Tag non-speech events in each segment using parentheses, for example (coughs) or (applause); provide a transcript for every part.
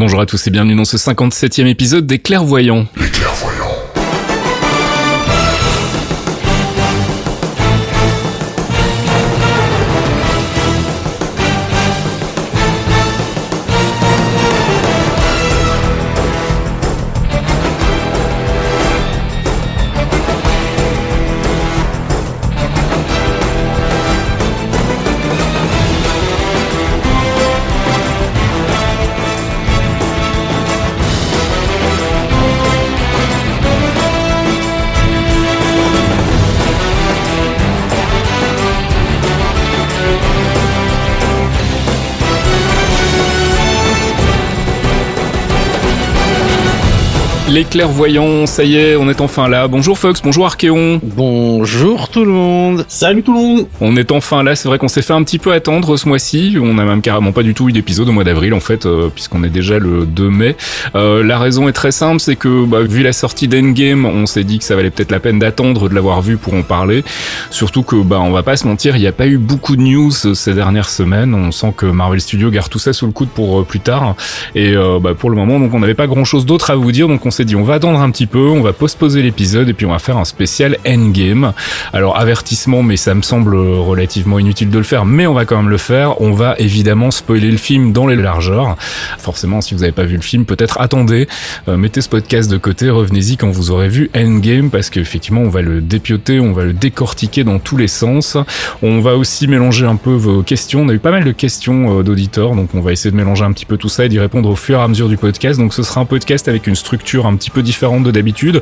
Bonjour à tous et bienvenue dans ce 57e épisode des Clairvoyants. (laughs) Les clairvoyants, ça y est, on est enfin là. Bonjour Fox, bonjour Archeon. Bonjour tout le monde. Salut tout le monde. On est enfin là, c'est vrai qu'on s'est fait un petit peu attendre ce mois-ci. On a même carrément pas du tout eu d'épisode au mois d'avril en fait, euh, puisqu'on est déjà le 2 mai. Euh, la raison est très simple, c'est que bah, vu la sortie d'Endgame, on s'est dit que ça valait peut-être la peine d'attendre de l'avoir vu pour en parler. Surtout que bah on va pas se mentir, il n'y a pas eu beaucoup de news ces dernières semaines. On sent que Marvel Studios garde tout ça sous le coude pour euh, plus tard. Et euh, bah, pour le moment, donc on n'avait pas grand-chose d'autre à vous dire, donc on s'est dit on va attendre un petit peu, on va postposer l'épisode et puis on va faire un spécial Endgame. Alors avertissement, mais ça me semble relativement inutile de le faire, mais on va quand même le faire. On va évidemment spoiler le film dans les largeurs. Forcément, si vous n'avez pas vu le film, peut-être attendez, euh, mettez ce podcast de côté, revenez-y quand vous aurez vu Endgame parce qu'effectivement on va le dépioter, on va le décortiquer dans tous les sens. On va aussi mélanger un peu vos questions. On a eu pas mal de questions euh, d'auditeurs, donc on va essayer de mélanger un petit peu tout ça et d'y répondre au fur et à mesure du podcast. Donc ce sera un podcast avec une structure un petit peu différente de d'habitude.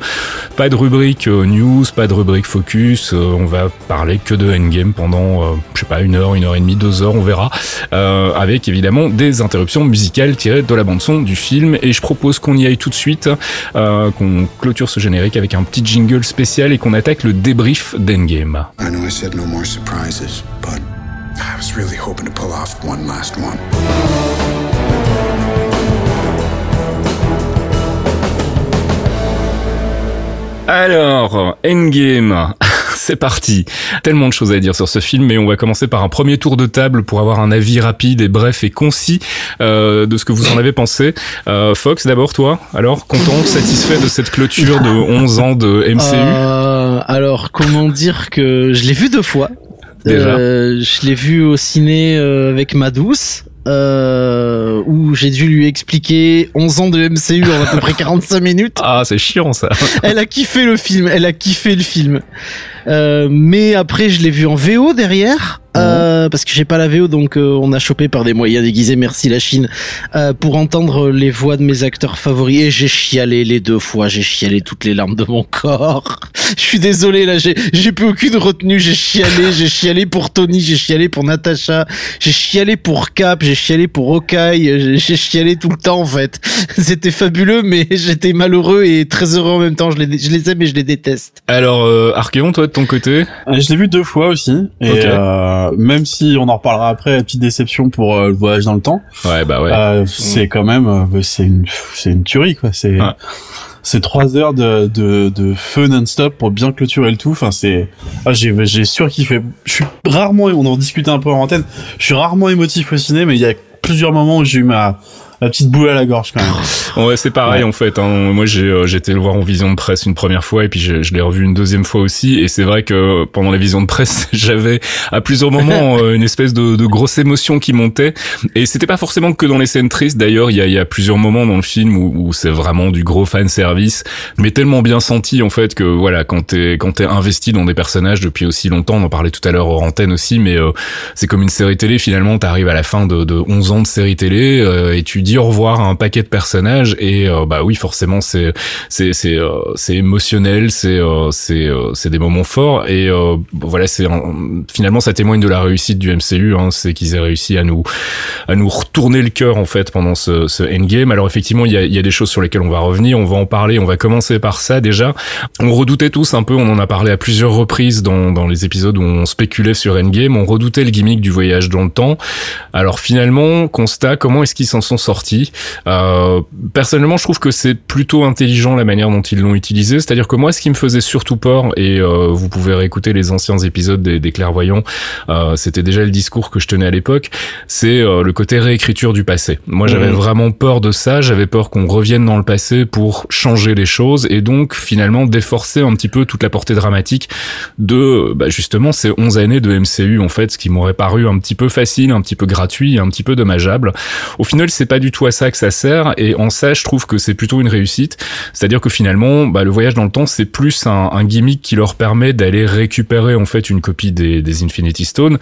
Pas de rubrique euh, news, pas de rubrique focus. euh, on va parler que de Endgame pendant, euh, je sais pas, une heure, une heure et demie, deux heures, on verra. Avec évidemment des interruptions musicales tirées de la bande son du film. Et je propose qu'on y aille tout de suite, qu'on clôture ce générique avec un petit jingle spécial et qu'on attaque le débrief d'Endgame. I know I said no more surprises, but I was really hoping to pull off one last one. Alors, Endgame, (laughs) c'est parti. Tellement de choses à dire sur ce film, mais on va commencer par un premier tour de table pour avoir un avis rapide et bref et concis euh, de ce que vous en avez pensé. Euh, Fox, d'abord toi. Alors, content, satisfait de cette clôture de 11 ans de MCU Euh, alors, comment dire que je l'ai vu deux fois. Déjà. Euh, je l'ai vu au ciné euh, avec ma douce. Euh, où j'ai dû lui expliquer 11 ans de MCU en à peu près 45 minutes. Ah, c'est chiant ça. Elle a kiffé le film, elle a kiffé le film. Euh, mais après, je l'ai vu en VO derrière. Euh, parce que j'ai pas la VO donc euh, on a chopé par des moyens déguisés. Merci la Chine. Euh, pour entendre les voix de mes acteurs favoris et j'ai chialé les deux fois. J'ai chialé toutes les larmes de mon corps. (laughs) Je suis désolé là j'ai j'ai plus aucune retenue. J'ai chialé j'ai chialé pour Tony j'ai chialé pour Natasha j'ai chialé pour Cap j'ai chialé pour Hawkeye j'ai chialé tout le temps en fait. (laughs) C'était fabuleux mais (laughs) j'étais malheureux et très heureux en même temps. Je les je les aime et je les déteste. Alors, euh, Archeon, toi de ton côté? Euh, Je l'ai vu deux fois aussi, et Ok. euh, même si on en reparlera après, petite déception pour euh, le voyage dans le temps, Ouais, bah ouais. euh, c'est quand même, euh, c'est une, c'est une tuerie quoi. C'est, Ouais. c'est trois heures de de, de feu non-stop pour bien clôturer le tout. Enfin, c'est, ah, j'ai j'ai surkiffé. Je suis rarement, on en discutait un peu en antenne. Je suis rarement émotif au ciné, mais il y a plusieurs moments où j'ai eu ma la petite boule à la gorge quand même. (laughs) Ouais, c'est pareil Ouais. en fait. Hein. Moi, j'ai euh, j'étais le voir en vision de presse une première fois et puis je, je l'ai revu une deuxième fois aussi. Et c'est vrai que pendant la vision de presse, (laughs) j'avais à plusieurs moments (laughs) euh, une espèce de, de grosse émotion qui montait. Et c'était pas forcément que dans les scènes tristes. D'ailleurs, il y a, y a plusieurs moments dans le film où, où c'est vraiment du gros fan service, mais tellement bien senti en fait que voilà, quand t'es quand t'es investi dans des personnages depuis aussi longtemps, on en parlait tout à l'heure hors antenne aussi, mais euh, c'est comme une série télé finalement. T'arrives à la fin de, de 11 ans de série télé euh, et tu dis dit au revoir à un paquet de personnages et bah oui forcément c'est c'est c'est c'est émotionnel, c'est c'est c'est des moments forts et voilà c'est finalement ça témoigne de la réussite du MCU, hein, c'est qu'ils aient réussi à nous à nous retourner le cœur en fait pendant ce, ce endgame. Alors effectivement il y a, y a des choses sur lesquelles on va revenir, on va en parler, on va commencer par ça déjà. On redoutait tous un peu, on en a parlé à plusieurs reprises dans dans les épisodes où on spéculait sur endgame, on redoutait le gimmick du voyage dans le temps. Alors finalement constat, comment est-ce qu'ils s'en sont sortis? Euh, Personnellement je trouve que c'est plutôt intelligent la manière dont ils l'ont utilisé, c'est-à-dire que moi ce qui me faisait surtout peur et euh, vous pouvez réécouter les anciens épisodes des, des clairvoyants, euh, c'était déjà le discours que je tenais à l'époque, c'est euh, le côté réécriture du passé. Moi, j'avais mmh. vraiment peur de ça. J'avais peur qu'on revienne dans le passé pour changer les choses et donc finalement déforcer un petit peu toute la portée dramatique de bah, justement ces 11 années de MCU en fait, ce qui m'aurait paru un petit peu facile, un petit peu gratuit, un petit peu dommageable. Au final, c'est pas du tout à ça que ça sert et en ça, je trouve que c'est plutôt une réussite. C'est-à-dire que finalement, bah, le voyage dans le temps, c'est plus un, gimmick qui leur permet d'aller récupérer en fait une copie des, Infinity Stones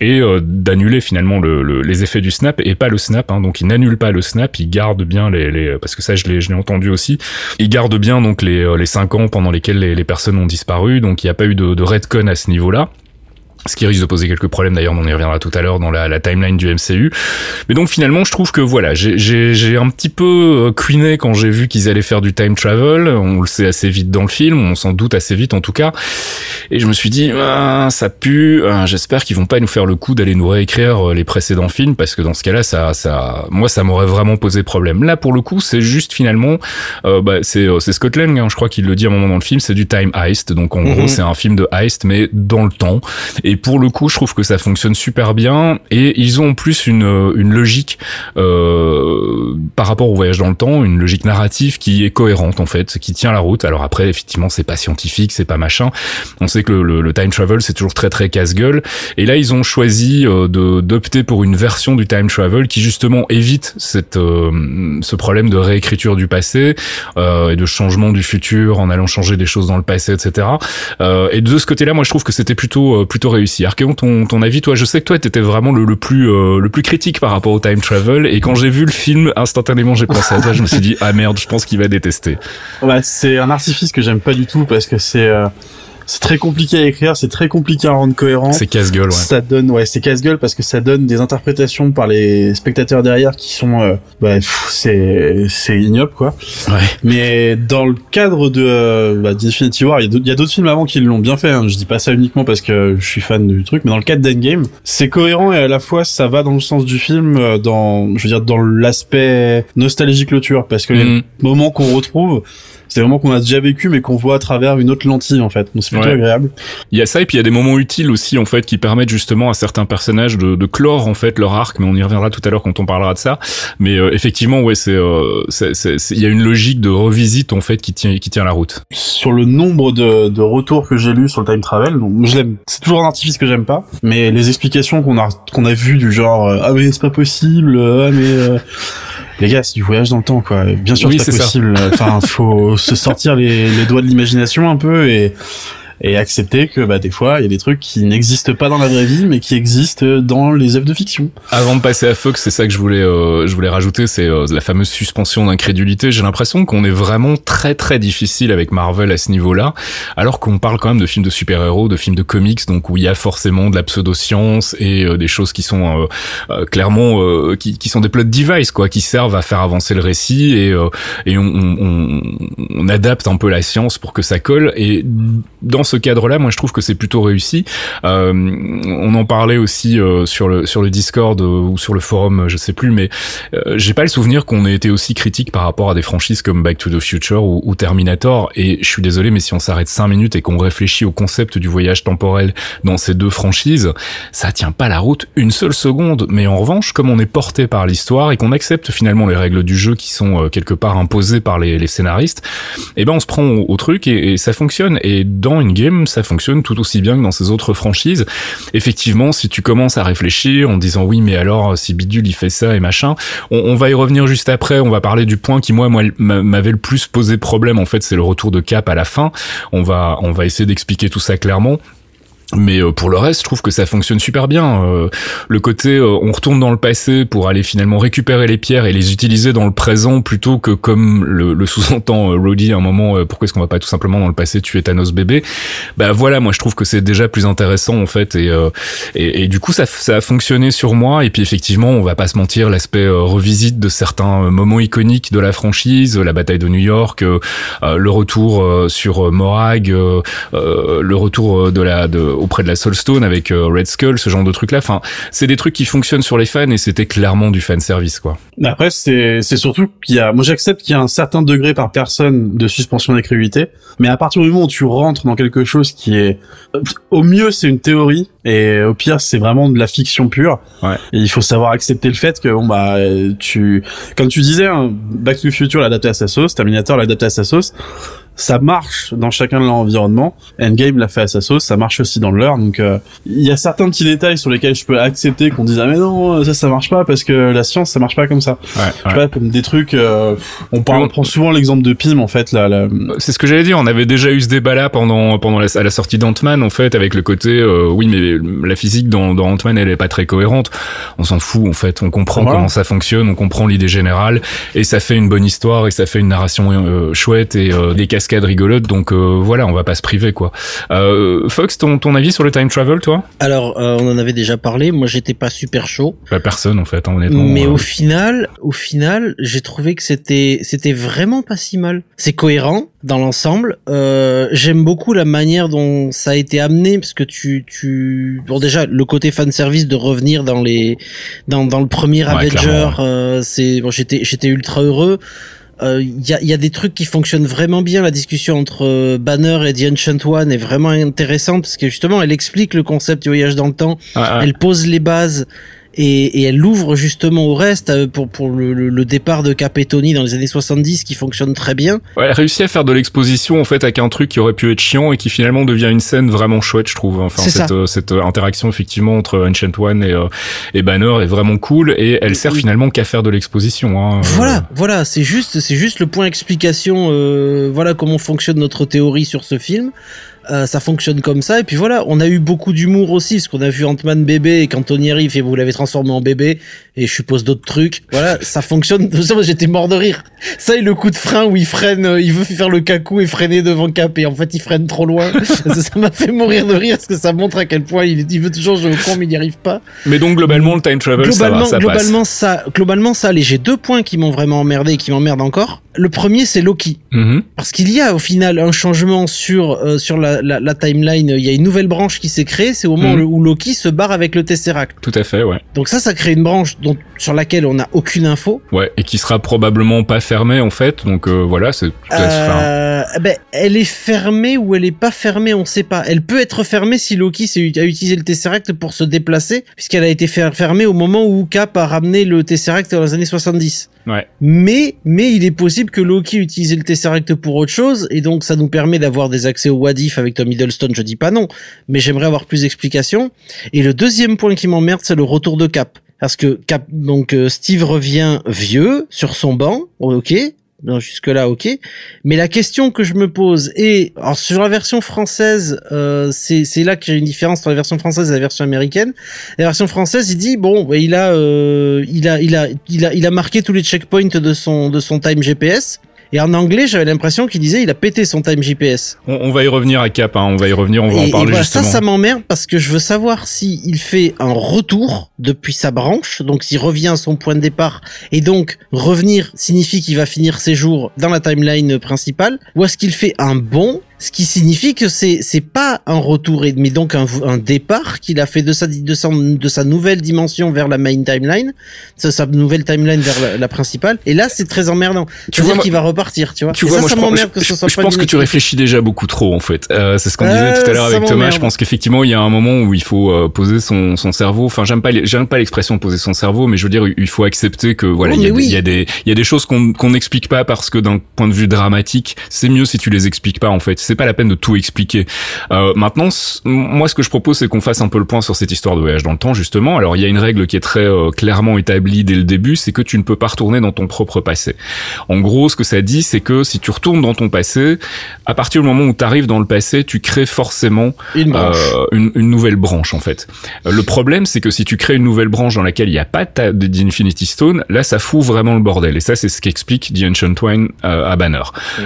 et euh, d'annuler finalement le, les effets du snap et pas le snap. Hein, donc ils n'annulent pas le snap, ils gardent bien les, parce que ça je l'ai entendu aussi. Ils gardent bien donc les euh, cinq ans pendant lesquels les, les personnes ont disparu. Donc il n'y a pas eu de, de redcon à ce niveau-là ce qui risque de poser quelques problèmes d'ailleurs, on y reviendra tout à l'heure dans la, la, timeline du MCU. Mais donc finalement, je trouve que voilà, j'ai un petit peu queené euh, quand j'ai vu qu'ils allaient faire du time travel. On le sait assez vite dans le film, on s'en doute assez vite en tout cas. Et je me suis dit, ah, ça pue. Ah, j'espère qu'ils vont pas nous faire le coup d'aller nous réécrire euh, les précédents films parce que dans ce cas-là, ça, ça, moi, ça m'aurait vraiment posé problème. Là, pour le coup, c'est juste finalement, euh, bah, c'est Scott Lang, hein, je crois qu'il le dit à un moment dans le film, c'est du time heist. Donc en gros, mhm. c'est un film de heist mais dans le temps. Et pour le coup, je trouve que ça fonctionne super bien et ils ont en plus une, une logique euh, par rapport au voyage dans le temps, une logique narrative qui est cohérente en fait, qui tient la route. Alors après, effectivement, c'est pas scientifique, c'est pas machin. On sait que le, le, time travel c'est toujours très très casse-gueule. Et là, ils ont choisi euh, de d'opter pour une version du time travel qui justement évite cette euh, ce problème de réécriture du passé euh, et de changement du futur en allant changer des choses dans le passé, etc. Euh, et de ce côté-là, moi, je trouve que c'était plutôt plutôt réussi. Archéon, ton, ton avis, toi, je sais que toi, t'étais vraiment le, le plus euh, le plus critique par rapport au time travel, et quand j'ai vu le film, instantanément, j'ai pensé à toi. Je me suis dit, ah merde, je pense qu'il va détester. C'est un artifice que j'aime pas du tout parce que c'est euh, c'est très compliqué à écrire, c'est très compliqué à rendre cohérent. C'est casse-gueule, ouais. Ça donne, ouais, c'est casse-gueule parce que ça donne des interprétations par les spectateurs derrière qui sont, euh, bah, c'est, c'est ignoble, quoi. Ouais. Mais dans le cadre de euh, bah, d'Infinity War, il y a d'autres films avant qui l'ont bien fait. Hein. Je dis pas ça uniquement parce que je suis fan du truc, mais dans le cadre d'Endgame, c'est cohérent et à la fois ça va dans le sens du film, euh, dans, je veux dire, dans l'aspect nostalgie clôture, parce que les mm. moments qu'on retrouve c'est vraiment qu'on a déjà vécu mais qu'on voit à travers une autre lentille en fait. Donc c'est plutôt agréable. Il y a ça et puis il y a des moments utiles aussi en fait qui permettent justement à certains personnages de, de clore en fait leur arc, mais on y reviendra tout à l'heure quand on parlera de ça. Mais euh, effectivement ouais c'est euh, il y a une logique de revisite en fait qui tient qui tient la route. Sur le nombre de, de retours que j'ai lus sur le time travel, donc je l'aime. C'est toujours un artifice que j'aime pas, mais les explications qu'on a qu'on a vues du genre euh, ah mais c'est pas possible, ah mais les gars, c'est du voyage dans le temps, quoi. Bien sûr, c'est possible. Enfin, faut (laughs) se sortir les, les doigts de l'imagination un peu et et accepter que bah des fois il y a des trucs qui n'existent pas dans la vraie vie mais qui existent dans les œuvres de fiction. Avant de passer à Fox, c'est ça que je voulais euh, je voulais rajouter, c'est euh, la fameuse suspension d'incrédulité. J'ai l'impression qu'on est vraiment très très difficile avec Marvel à ce niveau-là, alors qu'on parle quand même de films de super-héros, de films de comics, donc où il y a forcément de la pseudo-science et euh, des choses qui sont clairement qui, qui, sont des plot devices quoi, qui servent à faire avancer le récit et et on, on, on adapte un peu la science pour que ça colle. Et dans ce cadre-là, moi je trouve que c'est plutôt réussi. Euh, on en parlait aussi euh, sur le sur le Discord euh, ou sur le forum, je sais plus, mais j'ai pas le souvenir qu'on ait été aussi critique par rapport à des franchises comme Back to the Future ou, Terminator. Et je suis désolé, mais si on s'arrête cinq minutes et qu'on réfléchit au concept du voyage temporel dans ces deux franchises, ça tient pas la route une seule seconde. Mais en revanche, comme on est porté par l'histoire et qu'on accepte finalement les règles du jeu qui sont quelque part imposées par les, les scénaristes, eh ben on se prend au, truc et, et ça fonctionne. Et dans une ça fonctionne tout aussi bien que dans ces autres franchises. Effectivement, si tu commences à réfléchir en disant oui, mais alors si Bidule il fait ça et machin, on, va y revenir juste après. On va parler du point qui moi, moi m'avait le plus posé problème. En fait, c'est le retour de Cap à la fin. On va on va essayer d'expliquer tout ça clairement. Mais euh, pour le reste, je trouve que ça fonctionne super bien. Euh, le côté, euh, on retourne dans le passé pour aller finalement récupérer les pierres et les utiliser dans le présent plutôt que comme le, le sous-entend Roddy à un moment, pourquoi est-ce qu'on va pas tout simplement dans le passé tuer Thanos bébé? Bah voilà, moi je trouve que c'est déjà plus intéressant en fait et, et, et, du coup ça, ça a fonctionné sur moi et puis effectivement on va pas se mentir, l'aspect revisite de certains moments iconiques de la franchise, la bataille de New York, le retour sur Morag, le retour de la de auprès de la Soulstone avec euh, Red Skull, ce genre de trucs là. Enfin, c'est des trucs qui fonctionnent sur les fans et c'était clairement du fan service quoi. Après, c'est c'est surtout qu'il y a, moi j'accepte qu'il y a un certain degré par personne de suspension d'incrédulité, mais à partir du moment où tu rentres dans quelque chose qui est, au mieux c'est une théorie et au pire c'est vraiment de la fiction pure. Ouais. Et il faut savoir accepter le fait que bon bah tu, comme tu disais, hein, Back to the Future l'adapté à sa sauce, Terminator l'adapté à sa sauce ça marche dans chacun de leur environnement. Endgame l'a fait à sa sauce, ça marche aussi dans le leur. Donc euh, il y a certains petits détails sur lesquels je peux accepter qu'on dise ah mais non ça ça marche pas parce que la science ça marche pas comme ça. Ouais, tu vois comme des trucs. Euh, on, parle, on prend souvent l'exemple de Pym en fait là. C'est ce que j'allais dire. On avait déjà eu ce débat là pendant pendant la, à la sortie d'Ant-Man en fait avec le côté euh, oui mais la physique dans, dans Ant-Man elle est pas très cohérente. On s'en fout en fait. On comprend comment ça fonctionne, on comprend l'idée générale et ça fait une bonne histoire et ça fait une narration euh, chouette et des cascades cascade rigolote, donc euh, voilà, on va pas se priver quoi. Euh, Fox, ton, ton avis sur le time travel, toi? Alors, euh, on en avait déjà parlé. Moi, j'étais pas super chaud. Bah, personne en fait, hein, honnêtement. Mais au final, au final, j'ai trouvé que c'était c'était vraiment pas si mal. C'est cohérent dans l'ensemble. J'aime beaucoup la manière dont ça a été amené, parce que tu tu bon déjà le côté fan service de revenir dans les dans dans le premier Avenger, c'est bon, j'étais j'étais ultra heureux il euh, y, a, y, a, des trucs qui fonctionnent vraiment bien. La discussion entre euh, Banner et The Ancient One est vraiment intéressante parce que justement, elle explique le concept du voyage dans le temps. Elle pose les bases et, et, elle l'ouvre justement au reste euh, pour, pour le, le, départ de Cap et Tony dans les années 70 qui fonctionne très bien. Ouais, elle réussit à faire de l'exposition en fait avec un truc qui aurait pu être chiant et qui finalement devient une scène vraiment chouette je trouve. Enfin cette, euh, cette euh, interaction effectivement entre Ancient One et, et Banner est vraiment cool et elle sert finalement qu'à faire de l'exposition. Hein, voilà, voilà, c'est juste c'est juste le point explication. Euh, voilà comment fonctionne notre théorie sur ce film. Euh, ça fonctionne comme ça. Et puis voilà, on a eu beaucoup d'humour aussi, parce qu'on a vu Ant-Man bébé et quand Tony arrive et vous l'avez transformé en bébé, et je suppose d'autres trucs. Voilà, (laughs) ça fonctionne. J'étais mort de rire. Ça et le coup de frein où il freine, euh, il veut faire le cacou et freiner devant Cap et en fait il freine trop loin. (laughs) ça m'a fait mourir de rire parce que ça montre à quel point il, il veut toujours jouer au con mais il n'y arrive pas. Mais donc globalement le time travel globalement, ça va, ça globalement ça, globalement ça. Allez, j'ai deux points qui m'ont vraiment emmerdé et qui m'emmerdent encore. Le premier c'est Loki, mm-hmm. parce qu'il y a au final un changement sur euh, sur la, la, la timeline il y a une nouvelle branche qui s'est créée, c'est au moment mhm. où Loki se barre avec le Tesseract. Tout à fait, ouais. Donc ça, ça crée une branche dont, sur laquelle on n'a aucune info. Ouais, et qui sera probablement pas fermée en fait, donc euh, voilà, c'est... Euh, ben, elle est fermée ou elle est pas fermée, on sait pas. Elle peut être fermée si Loki a utilisé le Tesseract pour se déplacer, puisqu'elle a été fermée au moment où Cap a ramené le Tesseract dans les années 70. Ouais. Mais, mais il est possible que Loki utilise le Tesseract pour autre chose, et donc ça nous permet d'avoir des accès au Wadif avec Tom Hiddleston, je dis pas non, mais j'aimerais avoir plus d'explications. Et le deuxième point qui m'emmerde, c'est le retour de Cap. Parce que Cap, donc euh, Steve revient vieux sur son banc, ok, jusque là ok mais la question que je me pose est alors sur la version française euh, c'est là que j'ai une différence entre la version française et la version américaine la version française il dit bon il a euh, il a il a il a il a marqué tous les checkpoints de son de son time GPS et en anglais, j'avais l'impression qu'il disait il a pété son time GPS. On, va y revenir à Cap, hein, on va y revenir, on va en parler et Ça, ça m'emmerde parce que je veux savoir si il fait un retour depuis sa branche, donc s'il revient à son point de départ, et donc revenir signifie qu'il va finir ses jours dans la timeline principale, ou est-ce qu'il fait un bon ce qui signifie que c'est c'est pas un retour mais donc un, un départ qu'il a fait de sa de sa de sa nouvelle dimension vers la main timeline, de sa nouvelle timeline vers la, principale. Et là, c'est très emmerdant. Tu vois qu'il va repartir, tu vois. Tu vois, ça, moi, je, que ce soit je pense que tu réfléchis déjà beaucoup trop en fait. Euh, c'est ce qu'on disait tout à l'heure avec Thomas. Je pense qu'effectivement, il y a un moment où il faut euh, poser son son cerveau. Enfin, j'aime pas j'aime pas l'expression poser son cerveau, mais je veux dire, il faut accepter que voilà, oh, il y, a des, il y a des il y a des choses qu'on qu'on n'explique pas parce que d'un point de vue dramatique, c'est mieux si tu les expliques pas en fait c'est pas la peine de tout expliquer. Euh, maintenant, moi, ce que je propose, c'est qu'on fasse un peu le point sur cette histoire de voyage dans le temps, justement. Alors, il y a une règle qui est très euh, clairement établie dès le début, c'est que tu ne peux pas retourner dans ton propre passé. En gros, ce que ça dit, c'est que si tu retournes dans ton passé, à partir du moment où tu arrives dans le passé, tu crées forcément Une branche. euh, une, une nouvelle branche en fait. Euh, Le problème, c'est que si tu crées une nouvelle branche dans laquelle il n'y a pas d'Infinity Stone, là, ça fout vraiment le bordel. Et ça, c'est ce qu'explique The Ancient euh, à Banner.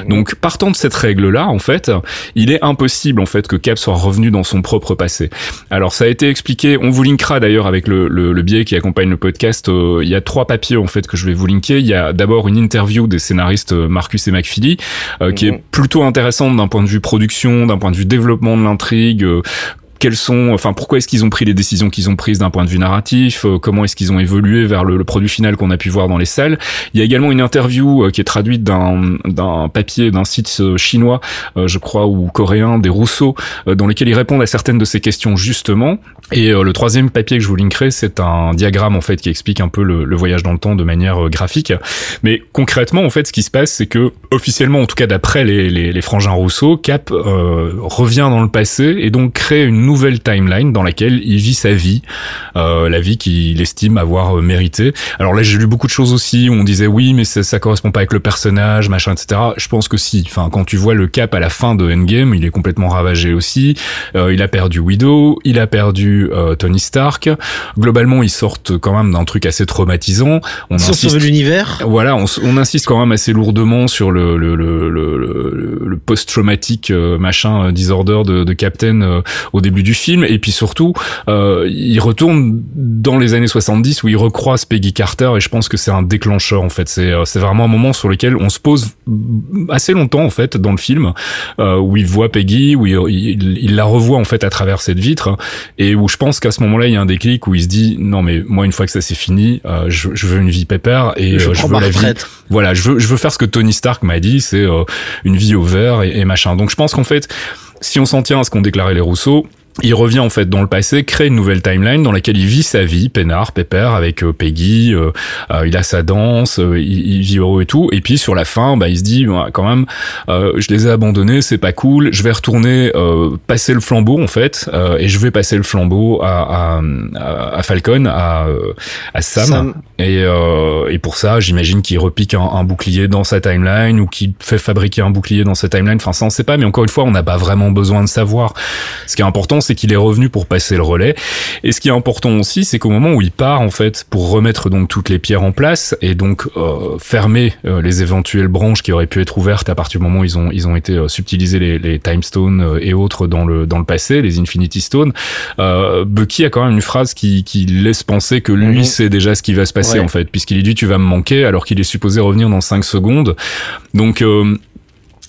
Donc, partant de cette règle-là, en fait, il est impossible en fait que Cap soit revenu dans son propre passé. Alors, ça a été expliqué. On vous linkera d'ailleurs avec le, le, le biais qui accompagne le podcast. euh, il y a trois papiers en fait que je vais vous linker. Il y a d'abord une interview des scénaristes euh, Marcus et McFeely, euh, qui Mhm. est plutôt intéressante d'un point de vue production, d'un point de vue développement de l'intrigue. Quelles sont, enfin, pourquoi est-ce qu'ils ont pris les décisions qu'ils ont prises d'un point de vue narratif euh, Comment est-ce qu'ils ont évolué vers le, le produit final qu'on a pu voir dans les salles Il y a également une interview euh, qui est traduite d'un d'un papier d'un site euh, chinois, euh, je crois, ou coréen, des Rousseau, euh, dans lesquels ils répondent à certaines de ces questions justement. Et le troisième papier que je vous linkerai, c'est un diagramme en fait qui explique un peu le, le voyage dans le temps de manière graphique. Mais concrètement, en fait, ce qui se passe, c'est que officiellement, en tout cas d'après les, les, les frangins Rousseau, Cap revient dans le passé et donc crée une timeline dans laquelle il vit sa vie, euh, la vie qu'il estime avoir euh, mérité. Alors là, j'ai lu beaucoup de choses aussi où on disait oui, mais ça, ça correspond pas avec le personnage, machin, etc. Je pense que si. Enfin, quand tu vois le Cap à la fin de Endgame, il est complètement ravagé aussi. Euh, il a perdu Widow, il a perdu euh, Tony Stark. Globalement, ils sortent quand même d'un truc assez traumatisant. On Ils insiste l'univers. voilà, on, insiste quand même assez lourdement sur le, le, le, le, le- post-traumatique euh, machin disorder de, de Captain au début du film, et puis surtout, euh, il retourne dans les années 70 où il recroise Peggy Carter, et je pense que c'est un déclencheur en fait. C'est euh, c'est vraiment un moment sur lequel on se pose assez longtemps en fait dans le film, euh, où il voit Peggy, où il, il, il la revoit en fait à travers cette vitre, et où je pense qu'à ce moment-là il y a un déclic où il se dit non mais moi une fois que ça c'est fini, euh, je, je veux une vie pépère et je euh, je veux la vie voilà, je veux, je veux faire ce que Tony Stark m'a dit, c'est euh, une vie au vert et, et machin. Donc je pense qu'en fait, si on s'en tient à ce qu'ont déclaré les Rousseau, il revient en fait dans le passé, crée une nouvelle timeline dans laquelle il vit sa vie, peinard, pépère, avec euh, Peggy, euh, euh, il a sa danse, euh, il, il vit heureux et tout. Et puis sur la fin, bah, il se dit, ouais, quand même, euh, je les ai abandonnés, c'est pas cool, je vais retourner euh, passer le flambeau en fait, euh, et je vais passer le flambeau à, à, à- Falcon, à, à Sam. Sam. Et, euh, et pour ça, j'imagine qu'il repique un, un bouclier dans sa timeline ou qu'il fait fabriquer un bouclier dans sa timeline. Enfin, ça, on sait pas. Mais encore une fois, on n'a pas vraiment besoin de savoir. Ce qui est important, c'est qu'il est revenu pour passer le relais. Et ce qui est important aussi, c'est qu'au moment où il part, en fait, pour remettre donc toutes les pierres en place et donc euh, fermer euh, les éventuelles branches qui auraient pu être ouvertes à partir du moment où ils ont ils ont été euh, subtilisés les, les time stones euh, et autres dans le dans le passé, les Infinity Stones. Euh, Bucky a quand même une phrase qui qui laisse penser que lui Mhm. sait déjà ce qui va se passer Ouais. en fait, puisqu'il lui dit tu vas me manquer alors qu'il est supposé revenir dans 5 secondes. Donc euh,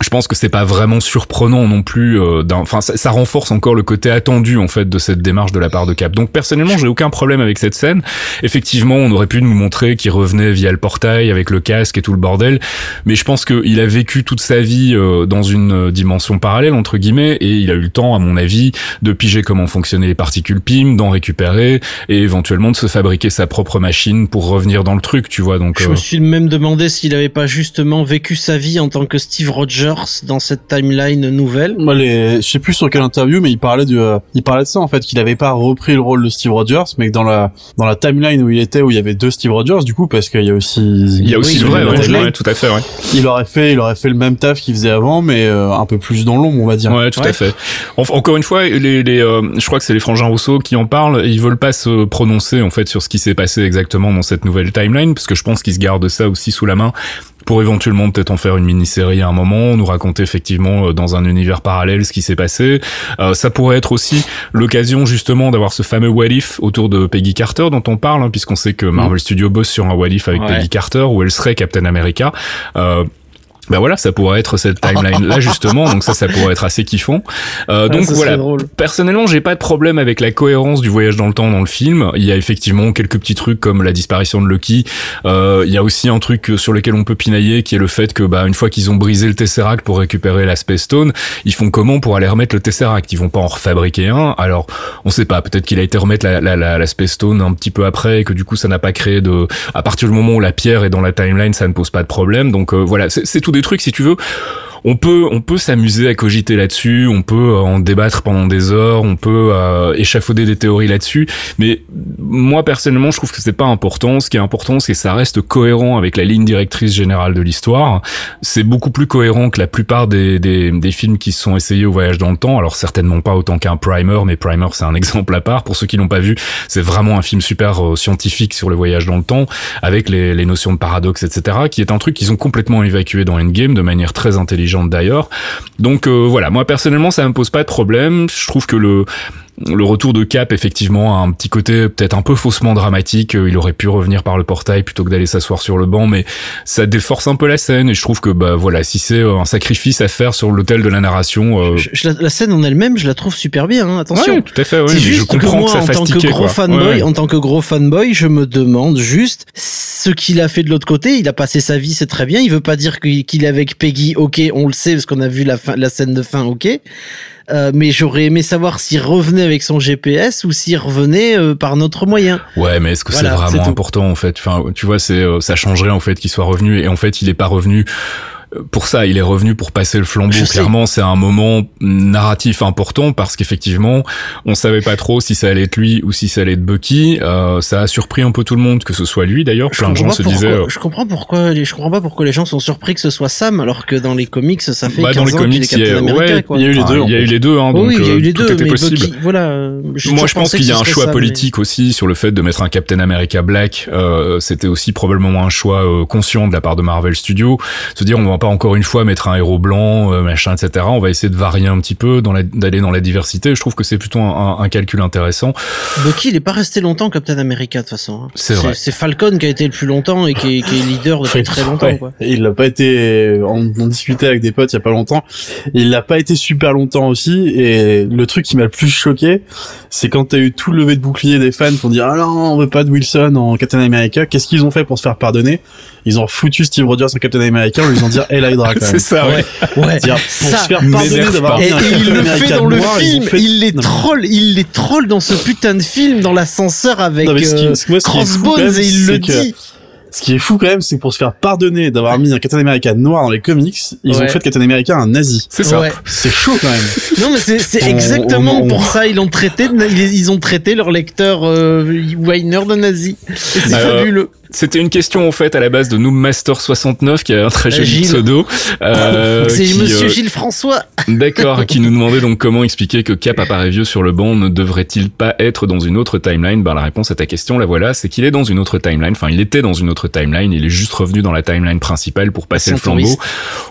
je pense que c'est pas vraiment surprenant non plus. euh, Enfin, ça, ça renforce encore le côté attendu en fait de cette démarche de la part de Cap. Donc personnellement, j'ai aucun problème avec cette scène. Effectivement, on aurait pu nous montrer qu'il revenait via le portail avec le casque et tout le bordel, mais je pense qu'il a vécu toute sa vie euh, dans une euh, dimension parallèle entre guillemets, et il a eu le temps, à mon avis, de piger comment fonctionnaient les particules PIM, d'en récupérer et éventuellement de se fabriquer sa propre machine pour revenir dans le truc, tu vois. Donc Je euh, me suis même demandé s'il avait pas justement vécu sa vie en tant que Steve Rogers dans cette timeline nouvelle. Moi, les, je sais plus sur quelle interview, mais il parlait de, euh, il parlait de ça en fait, qu'il avait pas repris le rôle de Steve Rogers, mais que dans la, dans la timeline où il était, où il y avait deux Steve Rogers, du coup, parce qu'il y a aussi, il y a aussi Oui, le vrai, il ouais, tout à fait, ouais. il aurait fait, il aurait fait le même taf qu'il faisait avant, mais euh, un peu plus dans l'ombre, on va dire. Ouais, tout Ouais. à fait. En- encore une fois, les, les, euh, je crois que c'est les frangins Rousseau qui en parlent. Ils veulent pas se prononcer en fait sur ce qui s'est passé exactement dans cette nouvelle timeline, parce que je pense qu'ils se gardent ça aussi sous la main pour éventuellement peut-être en faire une mini-série à un moment, nous raconter effectivement euh, dans un univers parallèle ce qui s'est passé. Euh, ça pourrait être aussi l'occasion justement d'avoir ce fameux What If autour de Peggy Carter dont on parle, hein, puisqu'on sait que Marvel Studios bosse sur un What If avec Ouais. Peggy Carter où elle serait Captain America. Euh, ben voilà, ça pourrait être cette timeline là (laughs) justement, donc ça, ça pourrait être assez kiffant. Euh, donc voilà, drôle. personnellement, j'ai pas de problème avec la cohérence du voyage dans le temps dans le film. Il y a effectivement quelques petits trucs comme la disparition de Loki. Euh, il y a aussi un truc sur lequel on peut pinailler, qui est le fait que bah une fois qu'ils ont brisé le Tesseract pour récupérer la Space Stone, ils font comment pour aller remettre le Tesseract? Ils vont pas en refabriquer un? Alors, on sait pas. Peut-être qu'il a été remettre la, la, la, la Space Stone un petit peu après et que du coup ça n'a pas créé de. À partir du moment où la pierre est dans la timeline, ça ne pose pas de problème. Donc euh, voilà, c'est tout des trucs, si tu veux on peut on peut s'amuser à cogiter là-dessus, on peut euh, en débattre pendant des heures, on peut euh, échafauder des théories là-dessus, mais moi personnellement, je trouve que c'est pas important. Ce qui est important, c'est que ça reste cohérent avec la ligne directrice générale de l'histoire. C'est beaucoup plus cohérent que la plupart des, des, des films qui sont essayés au voyage dans le temps. Alors certainement pas autant qu'un Primer, mais Primer c'est un (laughs) exemple à part. Pour ceux qui l'ont pas vu, c'est vraiment un film super euh, scientifique sur le voyage dans le temps, avec les, les notions de paradoxe, etc., qui est un truc qu'ils ont complètement évacué dans Endgame de manière très intelligente d'ailleurs. Donc euh, voilà, moi personnellement ça me pose pas de problème. Je trouve que le le retour de Cap, effectivement, a un petit côté peut-être un peu faussement dramatique. Il aurait pu revenir par le portail plutôt que d'aller s'asseoir sur le banc, mais ça déforce un peu la scène. Et je trouve que, bah voilà, si c'est un sacrifice à faire sur l'hôtel de la narration, euh... la, scène en elle-même, je la trouve super bien. Hein, attention. Ouais, tout à fait. Oui, juste je comprends que, moi, en tant que gros fanboy, en tant que gros fanboy, je me demande juste ce qu'il a fait de l'autre côté. Il a passé sa vie, c'est très bien. Il veut pas dire qu'il est avec Peggy. Ok, on le sait parce qu'on a vu la fin, la scène de fin. Ok. Euh, mais j'aurais aimé savoir s'il revenait avec son GPS ou s'il revenait euh, par notre moyen. Ouais, mais est-ce que c'est vraiment important en fait? Enfin, tu vois, c'est euh, ça changerait en fait qu'il soit revenu. Et en fait il est pas revenu pour ça, il est revenu pour passer le flambeau. Clairement, c'est un moment narratif important parce qu'effectivement, on savait pas trop si ça allait être lui ou si ça allait être Bucky. Euh, ça a surpris un peu tout le monde que ce soit lui. D'ailleurs, plein de gens se disaient. Euh, je comprends pourquoi. Je comprends pas pourquoi les gens sont surpris que ce soit Sam, alors que dans les comics, ça fait bah, 15 dans les ans comics, il, est ouais, il y a eu les deux. il y a eu les deux. Hein, donc, oui, il y a eu les euh, deux. mais possible. Bucky, voilà. Moi, je pense qu'il y a un choix politique aussi sur le fait de mettre un Captain America Black. Euh, C'était aussi probablement un choix euh, conscient de la part de Marvel Studios. Se dire, on va pas encore une fois mettre un héros blanc, euh, machin, etc. On va essayer de varier un petit peu, d'aller dans la diversité. Je trouve que c'est plutôt un, un, calcul intéressant. Bucky, il est pas resté longtemps Captain America de toute façon. Hein. C'est vrai. C'est Falcon qui a été le plus longtemps et qui est, qui est leader depuis très longtemps. Ouais. Quoi. Il l'a pas été. On, on, discutait avec des potes il y a pas longtemps. Il l'a pas été super longtemps aussi. Et le truc qui m'a le plus choqué, c'est quand t'as eu tout le levé de bouclier des fans pour dire ah non on veut pas de Wilson en Captain America. Qu'est-ce qu'ils ont fait pour se faire pardonner? Ils ont foutu Steve Rogers en Captain America en lui ont dit Hey Hydra c'est ça. Ouais. Ouais. Dire, pour ça, se faire pardonner d'avoir et, un et il le fait dans le noir, film. fait- Il les troll, il les troll dans ce putain de film dans l'ascenseur avec Non, ce qui- euh, ce moi, ce Crossbones même, et il le dit. Ce qui est fou quand même, c'est que pour se faire pardonner d'avoir mis un Captain America noir dans les comics, ils Ouais. ont fait de Captain America un nazi. C'est ça. Ouais. C'est chaud quand même. (laughs) Non mais c'est exactement on- on- pour ça ils l'ont traité de- ils, ils ont traité leur lecteur euh, Weiner de nazi. Et c'est Euh, fabuleux. C'était une question en fait à la base de Noobmaster69 qui a un très joli Gilles. pseudo. euh, (laughs) c'est qui, Monsieur euh, Gilles François. (laughs) D'accord, qui nous demandait donc comment expliquer que Cap apparaît vieux sur le banc, ne devrait-il pas être dans une autre timeline? Ben la réponse à ta question, la voilà, c'est qu'il est dans une autre timeline, enfin il était dans une autre timeline, il est juste revenu dans la timeline principale pour passer le flambeau, touriste.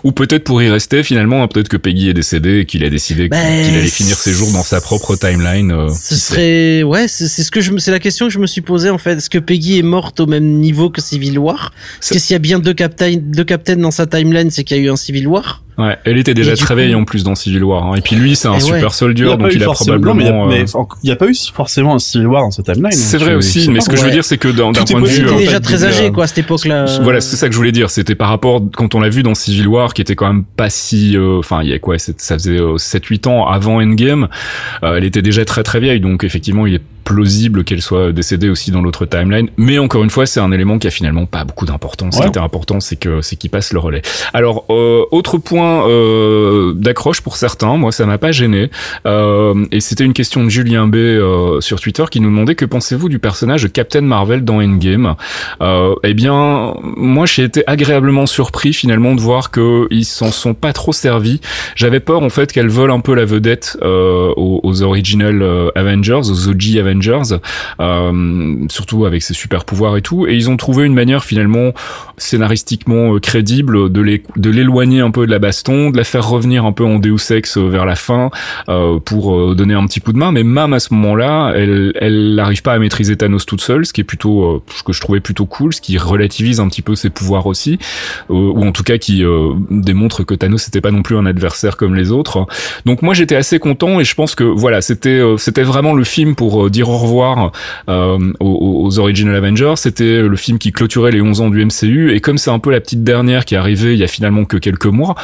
ou peut-être pour y rester finalement, hein, peut-être que Peggy est décédé et qu'il a décidé Ben, qu'il allait finir ses jours dans sa propre timeline. euh, Ce sait. serait ouais c'est c'est ce que je me c'est la question que je me suis posée en fait. Est-ce que Peggy est morte au même niveau que Civil War Parce que s'il y a bien deux captains deux captains dans sa timeline c'est qu'il y a eu un Civil War. Ouais, elle était déjà très vieille coup- en plus dans Civil War, hein. et puis lui c'est un ouais. super soldier, Il donc il a probablement... mais il y a- euh, a pas eu forcément un Civil War dans cette timeline. C'est donc vrai aussi, mais ce que je veux dire, c'est que d'un point de vue, Il était euh, déjà fait, très âgé euh, quoi à cette époque-là. Voilà, c'est ça que je voulais dire. C'était par rapport quand on l'a vu dans Civil War, qui était quand même pas si, euh, enfin, il y a quoi, c'est- ça faisait 7-8 ans avant Endgame. Euh, elle était déjà très très vieille, donc effectivement, il est plausible qu'elle soit décédée aussi dans l'autre timeline. Mais encore une fois, c'est un élément qui a finalement pas beaucoup d'importance. Ce qui était important, c'est que c'est qu'il passe le relais. Alors, euh, autre point euh, d'accroche pour certains, moi ça m'a pas gêné. Euh, et c'était une question de Julien B euh, sur Twitter qui nous demandait que pensez-vous du personnage de Captain Marvel dans Endgame? Euh, Eh bien, moi j'ai été agréablement surpris finalement de voir que ils s'en sont pas trop servis. J'avais peur en fait qu'elle vole un peu la vedette euh, aux, aux original Avengers, aux OG Avengers, surtout avec ses super pouvoirs et tout. Et ils ont trouvé une manière finalement scénaristiquement crédible de l'éloigner un peu de la de la faire revenir un peu en Deus Ex euh, vers la fin euh, pour euh, donner un petit coup de main. Mais même à ce moment-là, elle elle n'arrive pas à maîtriser Thanos toute seule, ce qui est plutôt euh, ce que je trouvais plutôt cool, ce qui relativise un petit peu ses pouvoirs aussi, euh, ou en tout cas qui euh, démontre que Thanos n'était pas non plus un adversaire comme les autres. Donc moi j'étais assez content et je pense que voilà c'était c'était vraiment le film pour dire au revoir aux, aux Original Avengers. C'était le film qui clôturait les 11 ans du MCU et comme c'est un peu la petite dernière qui est arrivée il y a finalement que quelques mois,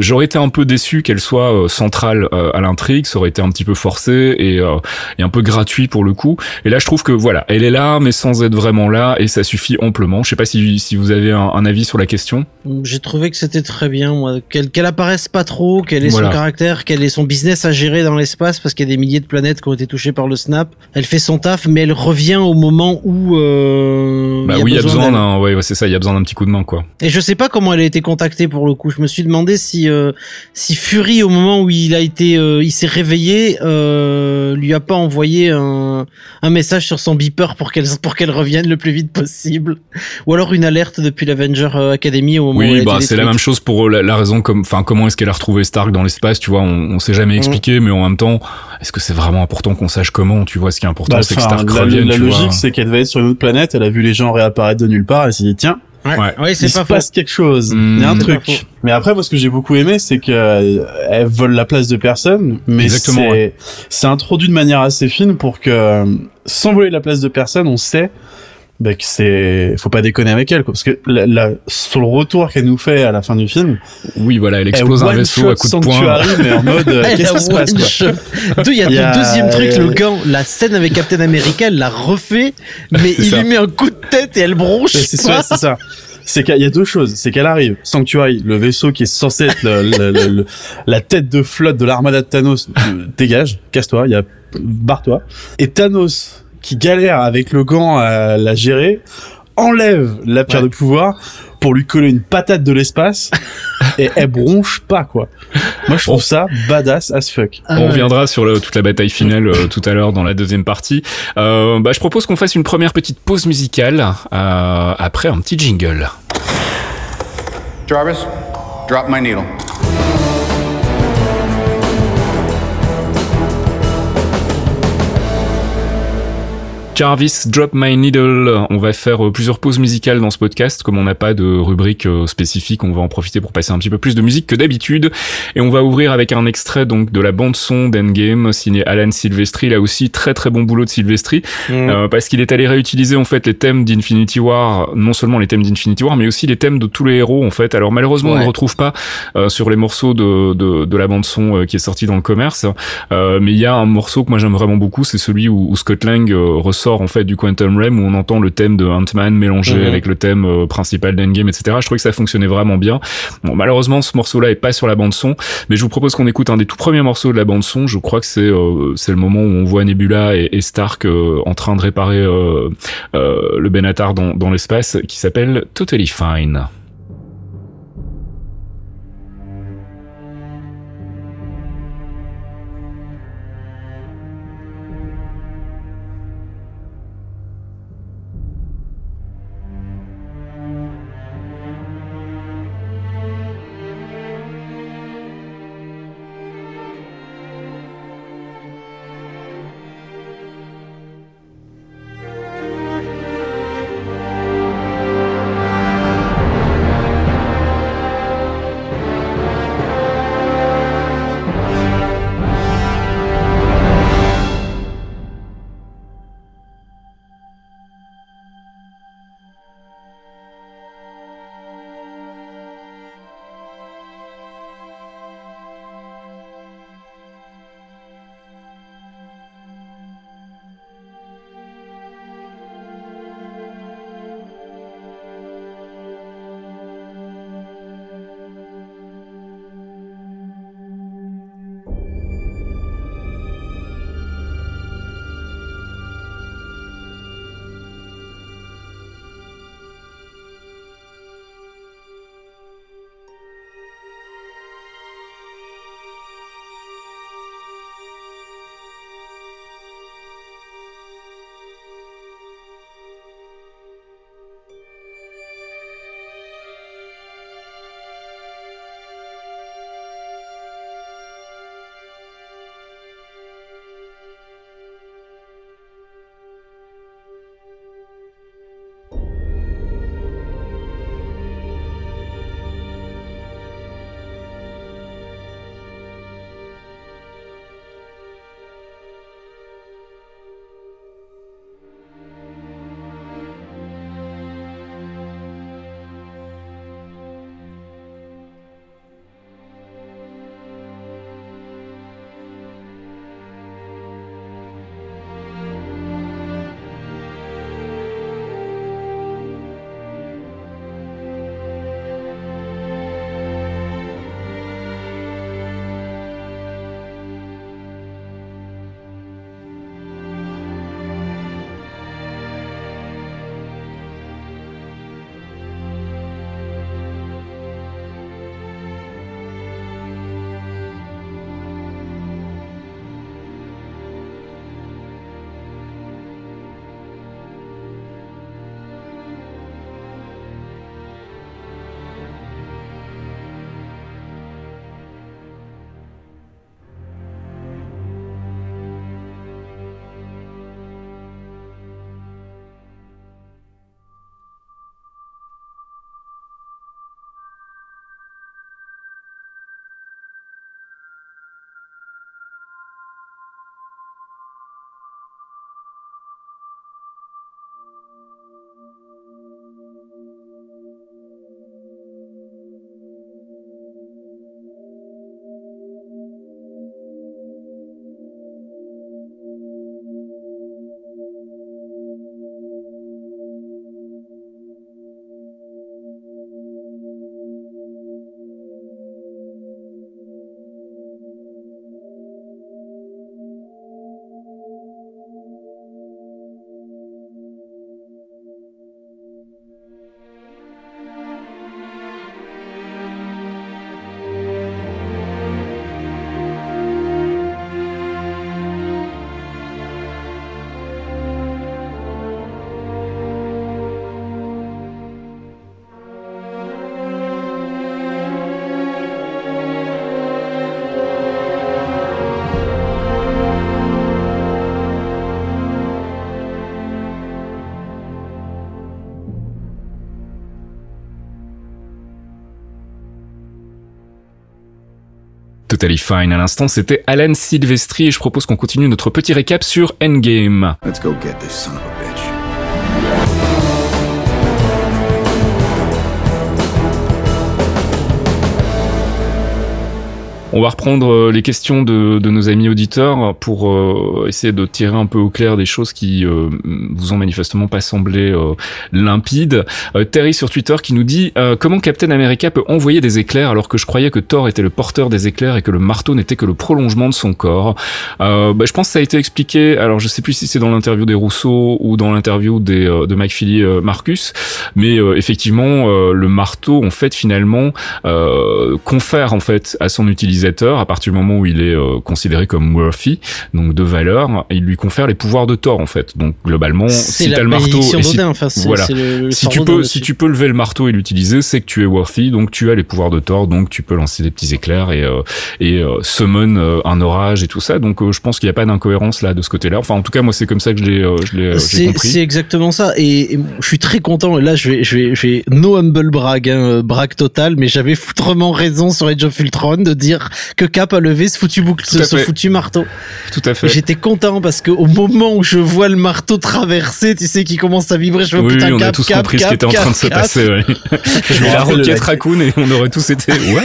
J'aurais été un peu déçu qu'elle soit euh, centrale euh, à l'intrigue, ça aurait été un petit peu forcé et, euh, et un peu gratuit pour le coup. Et là, je trouve que voilà, elle est là, mais sans être vraiment là, et ça suffit amplement. Je sais pas si, si vous avez un, un avis sur la question. J'ai trouvé que c'était très bien, moi. Qu'elle qu'elle apparaisse pas trop, ait Voilà. son caractère, qu'elle ait son business à gérer dans l'espace parce qu'il y a des milliers de planètes qui ont été touchées par le snap. Elle fait son taf, mais elle revient au moment où. Euh, Bah y oui, il y a besoin d'un, ouais, ouais, c'est ça, il y a besoin d'un petit coup de main, quoi. Et je sais pas comment elle a été contactée pour le coup. Je me suis demandé si euh, si Fury au moment où il a été euh, il s'est réveillé euh, lui a pas envoyé un, un message sur son beeper pour qu'elle pour qu'elle revienne le plus vite possible ou alors une alerte depuis l'Avenger Academy au moment où elle Oui, bah c'est la même chose pour la, la raison comme, enfin comment est-ce qu'elle a retrouvé Stark dans l'espace, tu vois, on, on s'est jamais Mm. expliqué, mais en même temps, est-ce que c'est vraiment important qu'on sache comment, tu vois, ce qui est important, Bah, c'est que Stark la, revienne, la tu vois. logique, c'est qu'elle devait être sur une autre planète, elle a vu les gens réapparaître de nulle part, elle s'est dit, tiens, Ouais, Ouais. il c'est se pas faux. passe quelque chose, Hmm. il y a un truc. Mais après, moi, ce que j'ai beaucoup aimé, c'est que euh, elle vole la place de personne, mais Exactement, c'est ouais. c'est introduit de manière assez fine pour que, euh, sans voler la place de personne, on sait bah, que c'est, faut pas déconner avec elle, quoi. Parce que la, la- sur le retour qu'elle nous fait à la fin du film, Oui, voilà, elle explose un elle vaisseau à coups de poing. Sanctuary, mais en mode, euh, (laughs) Elle qu'est-ce qui se passe, quoi one-shot. Deux, Il y a Il y a- le deuxième truc, le gant, la scène avec Captain America, elle l'a refait, mais il ça. lui met un coup de tête et elle bronche C'est ça, c'est ça. C'est qu'il y a deux choses. C'est qu'elle arrive, Sanctuary, le vaisseau qui est censé être le- le- le- le- la tête de flotte de l'armada de Thanos, euh, dégage, casse-toi, il y a, barre-toi. Et Thanos, qui galère avec le gant à la gérer, enlève la pierre Ouais. de pouvoir pour lui coller une patate de l'espace (laughs) et elle bronche pas, quoi. Moi, je trouve ça badass as fuck. Ah On ouais. reviendra sur le- toute la bataille finale euh, tout à l'heure dans la deuxième partie. Euh, bah, je propose qu'on fasse une première petite pause musicale euh, après un petit jingle. Jarvis, drop my needle. Jarvis, Drop My Needle. On va faire euh, plusieurs pauses musicales dans ce podcast. Comme on n'a pas de rubrique euh, spécifique, on va en profiter pour passer un petit peu plus de musique que d'habitude. Et on va ouvrir avec un extrait donc de la bande son d'Endgame, signé Alan Silvestri. Là aussi, très très bon boulot de Silvestri. Mm. Euh, parce qu'il est allé réutiliser en fait les thèmes d'Infinity War, non seulement les thèmes d'Infinity War, mais aussi les thèmes de tous les héros en fait. Alors malheureusement, on ne retrouve pas euh, sur les morceaux de, de, de la bande son euh, qui est sortie dans le commerce, mais il y a un morceau que moi j'aime vraiment beaucoup, c'est celui où, où Scott Lang euh, ressort en fait du Quantum Realm où on entend le thème de Ant-Man mélangé Mhm. avec le thème euh, principal d'Endgame, etc. Je trouvais que ça fonctionnait vraiment bien. Bon, malheureusement, ce morceau-là est pas sur la bande son, mais je vous propose qu'on écoute un des tout premiers morceaux de la bande son. Je crois que c'est euh, c'est le moment où on voit Nebula et, et Stark euh, en train de réparer euh, euh, le Benatar dans, dans l'espace, qui s'appelle Totally Fine. Totally Fine. À l'instant, c'était Alan Silvestri et je propose qu'on continue notre petit récap sur Endgame. Let's go get this son of a On va reprendre euh, les questions de, de nos amis auditeurs pour euh, essayer de tirer un peu au clair des choses qui euh, vous ont manifestement pas semblé euh, limpides. Euh, Terry sur Twitter qui nous dit euh, comment Captain America peut envoyer des éclairs alors que je croyais que Thor était le porteur des éclairs et que le marteau n'était que le prolongement de son corps? Bah, je pense que ça a été expliqué. Alors je sais plus si c'est dans l'interview des Rousseau ou dans l'interview des de euh, Marcus, mais effectivement le marteau en fait finalement confère en fait à son utilisateur à partir du moment où il est euh, considéré comme worthy, donc de valeur, il lui confère les pouvoirs de Thor en fait. Donc globalement, si t'as le marteau, et si, d'Odin, enfin, c'est voilà. c'est le, le si sort tu peux, si tu peux lever le marteau et l'utiliser, c'est que tu es worthy, donc tu as les pouvoirs de Thor, donc tu peux lancer des petits éclairs et euh, et euh, summon un orage et tout ça. Donc je pense qu'il n'y a pas d'incohérence là de ce côté-là. Enfin en tout cas moi c'est comme ça que je l'ai compris. c'est exactement ça et, et je suis très content et là je vais je vais je vais no humble brag hein, brag total mais j'avais foutrement raison sur Age of Ultron de dire que Cap a levé ce foutu boucle ce, foutu marteau Tout à fait. j'étais content parce que au moment où je vois le marteau traverser tu sais qui commence à vibrer je me Oui, putain on Cap a tous Cap compris ce qui était en train de se passer. Ouais. (laughs) Je la roquette la- raccoon et on aurait tous été (laughs) what?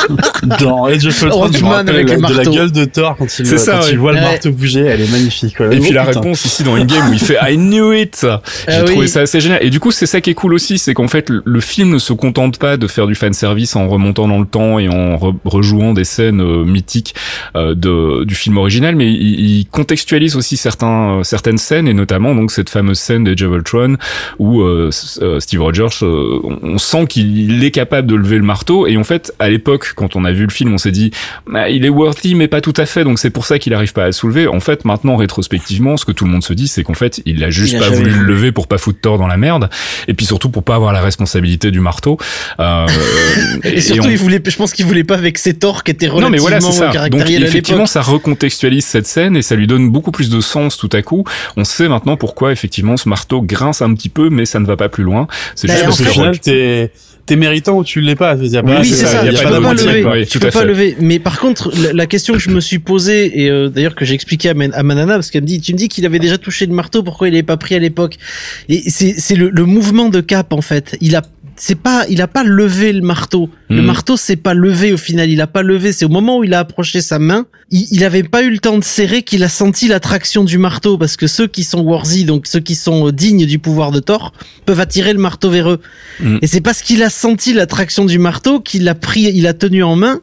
(laughs) Dans Age of Ultron, je me rappelle avec de la gueule de Thor quand il, C'est ça, quand ouais. il voit le Ouais. marteau bouger, elle est magnifique. quoi. Et Oh, puis la putain. réponse ici dans Endgame où il fait I knew it. J'ai Ah trouvé oui. ça assez génial. Et du coup, c'est ça qui est cool aussi, c'est qu'en fait, le- film ne se contente pas de faire du fan service en remontant dans le temps et en re- rejouant des scènes euh, mythiques euh, de du film original, mais il, il contextualise aussi certains euh, certaines scènes et notamment donc cette fameuse scène des of Ultron où euh, euh, Steve Rogers, euh, on on sent qu'il est capable de lever le marteau et en fait, à l'époque, quand on a vu le film, on s'est dit ah, il est worthy mais pas tout à fait, donc c'est pour ça qu'il arrive pas à le soulever. En fait, maintenant rétrospectivement, ce que tout le monde se dit, c'est qu'en fait, il a juste Il a pas voulu le lever pour pas foutre Thor dans la merde, et puis surtout pour pas avoir la responsabilité du marteau. Euh, (laughs) et, surtout on- il voulait je pense qu'il voulait pas vexer Thor qui était non relativement mais voilà c'est ça. Donc effectivement ça recontextualise cette scène et ça lui donne beaucoup plus de sens tout à coup. On sait maintenant pourquoi effectivement ce marteau grince un petit peu mais ça ne va pas plus loin. C'est Bah, juste parce que final, t'es, t'es méritant ou tu l'es pas. Il y a pas- oui, c'est ça, ça. il y a tu pas de lever. tu peux pas fait. lever. Mais par contre, la, la question que je me suis posée et euh, d'ailleurs que j'ai expliqué à, Man- à Manana parce qu'elle me dit, tu me dis qu'il avait déjà touché le marteau, pourquoi il l'avait pas pris à l'époque? Et c'est c'est le, le mouvement de Cap en fait. Il a c'est pas, il a pas levé le marteau. Le Mhm. marteau c'est pas levé au final. Il a pas levé. C'est au moment où il a approché sa main, il, il avait pas eu le temps de serrer qu'il a senti l'attraction du marteau parce que ceux qui sont worthy, donc ceux qui sont euh, dignes du pouvoir de Thor, peuvent attirer le marteau vers eux. Mhm. Et c'est parce qu'il a senti l'attraction du marteau qu'il l'a pris, il a tenu en main,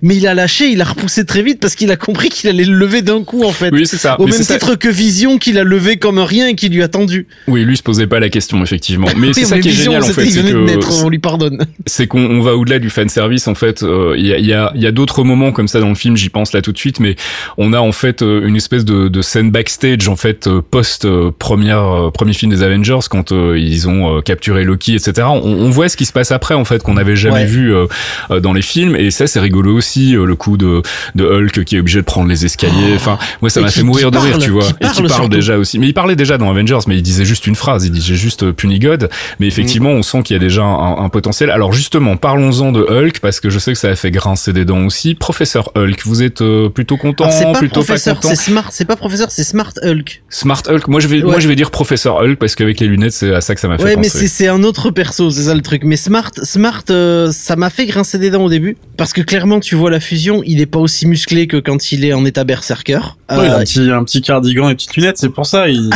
mais il a lâché, il a repoussé très vite parce qu'il a compris qu'il allait le lever d'un coup en fait. Oui c'est ça. Au Mais même ça. titre que Vision qu'il a levé comme rien et qui lui a tendu. Oui lui se posait pas la question effectivement. Mais (laughs) c'est ça mais qui est Vision, génial en fait, c'est que naître, on lui pardonne. c'est qu'on on va au-delà du fan service en fait euh, il y a il y a, y a d'autres moments comme ça dans le film j'y pense là tout de suite mais on a en fait euh, une espèce de, de scène backstage en fait euh, post euh, première euh, premier film des Avengers quand euh, ils ont euh, capturé Loki etc on, on voit ce qui se passe après en fait qu'on n'avait jamais Ouais. vu euh, euh, dans les films et ça c'est rigolo aussi euh, le coup de de Hulk qui est obligé de prendre les escaliers. Enfin moi ça m'a fait mourir de rire tu vois. et qui parle déjà aussi. Mais il parlait déjà dans Avengers mais il disait juste une phrase. Il disait juste euh, Puny God mais effectivement on sent qu'il y a déjà un, un potentiel. Alors justement parlons-en de Hulk parce que je sais que ça a fait grincer des dents aussi professeur Hulk vous êtes euh, plutôt content Alors, c'est pas plutôt pas professeur, c'est smart, c'est pas professeur, c'est smart Hulk. Smart Hulk moi je vais moi je vais dire professeur Hulk parce qu'avec les lunettes c'est à ça que ça m'a fait Ouais, mais penser c'est c'est un autre perso, c'est ça le truc. Mais Smart, Smart, euh, ça m'a fait grincer des dents au début parce que clairement, tu vois la fusion, il est pas aussi musclé que quand il est en état berserker. Ouais, il a Euh, un petit, un petit cardigan et petites lunettes, c'est pour ça. Il,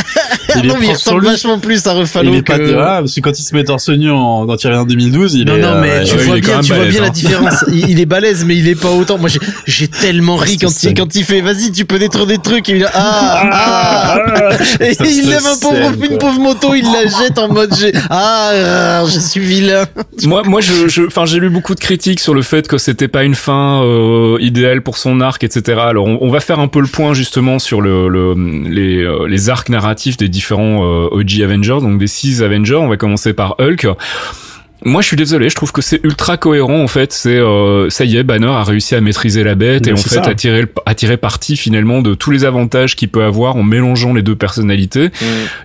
il (laughs) est non, il sur ressemble vachement plus à Ruffalo Il est pas, que... voilà, parce que quand il se met torse nu en, quand il revient en 2012, il non, est, non, mais euh, tu ouais, vois est bien, même tu vois bien la hein. différence. (laughs) il, il est balèze, mais il est pas autant. Moi, j'ai- tellement ri quand il, quand il fait, vas-y, tu peux détruire des trucs. Et il ah, ah, et Ça, il c'est lève un pauvre, scène, une pauvre moto, il la jette en mode, j'ai, ah, je suis vilain. (laughs) moi moi je enfin j'ai lu beaucoup de critiques sur le fait que c'était pas une fin euh, idéale pour son arc etc alors on, on va faire un peu le point justement sur le, le les euh, les arcs narratifs des différents euh, OG Avengers donc des six Avengers on va commencer par Hulk Moi, je suis désolé, je trouve que c'est ultra cohérent en fait. C'est euh, ça y est, Banner a réussi à maîtriser la bête et en fait à tirer, à tirer parti finalement de tous les avantages qu'il peut avoir en mélangeant les deux personnalités.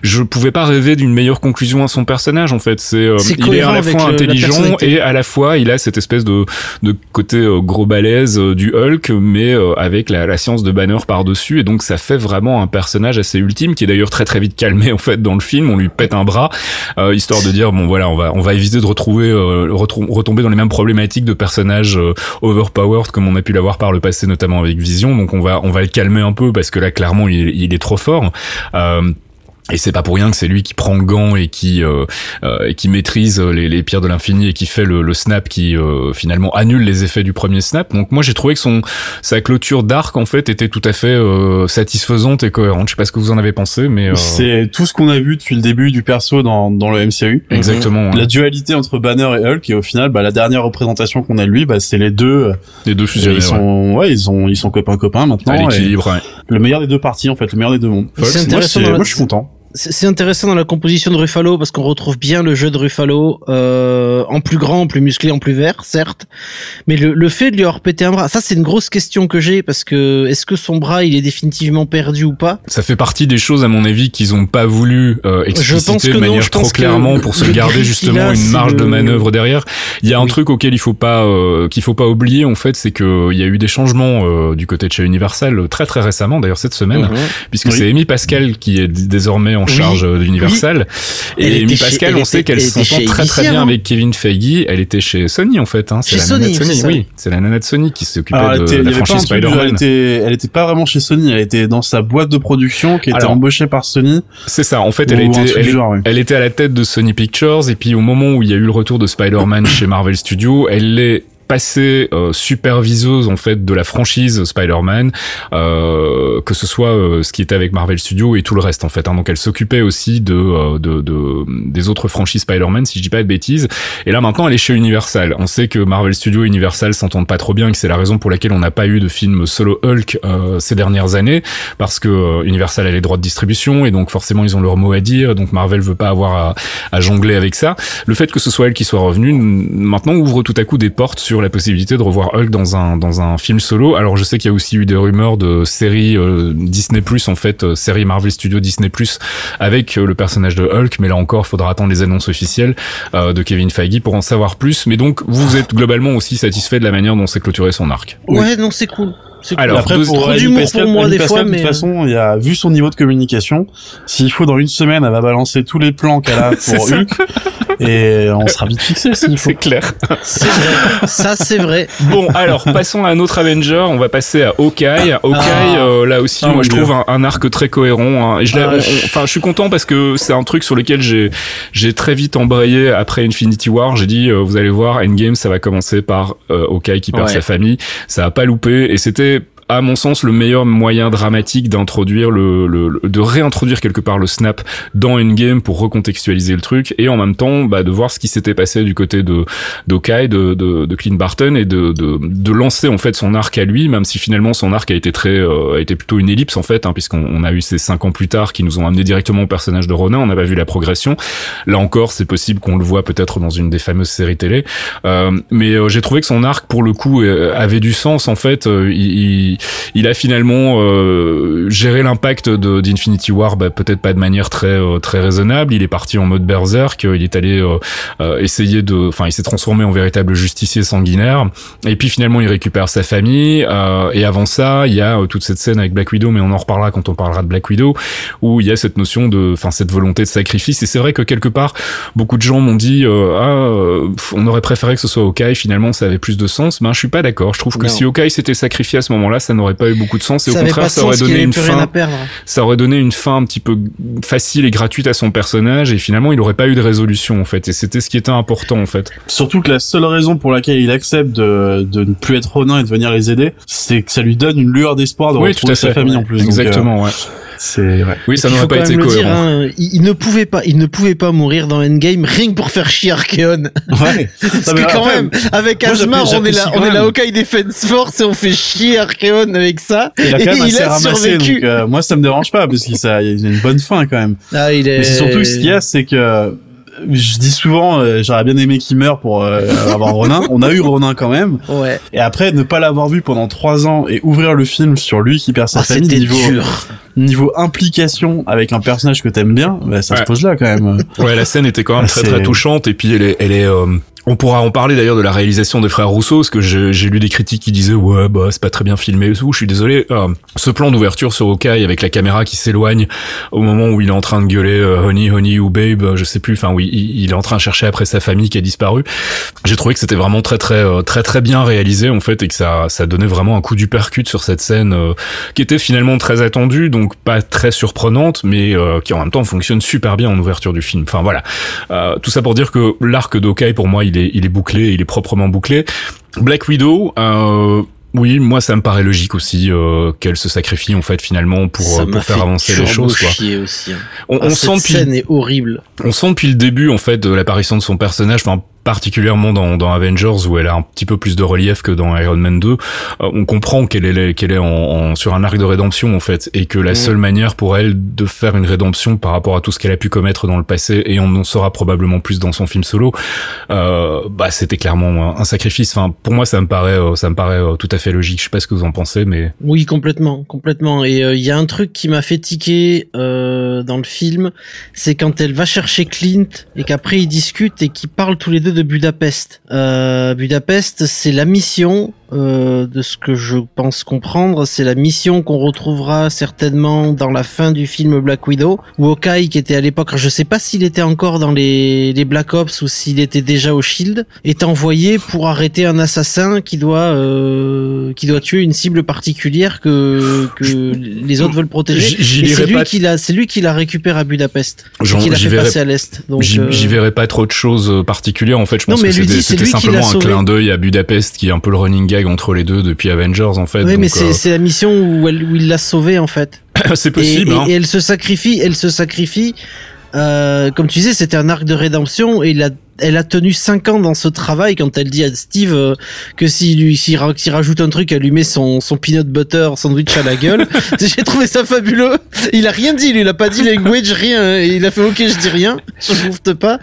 Je pouvais pas rêver d'une meilleure conclusion à son personnage en fait. C'est euh, il est à la fois la intelligent et à la fois il a cette espèce de de côté euh, gros balèze euh, du Hulk, mais euh, avec la, la science de Banner par dessus et donc ça fait vraiment un personnage assez ultime qui est d'ailleurs très très vite calmé en fait dans le film. On lui pète un bras euh, histoire de dire bon voilà on va on va éviter de retrouver euh, retrou- retomber dans les mêmes problématiques de personnages euh, overpowered comme on a pu l'avoir par le passé notamment avec Vision. Donc on va on va le calmer un peu parce que là clairement il, il est trop fort. Euh, et c'est pas pour rien que c'est lui qui prend le gant et qui euh, euh, et qui maîtrise les, les pierres de l'infini et qui fait le, le snap qui euh, finalement annule les effets du premier snap. Donc moi j'ai trouvé que son sa clôture d'arc en fait était tout à fait euh, satisfaisante et cohérente. Je sais pas ce que vous en avez pensé, mais euh, C'est tout ce qu'on a vu depuis le début du perso dans, dans le MCU. exactement La dualité entre Banner et Hulk et au final, bah, la dernière représentation qu'on a de lui, bah, c'est les deux. les deux Ils fusionnés. ouais. sont, ouais, ils sont, ils sont copains copains maintenant. à l'équilibre. ouais. Le meilleur des deux parties en fait, le meilleur des deux mondes. C'est Moi, moi, je suis content. C'est intéressant dans la composition de Ruffalo parce qu'on retrouve bien le jeu de Ruffalo euh, en plus grand, en plus musclé, en plus vert, certes. Mais le, le fait de lui avoir pété un bras, ça c'est une grosse question que j'ai parce que est-ce que son bras il est définitivement perdu ou pas? Ça fait partie des choses à mon avis qu'ils ont pas voulu euh, expliciter de non, manière je trop clairement pour se garder justement a, une marge de manœuvre derrière. Il y a un truc auquel il faut pas euh, qu'il faut pas oublier en fait, c'est que il y a eu des changements euh, du côté de chez Universal euh, très très récemment d'ailleurs cette semaine Mhm. puisque Oui. c'est Amy Pascal qui est désormais en Charge euh, d'Universal et Amy était chez- Pascal on sait était- qu'elle elle était s'entend très très bien avant. avec Kevin Feige, elle était chez Sony en fait hein, c'est Chez la nana de Sony, Sony, oui, c'est la nana de Sony qui s'occupait de était, la franchise elle Spider-Man. était, elle était pas vraiment chez Sony, elle était dans sa boîte de production qui était Alors, embauchée par Sony. C'est ça, en fait elle truc elle genre. Elle était à la tête de Sony Pictures et puis au moment où il y a eu le retour de Spider-Man (coughs) chez Marvel Studios, elle est passée euh, superviseuse en fait de la franchise Spider-Man, euh, que ce soit euh, ce qui était avec Marvel Studios et tout le reste en fait. Hein. Donc elle s'occupait aussi de, de, de des autres franchises Spider-Man, si je dis pas de bêtises. Et là maintenant elle est chez Universal. On sait que Marvel Studios et Universal s'entendent pas trop bien, que c'est la raison pour laquelle on n'a pas eu de film solo Hulk ces dernières années, parce que Universal a les droits de distribution et donc forcément ils ont leur mot à dire. Et donc Marvel veut pas avoir à, à jongler avec ça. Le fait que ce soit elle qui soit revenue maintenant ouvre tout à coup des portes sur la possibilité de revoir Hulk dans un dans un film solo. Alors je sais qu'il y a aussi eu des rumeurs de séries euh, Disney Plus en fait, euh, série Marvel Studios Disney Plus avec euh, le personnage de Hulk, mais là encore faudra attendre les annonces officielles euh, de Kevin Feige pour en savoir plus. Mais donc vous êtes globalement aussi satisfait de la manière dont s'est clôturé son arc. Oui. Ouais, non, c'est cool. Cool. Alors, Après, pour trop Amy d'humour Pascal, pour moi, Amy des fois, de mais, toute façon, il y a vu son niveau de communication. S'il faut dans une semaine, elle va balancer tous les plans qu'elle a (laughs) pour. Hulk, et on sera vite fixé s'il (laughs) faut. C'est clair. C'est vrai. ça, c'est vrai. Bon, alors passons à un autre Avenger. On va passer à Hawkeye. Hawkeye, Ah. euh, là aussi, Ah, moi je trouve un, un arc très cohérent. hein. Et je l'ai- Ah, enfin, je suis content parce que c'est un truc sur lequel j'ai j'ai très vite embrayé après Infinity War. J'ai dit, euh, vous allez voir, Endgame, ça va commencer par euh, Hawkeye qui perd Ouais. sa famille. Ça a pas loupé et c'était à mon sens le meilleur moyen dramatique d'introduire le, le- le- de réintroduire quelque part le snap dans Endgame pour recontextualiser le truc et en même temps bah, de voir ce qui s'était passé du côté de d'Hawkeye de, de, de Clint Barton et de, de, de lancer en fait son arc à lui même si finalement son arc a été très euh, a été plutôt une ellipse en fait hein, puisqu'on on a eu ces cinq ans plus tard qui nous ont amené directement au personnage de Ronin. On n'a pas vu la progression. Là encore c'est possible qu'on le voit peut-être dans une des fameuses séries télé. Euh, mais euh, j'ai trouvé que son arc pour le coup euh, avait du sens en fait. Euh, il, il, il a finalement euh, géré l'impact de d'Infinity War bah, peut-être pas de manière très euh, très raisonnable. Il est parti en mode berserk il est allé euh, euh, essayer de enfin il s'est transformé en véritable justicier sanguinaire. Et puis finalement il récupère sa famille euh, et avant ça il y a euh, toute cette scène avec Black Widow mais on en reparlera quand on parlera de Black Widow où il y a cette notion de enfin cette volonté de sacrifice. Et c'est vrai que quelque part beaucoup de gens m'ont dit euh, ah euh, on aurait préféré que ce soit Hawkeye. Finalement ça avait plus de sens ben je suis pas d'accord. Je trouve que Non. si Hawkeye s'était sacrifié à ce moment-là ça n'aurait pas eu beaucoup de sens et ça au contraire ça aurait donné une fin. ça aurait donné une fin un petit peu facile et gratuite à son personnage et finalement il aurait pas eu de résolution en fait. Et c'était ce qui était important en fait. Surtout que la seule raison pour laquelle il accepte de, de ne plus être Ronin et de venir les aider, c'est que ça lui donne une lueur d'espoir de Oui, retrouver tout à sa fait. famille en plus. Donc, exactement ouais. euh, c'est ouais. oui ça Il n'aurait pas été dire, cohérent hein, il, il ne pouvait pas, il ne pouvait pas mourir dans Endgame rien que pour faire chier Archeon. Ouais. (laughs) Parce que quand même, avec Asmar, on est là, j'apprécie on est là même. Hawkeye Defense Force et on fait chier Archeon avec ça. Il a quand même Et assez a ramassé, survécu. donc euh, moi ça me dérange pas parce qu'il ça- il y a une bonne fin quand même. Ah, il est. Mais c'est surtout ce qu'il y a, c'est que je dis souvent, euh, j'aurais bien aimé qu'il meure pour euh, (laughs) avoir Ronin. On a eu Ronin quand même. Ouais. Et après, ne pas l'avoir vu pendant trois ans et ouvrir le film sur lui qui perd sa Ah, famille niveau, dur. niveau implication avec un personnage que t'aimes bien, bah, ça Ouais. se pose là quand même. Ouais, la scène était quand même Ah, très c'est- très touchante et puis elle est, elle est. euh, on pourra en parler d'ailleurs de la réalisation des frères Rousseau, parce que j'ai lu des critiques qui disaient ouais bah c'est pas très bien filmé et. Je suis désolé. euh, ce plan d'ouverture sur Hawkeye avec la caméra qui s'éloigne au moment où il est en train de gueuler euh, Honey Honey ou Babe, euh, je sais plus. Enfin oui, il, est en train de chercher après sa famille qui a disparu. J'ai trouvé que c'était vraiment très très très très bien réalisé en fait et que ça ça donnait vraiment un coup du percute sur cette scène euh, qui était finalement très attendue, donc pas très surprenante, mais euh, qui en même temps fonctionne super bien en ouverture du film. Enfin voilà, tout ça pour dire que l'arc d'Hawkeye pour moi il est il est bouclé, il est proprement boucllé. Black Widow. Euh, oui, moi ça me paraît logique aussi euh, qu'elle se sacrifie en fait finalement pour, euh, pour faire avancer les choses quoi. chier aussi. hein. On, Ah, on cette sent depuis scène est horrible. on sent depuis le début en fait de l'apparition de son personnage, enfin particulièrement dans, dans Avengers où elle a un petit peu plus de relief que dans Iron Man 2. euh, on comprend qu'elle est qu'elle est en, en- sur un arc de rédemption en fait et que la Mm. seule manière pour elle de faire une rédemption par rapport à tout ce qu'elle a pu commettre dans le passé et on en saura probablement plus dans son film solo, euh, bah c'était clairement un, un sacrifice. Enfin pour moi ça me paraît euh, ça me paraît euh, tout à fait logique. Je sais pas ce que vous en pensez mais Oui, complètement, complètement. Et euh, il y a un truc qui m'a fait tiquer euh, dans le film, c'est quand elle va chercher Clint et qu'après ils discutent et qu'ils parlent tous les deux de Budapest. Euh, Budapest, c'est la mission. Euh, de ce que je pense comprendre, c'est la mission qu'on retrouvera certainement dans la fin du film Black Widow, où Hawkeye, qui était à l'époque, je sais pas s'il était encore dans les, les Black Ops ou s'il était déjà au Shield, est envoyé pour arrêter un assassin qui doit euh, qui doit tuer une cible particulière que que les autres veulent protéger. C'est lui pas- qui l'a c'est lui qui la récupère à Budapest, qui l'a fait verrai- passer à l'est. Donc J'y euh, j'y verrais pas trop de choses euh, particulières en fait. Je Non, pense mais que c'était simplement un clin d'œil à Budapest qui est un peu le running gag entre les deux depuis Avengers en fait. oui, Donc, mais c'est euh, c'est la mission où, elle, où il l'a sauvé en fait. (laughs) c'est possible. et- hein. et elle se sacrifie, elle se sacrifie. Euh, comme tu disais, c'était un arc de rédemption et il a, elle a tenu cinq ans dans ce travail quand elle dit à Steve euh, que s'il lui rajoute un truc, elle lui met son, son peanut butter sandwich à la gueule. (laughs) (laughs) J'ai trouvé ça fabuleux. Il a rien dit, lui, il a pas dit language, rien. Il a fait ok, je dis rien, je bouffe pas.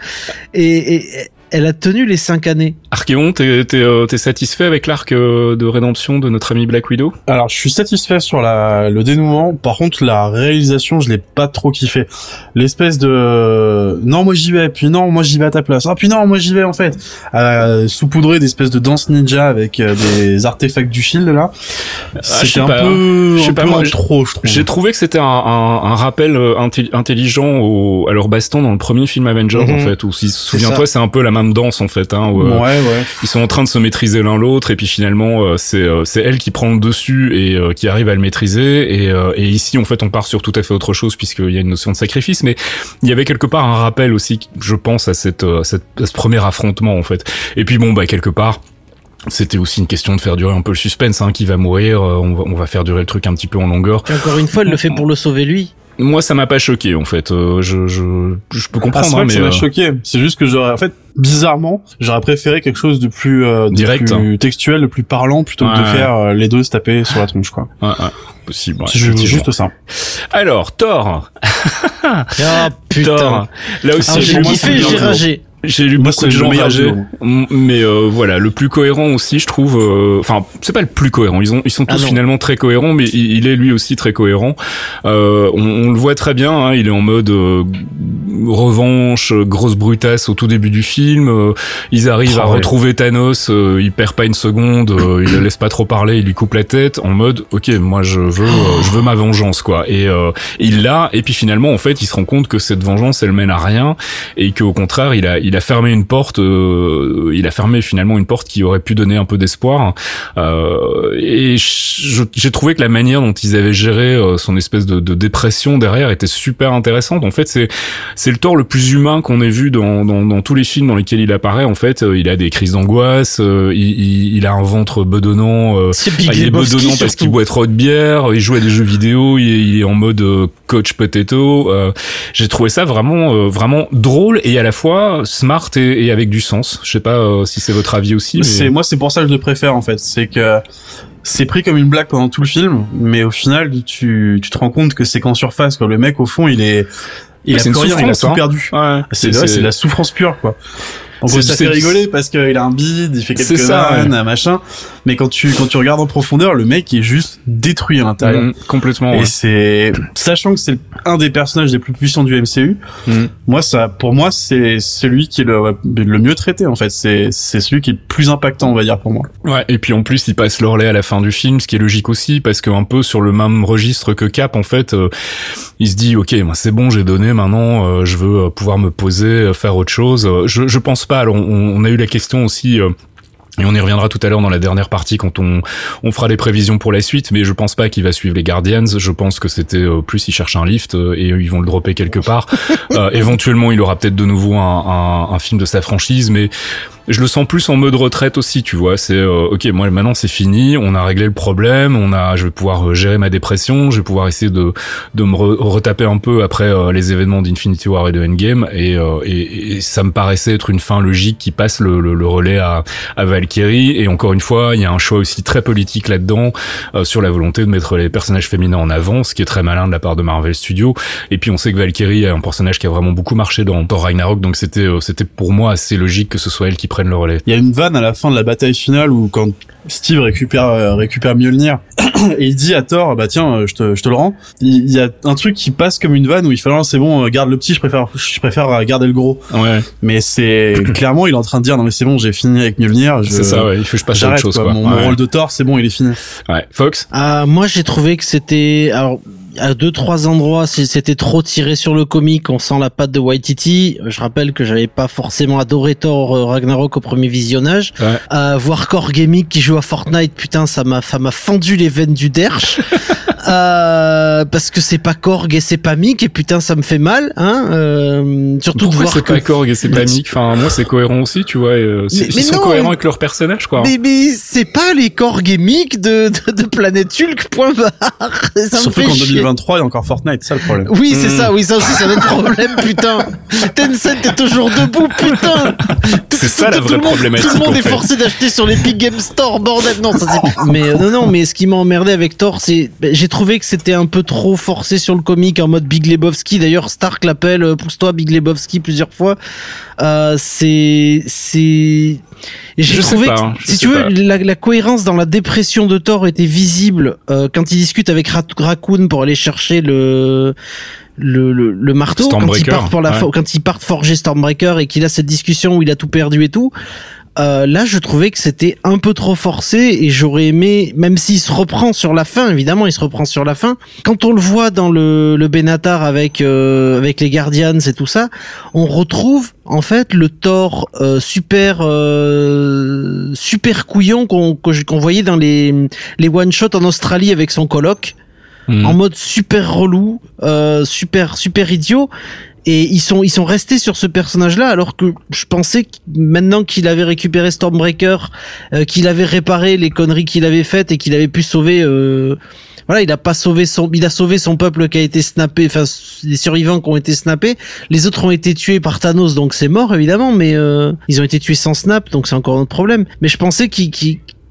Et, et elle a tenu les cinq années. Archéon, t'es t'es, euh, t'es satisfait avec l'arc euh, de rédemption de notre ami Black Widow? Alors, je suis satisfait sur la, le dénouement. Par contre, la réalisation, je l'ai pas trop kiffé. L'espèce de non, moi j'y vais, puis non, moi j'y vais à ta place. Ah, puis non, moi j'y vais en fait. Euh, saupoudrer d'espèces de danse ninja avec euh, des artefacts du shield là. C'était sais un pas, peu, je sais un pas, peu moi, trop. J'ai trouvé que c'était un, un, un rappel intelli- intelligent au, à leur baston dans le premier film Avengers Mhm. en fait. Où si souviens-toi, c'est un peu la même danse en fait. Hein, où, euh, Ouais, ouais. ils sont en train de se maîtriser l'un l'autre et puis finalement euh, c'est euh, c'est elle qui prend le dessus et euh, qui arrive à le maîtriser et, euh, et ici en fait on part sur tout à fait autre chose puisqu'il y a une notion de sacrifice mais il y avait quelque part un rappel aussi je pense à cette, cette à ce premier affrontement en fait et puis bon bah quelque part c'était aussi une question de faire durer un peu le suspense hein, qui va mourir on, va, on va faire durer le truc un petit peu en longueur Et encore une fois, elle le fait pour le sauver lui. moi ça m'a pas choqué en fait euh, je, je je peux Ah, comprendre hein, que mais ça m'a euh, choqué. C'est juste que j'aurais, en fait, bizarrement, j'aurais préféré quelque chose de plus, euh, de Direct. plus textuel, de plus parlant, plutôt que de Ouais. faire euh, les deux se taper sur la tronche, quoi. ouais, ouais, possible ouais, C'est ju- effectivement. juste ça. alors Thor Ah (laughs) putain. Thor là aussi Alors, j'ai kiffé, j'ai ragé. J'ai lu Moi, beaucoup de gens rager, mais euh, voilà, le plus cohérent aussi, je trouve. euh, Enfin, c'est pas le plus cohérent. Ils ont, ils sont Ah tous finalement très cohérents, mais il, il est lui aussi très cohérent. Euh, on, on le voit très bien. Hein, il est en mode euh, revanche, euh, grosse brutasse au tout début du film. euh, ils arrivent Oh, à ouais. retrouver Thanos. euh, il perd pas une seconde. euh, il le laisse pas trop parler. Il lui coupe la tête en mode, ok, moi je veux, euh, je veux ma vengeance, quoi. Et euh, il l'a. Et puis finalement, en fait, il se rend compte que cette vengeance, elle mène à rien et qu'au contraire il a il a fermé une porte euh, il a fermé finalement une porte qui aurait pu donner un peu d'espoir. Euh, et j'ai trouvé que la manière dont ils avaient géré euh, son espèce de, de dépression derrière était super intéressante. En fait c'est c'est le Thor le plus humain qu'on ait vu dans, dans dans tous les films dans lesquels il apparaît. En fait Euh, il a des crises d'angoisse euh, il, il, il a un ventre bedonnant C'est ah, il est bedonnant parce qu'il boit trop de bière, il joue à des jeux vidéo, il est, il est en mode coach potato. euh, J'ai trouvé ça vraiment euh, vraiment drôle et à la fois smart et, et avec du sens. Je sais pas euh, si c'est votre avis aussi. Mais... Moi, c'est pour ça que je le préfère en fait. C'est que c'est pris comme une blague pendant tout le film, mais au final, tu, tu te rends compte que c'est qu'en surface. Quoi. Le mec, au fond, il est Il a c'est une plus rien, il a souffrance, tout perdu. Ouais, C'est la souffrance pure, quoi. En gros, ça fait rigoler parce qu'il a un bide, il fait quelques vannes, machin. Mais quand tu, quand tu regardes en profondeur, le mec est juste détruit à l'intérieur. Mm, complètement. Et ouais. c'est, sachant que c'est un des personnages les plus puissants du MCU, Mm. moi, ça, pour moi, c'est celui qui est le, le mieux traité, en fait. C'est, c'est celui qui est le plus impactant, on va dire, pour moi. Ouais, et puis en plus, il passe leur lait à la fin du film, ce qui est logique aussi, parce qu'un peu sur le même registre que Cap, en fait, euh, il se dit, ok, moi c'est bon, j'ai donné, maintenant, euh, je veux euh, pouvoir me poser, faire autre chose. Je, je pense pas. Alors, on, on a eu la question aussi. euh, et on y reviendra tout à l'heure dans la dernière partie quand on, on fera les prévisions pour la suite, mais je pense pas qu'il va suivre les Guardians. Je pense que c'était euh, plus il cherche un lift euh, et ils vont le dropper quelque part. (laughs) Euh, éventuellement, il aura peut-être de nouveau un, un, un film de sa franchise, mais je le sens plus en mode retraite aussi, tu vois. C'est euh, ok, moi maintenant c'est fini, on a réglé le problème, on a, je vais pouvoir euh, gérer ma dépression, je vais pouvoir essayer de de me re- retaper un peu après euh, les événements d'Infinity War et de Endgame, et, euh, et, et ça me paraissait être une fin logique qui passe le, le, relais à, à Valkyrie. Et encore une fois, il y a un choix aussi très politique là-dedans euh, sur la volonté de mettre les personnages féminins en avant, ce qui est très malin de la part de Marvel Studios. Et puis on sait que Valkyrie est un personnage qui a vraiment beaucoup marché dans Thor Ragnarok, donc c'était c'était pour moi assez logique que ce soit elle qui prenne le relais. Il y a une vanne à la fin de la bataille finale où quand Steve récupère euh, récupère Mjolnir et (coughs) il dit à Thor bah tiens euh, je te je te le rends. Il il y a un truc qui passe comme une vanne où il fait non c'est bon euh, garde le petit je préfère je préfère euh, garder le gros. Ouais, Mais c'est (coughs) clairement il est en train de dire non mais c'est bon j'ai fini avec Mjolnir. C'est ça. Ouais, il faut que je passe à autre chose quoi. quoi. Mon, rôle de Thor c'est bon il est fini. Ouais. Fox? Ah, moi, j'ai trouvé que c'était alors à deux trois endroits, c'était trop tiré sur le comique. On sent la patte de Waititi. Je rappelle que j'avais pas forcément adoré Thor euh, Ragnarok au premier visionnage. Ouais. Euh, voir Core Gaming qui joue à Fortnite, putain, ça m'a, ça m'a fendu les veines du derche. (laughs) euh, parce que c'est pas Korg et c'est pas Mick et putain, ça me fait mal, hein. Euh, surtout de voir c'est que. pas Korg et c'est pas Mick Enfin, moi, c'est cohérent aussi, tu vois. et, euh, c'est- Mais- ils sont non, cohérents avec leur personnage, quoi. Mais, mais c'est pas les Korg et Mick de, de, de Planète Hulk, point barre. (laughs) Ça me fait chier. 2023 il y a encore Fortnite c'est ça le problème. Oui, c'est Hmm. ça, oui, ça aussi, c'est notre problème, putain. Tencent est toujours debout, putain. C'est ça, la vraie problématique, Tout le monde est forcé d'acheter sur l'Epic Game Store, bordel. Non, ça c'est. Mais euh, non, non, mais ce qui m'a emmerdé avec Thor, c'est, ben, j'ai trouvé que c'était un peu trop forcé sur le comique en mode Big Lebowski. D'ailleurs, Stark l'appelle, euh, pousse-toi Big Lebowski plusieurs fois. Euh, c'est, c'est. J'ai trouvé, pas, que, hein, si tu veux, la, la cohérence dans la dépression de Thor était visible euh, quand il discute avec Rat- Raccoon pour aller chercher le le, le, le marteau quand il part pour la ouais. quand il part forger Stormbreaker et qu'il a cette discussion où il a tout perdu et tout. Euh, là, je trouvais que c'était un peu trop forcé et j'aurais aimé, même s'il se reprend sur la fin, évidemment, il se reprend sur la fin. Quand on le voit dans le, le Benatar avec euh, avec les Guardians et tout ça, on retrouve en fait le Thor euh, super euh, super couillon qu'on que je- qu'on voyait dans les les one shot en Australie avec son coloc Hmm. en mode super relou, euh, super super idiot. Et ils sont ils sont restés sur ce personnage-là alors que je pensais que maintenant qu'il avait récupéré Stormbreaker, euh, qu'il avait réparé les conneries qu'il avait faites et qu'il avait pu sauver. Euh, voilà, il a pas sauvé son, il a sauvé son peuple qui a été snappé, enfin les survivants qui ont été snappés. Les autres ont été tués par Thanos, donc c'est mort évidemment, mais euh, ils ont été tués sans snap, donc c'est encore un autre problème. Mais je pensais qu'il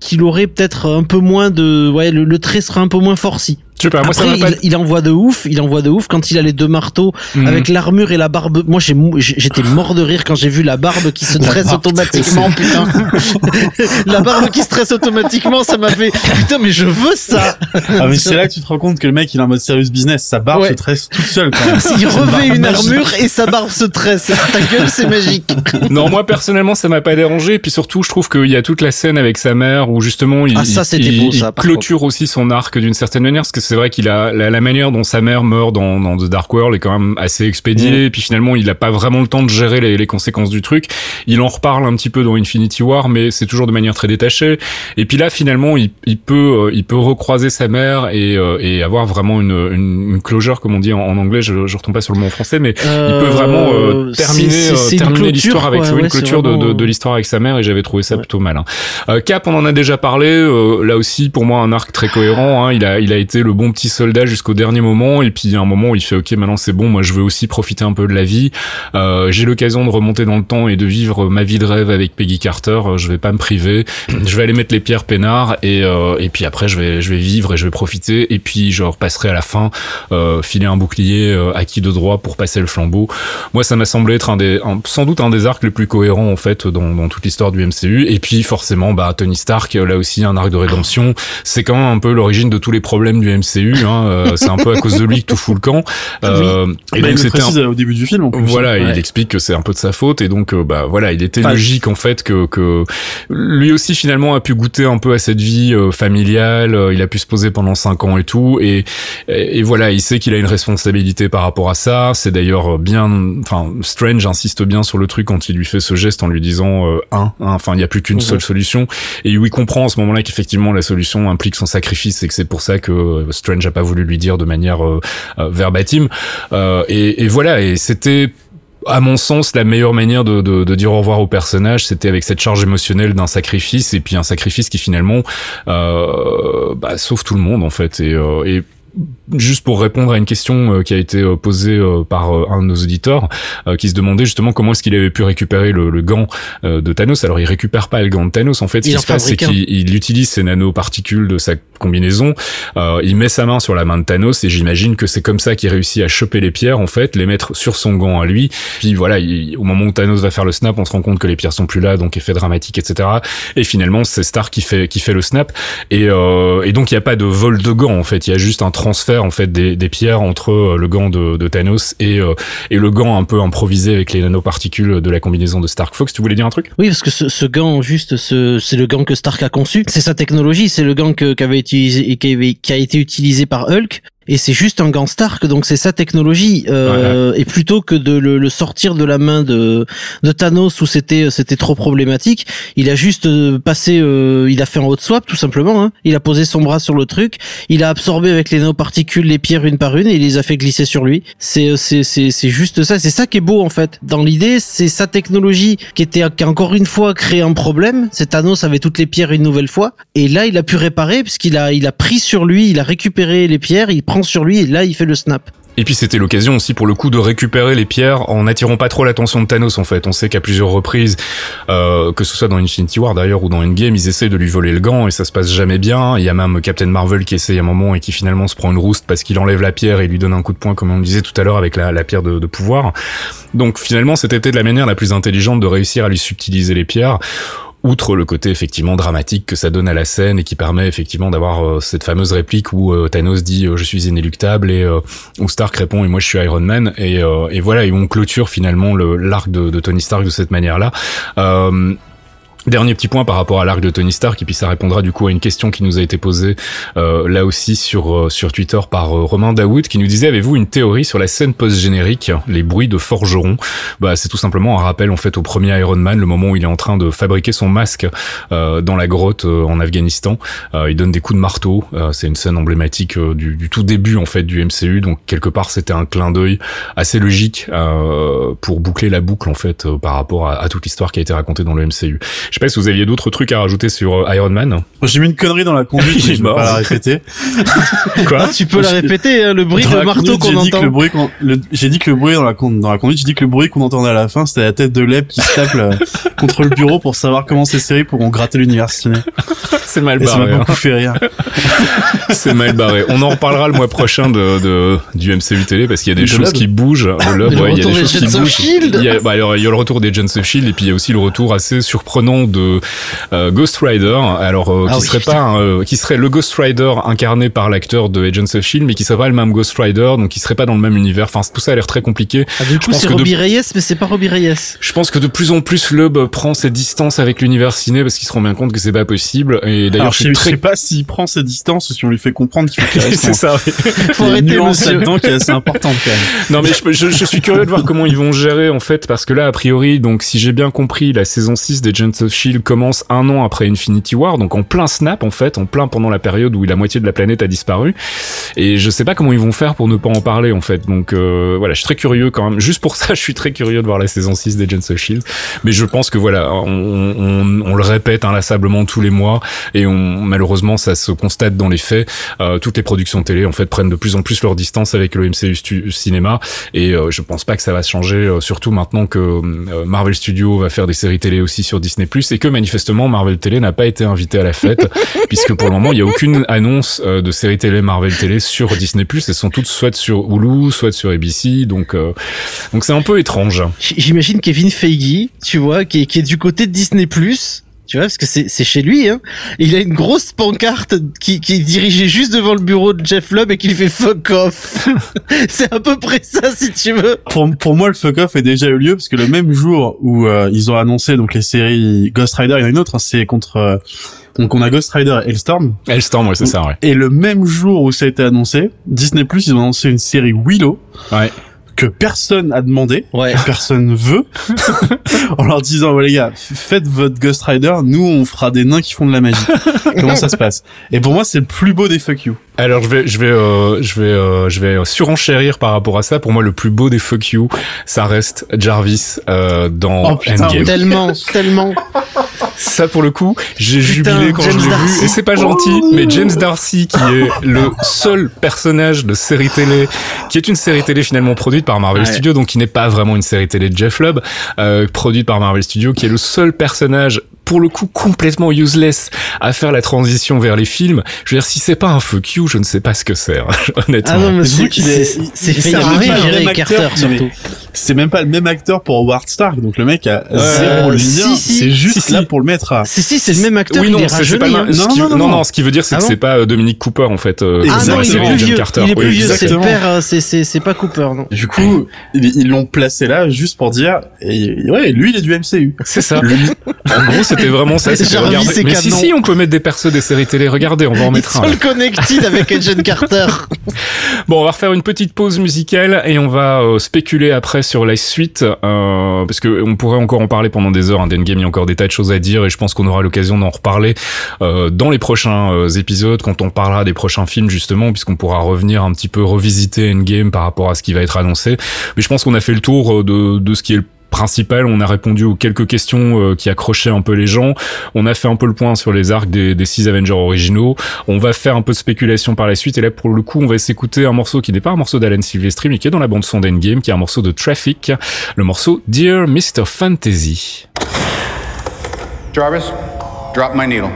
qu'il aurait peut-être un peu moins de, ouais, le, le trait serait un peu moins forci. Moi, ça Après, m'a pas. il, il envoie de ouf, il envoie de ouf quand il a les deux marteaux Hmm. avec l'armure et la barbe. Moi, j'ai mou- j'ai- j'étais mort de rire quand j'ai vu la barbe qui se dresse barbe automatiquement, putain. (laughs) la barbe qui se dresse automatiquement, ça m'a fait putain, mais je veux ça. Ah mais c'est là que tu te rends compte que le mec il est en mode serious business, sa barbe Ouais. se tresse toute seule quand même. (laughs) Il revêt une armure et sa barbe se tresse. Ta gueule, c'est magique. Non, moi personnellement, ça m'a pas dérangé. Et puis surtout, je trouve qu'il y a toute la scène avec sa mère où justement il, Ah, ça, il- beau, ça, clôture aussi son arc d'une certaine manière, parce que c'est vrai qu'il a la, la manière dont sa mère meurt dans, dans The Dark World est quand même assez expédiée. Et puis finalement, il a pas vraiment le temps de gérer les, les conséquences du truc. Il en reparle un petit peu dans Infinity War, mais c'est toujours de manière très détachée. Et puis là, finalement, il, il peut euh, il peut recroiser sa mère et, euh, et avoir vraiment une, une, une closure, comme on dit en, en anglais. Je, je retombe pas sur le mot en français, mais il peut vraiment euh, terminer, euh, terminer l'histoire avec une clôture de, de, de l'histoire avec sa mère et j'avais trouvé ça Ouais. plutôt malin. Euh, Cap, on en a déjà parlé. euh, là aussi, pour moi, un arc très cohérent. Hein, il a, il a été le bon petit soldat jusqu'au dernier moment et puis il y a un moment où il fait ok maintenant c'est bon moi je veux aussi profiter un peu de la vie. Euh, j'ai l'occasion de remonter dans le temps et de vivre ma vie de rêve avec Peggy Carter euh, je vais pas me priver. (clears throat) Je vais aller mettre les pierres peinards et euh, et puis après je vais je vais vivre et je vais profiter et puis je repasserai à la fin euh, filer un bouclier euh, acquis de droit pour passer le flambeau. Moi ça m'a semblé être un des un- sans doute un des arcs les plus cohérents en fait dans, dans toute l'histoire du MCU et puis forcément bah Tony Stark là aussi un arc de rédemption. C'est quand même un peu l'origine de tous les problèmes du MCU hein, euh, c'est un peu à cause de lui que tout fout le camp euh, et Bah, il donc le c'était un précise au début du film en plus. voilà, Ouais. il explique que c'est un peu de sa faute et donc euh, bah voilà, il était Enfin, logique en fait que que lui aussi finalement a pu goûter un peu à cette vie euh, familiale, euh, il a pu se poser pendant cinq ans et tout et et, et voilà, il sait qu'il a une responsabilité par rapport à ça, c'est d'ailleurs bien enfin Strange insiste bien sur le truc quand il lui fait ce geste en lui disant euh, un, un, enfin il y a plus qu'une Mhm. seule solution et il comprend à ce moment-là qu'effectivement la solution implique son sacrifice et que c'est pour ça que euh, Strange a pas voulu lui dire de manière euh, euh, verbatim euh, et, et voilà et c'était à mon sens, la meilleure manière de, de, de dire au revoir au personnage, c'était avec cette charge émotionnelle d'un sacrifice, et puis un sacrifice qui finalement euh, bah, sauve tout le monde en fait. Et, euh, et juste pour répondre à une question euh, qui a été euh, posée euh, par un de nos auditeurs, qui se demandait justement comment est-ce qu'il avait pu récupérer le, le gant de Thanos. Alors il récupère pas le gant de Thanos. En fait, ce Il qui se passe, c'est qu'il il utilise ces nanoparticules de sa combinaison. Euh, il met sa main sur la main de Thanos et j'imagine que c'est comme ça qu'il réussit à choper les pierres en fait, les mettre sur son gant à lui. Puis voilà, il- au moment où Thanos va faire le snap, on se rend compte que les pierres sont plus là, donc effet dramatique, etc. Et finalement, c'est Stark qui fait qui fait le snap. Et, euh, et donc il y a pas de vol de gant en fait, il y a juste un transfert en fait des, pierres entre euh, le gant de, de Thanos et euh, et le gant un peu improvisé avec les nanoparticules de la combinaison de Stark. Fox, tu voulais dire un truc? Oui, parce que ce, gant, juste, ce, c'est le gant que Stark a conçu. C'est sa technologie, c'est le gant que, qu'avait utilisé, et qui, avait- qui a été utilisé par Hulk. Et c'est juste un gant Stark, donc c'est sa technologie. Euh, Et plutôt que de le, le sortir de la main de, de Thanos où c'était c'était trop problématique, il a juste euh, passé, euh, il a fait un hot swap tout simplement. Hein. Il a posé son bras sur le truc, il a absorbé avec les nanoparticules les pierres une par une et il les a fait glisser sur lui. C'est c'est c'est c'est juste ça. C'est ça qui est beau en fait. Dans l'idée, c'est sa technologie qui était qui a encore une fois créé un problème. C'est Thanos avait toutes les pierres une nouvelle fois et là il a pu réparer puisqu'il a il a pris sur lui, il a récupéré les pierres, il prend sur lui et là il fait le snap. Et puis c'était l'occasion aussi pour le coup de récupérer les pierres en n'attirant pas trop l'attention de Thanos en fait. On sait qu'à plusieurs reprises, euh, que ce soit dans Infinity War d'ailleurs ou dans Endgame, ils essaient de lui voler le gant et ça se passe jamais bien. Il y a même Captain Marvel qui essaye un moment et qui finalement se prend une rouste parce qu'il enlève la pierre et lui donne un coup de poing comme on disait tout à l'heure avec la, la pierre de, de pouvoir. Donc finalement c'était peut-être la manière la plus intelligente de réussir à lui subtiliser les pierres outre le côté effectivement dramatique que ça donne à la scène et qui permet effectivement d'avoir euh, cette fameuse réplique où euh, Thanos dit euh, je suis inéluctable et euh, où Stark répond et moi je suis Iron Man et, euh, et voilà et on clôture finalement le l'arc de, de Tony Stark de cette manière là. Dernier petit point par rapport à l'arc de Tony Stark et puis ça répondra du coup à une question qui nous a été posée euh, là aussi sur euh, sur Twitter par euh, Romain Daoud qui nous disait avez-vous une théorie sur la scène post générique les bruits de forgeron bah c'est tout simplement un rappel en fait au premier Iron Man le moment où il est en train de fabriquer son masque dans la grotte en Afghanistan. Il donne des coups de marteau c'est une scène emblématique du, tout début en fait du MCU donc quelque part c'était un clin d'œil assez logique pour boucler la boucle en fait par rapport à toute l'histoire qui a été racontée dans le MCU je sais pas si vous aviez d'autres trucs à rajouter sur euh, Iron Man. Moi, J'ai mis une connerie dans la conduite, (laughs) mais je vais mort. pas la répéter. (laughs) Quoi Tu peux la répéter, hein, le bruit de marteau qu'on j'ai dit que entend. le bruit qu'on- le- J'ai dit que le bruit dans la, con- dans la conduite, j'ai dit que le bruit qu'on entendait à la fin, c'était la tête de Leb qui se tape là, (laughs) contre le bureau pour savoir comment ces séries pourront gratter l'univers ciné. C'est mal Et ça m'a barré. hein. beaucoup fait rire. C'est mal barré. On en reparlera le mois prochain de, de du MCU télé parce qu'il y a des De choses qui bougent. Ouais, il y a retour des choses qui bougent. Shield. Il y a, bah, alors, il y a le retour des Agents of Shield et puis il y a aussi le retour assez surprenant de euh, Ghost Rider. Alors euh, Ah qui oui, serait putain. pas un, euh, qui serait le Ghost Rider incarné par l'acteur de Agents of Shield, mais qui serait pas le même Ghost Rider, donc qui serait pas dans le même univers. Enfin, tout ça a l'air très compliqué. Ah, du coup, pense c'est de- Robbie Reyes, mais c'est pas Robbie Reyes. Je pense que de plus en plus Lub prend ses distances avec l'univers ciné parce qu'il se rend bien compte que c'est pas possible. Et d'ailleurs, Alors, je suis sais, je sais très pas s'il prend ses distances ou si on lui fait comprendre qu'il faut qu'il (laughs) c'est ça. (laughs) oui. Faut Il y a une arrêter, nuance là-dedans qui est assez importante quand même. Non mais je, je, je suis curieux de voir comment ils vont gérer en fait parce que là a priori donc si j'ai bien compris la saison 6 des Agents of Shield commence un an après Infinity War donc en plein snap en fait en plein pendant la période où la moitié de la planète a disparu. Et je sais pas comment ils vont faire pour ne pas en parler en fait. Donc euh, voilà je suis très curieux quand même. Juste pour (laughs) ça je suis très curieux de voir la saison 6 des Agents of Shield mais je pense que voilà on, on, on le répète inlassablement tous les mois. Et on, malheureusement ça se constate dans les faits. Euh, toutes les productions télé en fait prennent de plus en plus leur distance avec le MCU cinéma. Et euh, je pense pas que ça va changer euh, surtout maintenant que euh, Marvel Studios va faire des séries télé aussi sur Disney Et que manifestement Marvel Télé n'a pas été invité à la fête (laughs) puisque pour le moment il y a aucune annonce de séries télé Marvel Télé sur Disney Plus elles sont toutes soit sur Hulu soit sur ABC donc donc c'est un peu étrange. J'imagine Kevin Feige, tu vois, qui est, qui est du côté de Disney Plus tu vois, parce que c'est chez lui, hein. il a une grosse pancarte qui, qui est dirigée juste devant le bureau de Jeff Lubb et qui lui fait fuck off. (laughs) c'est à peu près ça, si tu veux. Pour, pour moi, le fuck off est déjà eu lieu parce que le même jour où euh, ils ont annoncé donc les séries Ghost Rider, il y en a une autre, hein, c'est contre euh, donc on a Ghost Rider et Hellstorm. Hellstorm, ouais, c'est ça, ouais. Et le même jour où ça a été annoncé, Disney Plus, ils ont annoncé une série Willow. Ouais que personne a demandé, ouais. personne veut, (laughs) en leur disant oh, les gars, faites votre Ghost Rider, nous on fera des nains qui font de la magie. (laughs) Comment ça se passe? Et pour moi, c'est le plus beau des fuck you. Alors je vais je vais euh, je vais euh, je vais surenchérir par rapport à ça. Pour moi, le plus beau des fuck you, ça reste Jarvis euh, dans oh, Endgame. Tellement, (laughs) tellement. Ça pour le coup, j'ai jubilé quand je l'ai vu et c'est pas gentil, mais James Darcy qui est le seul personnage de série télé qui est une série télé finalement produite par Marvel Studios, donc qui n'est pas vraiment une série télé de Jeff Lubb, euh, produite par Marvel Studios, qui est le seul personnage pour le coup complètement useless à faire la transition vers les films. Je veux dire, si c'est pas un fuck you, je ne sais pas ce que c'est, hein, (laughs) honnêtement. Ah non, mais c'est fait Carter, surtout. C'est même pas le même acteur pour Howard Stark, donc le mec a zéro lien. C'est juste là pour le mettre à. Si, si, c'est le même acteur. Oui, non, c'est pas hein. non, non, non, ce qui veut dire, c'est que ah c'est pas euh, Dominique Cooper, en fait, euh, ah non, il est plus vieux. Il est plus vieux, c'est le père, euh, c'est pas Cooper, non. Du coup, ils l'ont placé là juste pour dire, ouais, lui, il est du MCU. C'est ça. En gros, c'était vraiment ça. (laughs) Mais si, si, on peut mettre des persos des séries télé. Regardez, on va en mettre un. Ils connected avec (laughs) Agent Carter. bon, on va refaire une petite pause musicale et on va euh, spéculer après sur la suite, euh, parce que on pourrait encore en parler pendant des heures. Hein. Il y a encore des tas de choses à dire et je pense qu'on aura l'occasion d'en reparler euh, dans les prochains euh, épisodes, quand on parlera des prochains films justement, puisqu'on pourra revenir un petit peu revisiter Endgame par rapport à ce qui va être annoncé. Mais je pense qu'on a fait le tour de, de ce qui est le principal. On a répondu aux quelques questions euh, qui accrochaient un peu les gens. On a fait un peu le point sur les arcs des, des six Avengers originaux. On va faire un peu de spéculation par la suite. Et là, pour le coup, on va s'écouter un morceau qui n'est pas un morceau d'Alan Silvestri, mais qui est dans la bande son d'Endgame, qui est un morceau de Traffic, le morceau Dear Mr. Fantasy. Jarvis, drop my needle.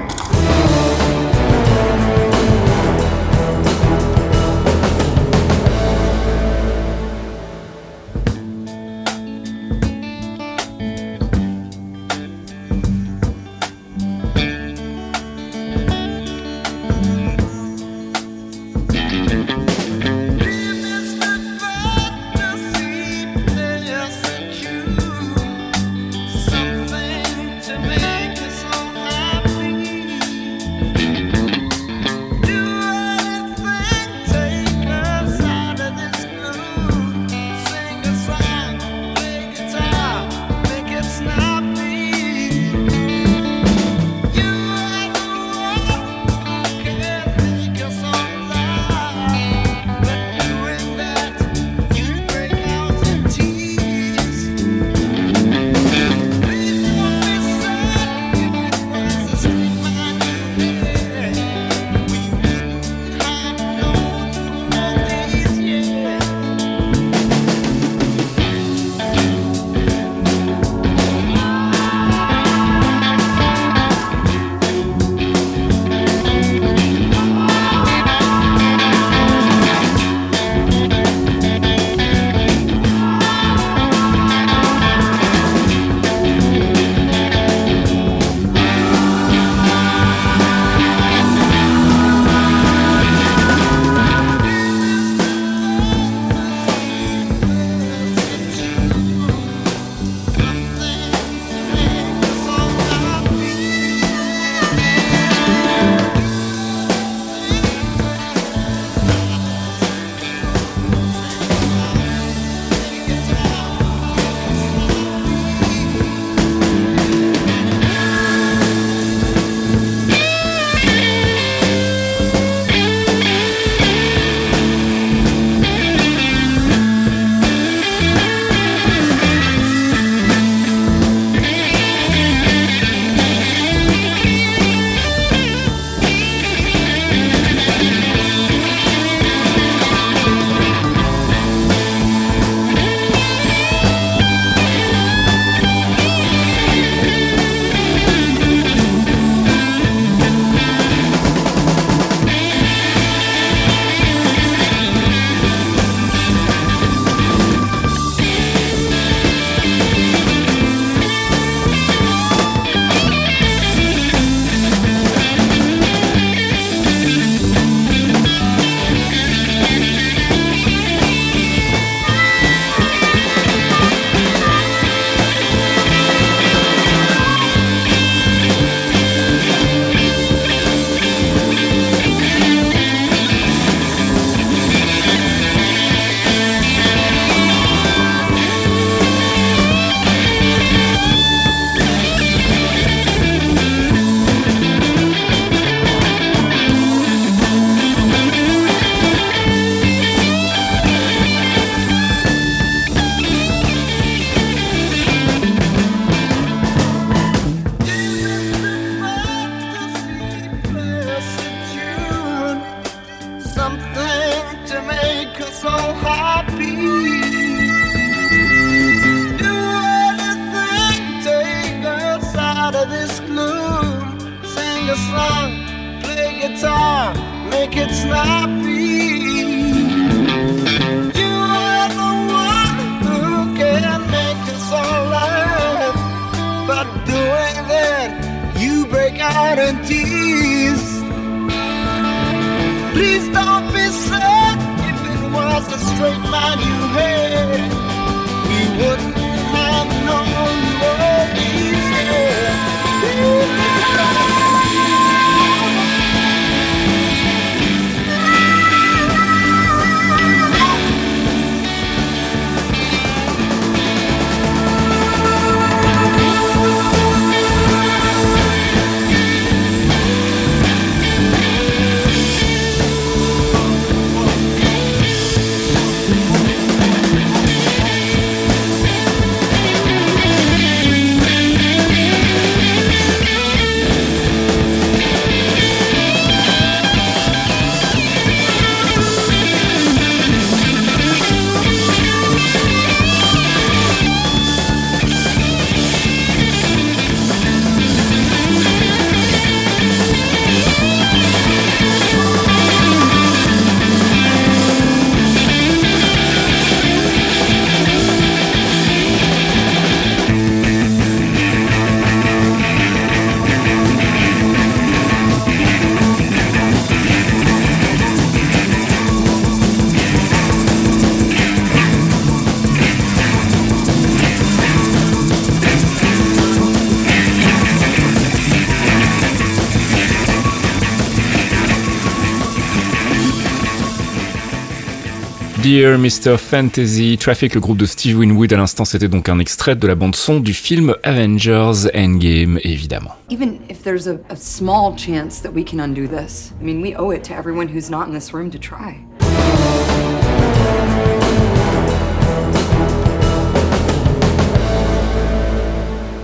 Dear Mr. Fantasy, Traffic, le groupe de Steve Winwood à l'instant, c'était donc un extrait de la bande-son du film Avengers Endgame, évidemment. Even if there's a, a small chance that we can undo this, I mean, we owe it to everyone who's not in this room to try.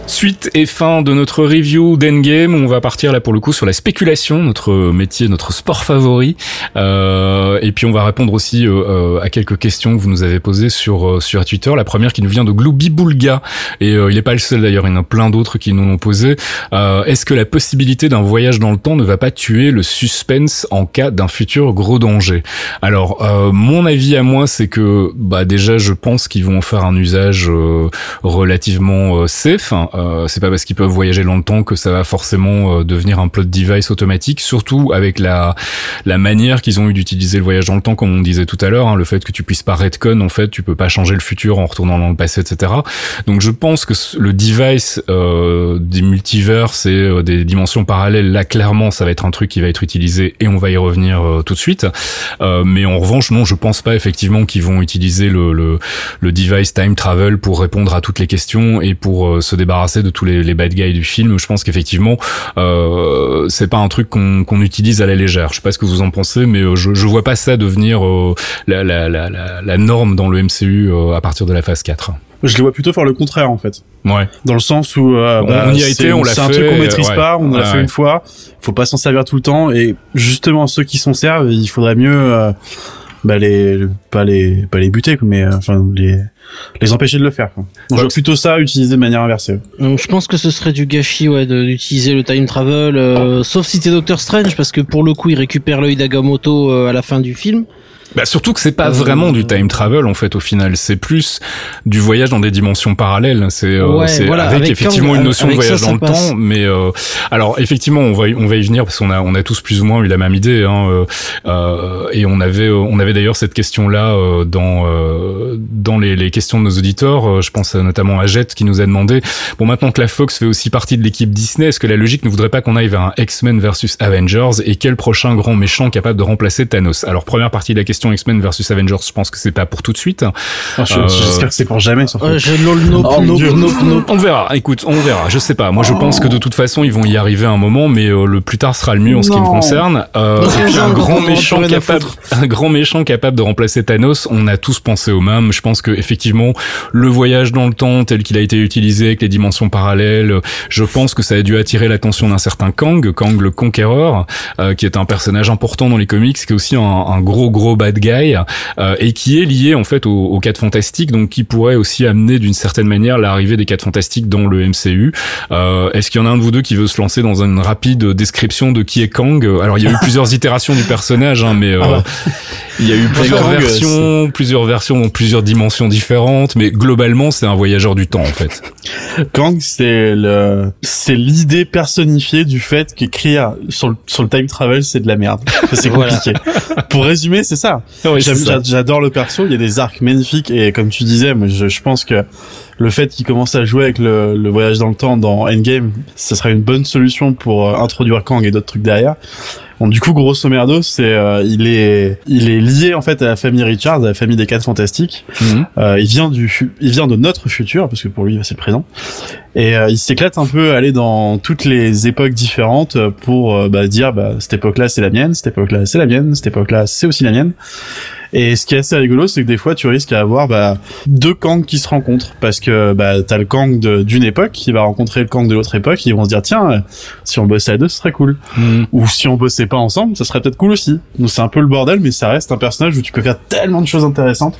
Suite et fin de notre review d'Endgame, on va partir là pour le coup sur la spéculation, notre métier, notre sport favori, euh, et puis on va répondre aussi euh, euh, à quelques questions que vous nous avez posées sur sur Twitter. La première qui nous vient de Glooby Boulga, et il n'est pas le seul d'ailleurs, il y en a plein d'autres qui nous l'ont posé. Est-ce que la possibilité d'un voyage dans le temps ne va pas tuer le suspense en cas d'un futur gros danger? Alors mon avis à moi, c'est que bah déjà je pense qu'ils vont faire un usage relativement safe. Hein, euh, c'est pas parce qu'ils peuvent voyager dans le temps que ça va forcément euh, devenir un plot device automatique. Surtout avec la la manière qu'ils ont eu d'utiliser le voyage dans le temps, comme on disait tout à l'heure, hein, le fait que tu puisses pas retcon, en fait, tu peux pas changer le futur en retournant dans le passé, etc. Donc je pense que le device euh, des multivers et euh, des dimensions parallèles, là clairement, ça va être un truc qui va être utilisé et on va y revenir tout de suite. mais en revanche, non, je pense pas effectivement qu'ils vont utiliser le, le, le device time travel pour répondre à toutes les questions et pour se débarrasser de tous les, les, bad guys du film. Je pense qu'effectivement, euh, c'est pas un truc qu'on utilise à la légère. Je sais pas ce que vous en pensez, mais euh, je, je vois pas ça devenir euh, la, la, la, la, norme dans le MCU euh, à partir de la phase 4. Je les vois plutôt faire le contraire en fait. Ouais. Dans le sens où bah, on y a été, on l'a fait. C'est un truc qu'on maîtrise pas, on l'a fait une fois. Faut pas s'en servir tout le temps et justement ceux qui s'en servent, il faudrait mieux bah les pas les pas les buter mais enfin les les empêcher de le faire. Quoi. Donc, je vois plutôt ça utiliser de manière inversée. Donc, je pense que ce serait du gâchis ouais, d'utiliser le time travel, euh, sauf si t'es Doctor Strange, parce que pour le coup, il récupère l'œil d'Agamotto euh, à la fin du film. Bah surtout que c'est pas Euh, vraiment du time travel en fait au final, c'est plus du voyage dans des dimensions parallèles. C'est euh, Ouais, voilà, avec, avec effectivement une notion de ça, voyage ça dans le passe. temps, mais euh, alors effectivement on va y- on va y venir parce qu'on a on a tous plus ou moins eu la même idée hein, euh, euh, et on avait on avait d'ailleurs cette question là dans euh, dans les, les questions de nos auditeurs. Je pense notamment à Jet qui nous a demandé bon maintenant que la Fox fait aussi partie de l'équipe Disney, est-ce que la logique ne voudrait pas qu'on aille vers un X-Men versus Avengers et quel prochain grand méchant capable de remplacer Thanos? Alors première partie de la question X-Men versus Avengers, je pense que c'est pas pour tout de suite. Ah, je- Euh, J'espère que c'est pour jamais. nope Oh. On verra. Écoute, on verra. Je sais pas. Moi, je pense que de toute façon, ils vont y arriver un moment, mais euh, le plus tard sera le mieux en ce qui me concerne. Euh, Dans et puis 15 ans, un grand méchant à capable, un grand méchant capable de remplacer Thanos. On a tous pensé au même. Je pense que effectivement, le voyage dans le temps tel qu'il a été utilisé avec les dimensions parallèles, je pense que ça a dû attirer l'attention d'un certain Kang, Kang le Conquéreur, euh, qui est un personnage important dans les comics, qui est aussi un, un gros gros bad guy euh, et qui est lié en fait aux, aux 4 fantastiques, donc qui pourrait aussi amener d'une certaine manière l'arrivée des 4 fantastiques dans le MCU. Euh, Est-ce qu'il y en a un de vous deux qui veut se lancer dans une rapide description de qui est Kang? Alors il y a eu plusieurs (laughs) itérations du personnage, hein, mais euh, Ah il y a eu plusieurs Kang, versions, plusieurs versions dans plusieurs dimensions différentes, mais globalement c'est un voyageur du temps en fait. Kang, c'est le, c'est l'idée personnifiée du fait qu'écrire sur le, sur le time travel, c'est de la merde. C'est (laughs) Voilà. compliqué. Pour résumer, c'est ça. Ça. J'adore le perso, il y a des arcs magnifiques et comme tu disais, moi, je, je pense que le fait qu'il commence à jouer avec le, le voyage dans le temps dans Endgame, ce serait une bonne solution pour euh, introduire Kang et d'autres trucs derrière. Bon, du coup, grosso merdo, c'est euh, il est il est lié en fait à la famille Richards, à la famille des quatre fantastiques. Mhm. Euh, il vient du il vient de notre futur parce que pour lui c'est le présent. Et euh, il s'éclate un peu à aller dans toutes les époques différentes pour euh, bah, dire bah, cette époque-là c'est la mienne, cette époque-là c'est la mienne, cette époque-là c'est aussi la mienne. Et ce qui est assez rigolo, c'est que des fois tu risques à avoir bah, deux Kang qui se rencontrent parce que bah, t'as le Kang d'une époque qui va rencontrer le Kang de l'autre époque, et ils vont se dire tiens euh, si on bossait à deux ce serait cool. Mhm. Ou si on bossait pas ensemble, ça serait peut-être cool aussi. Donc c'est un peu le bordel, mais ça reste un personnage où tu peux faire tellement de choses intéressantes.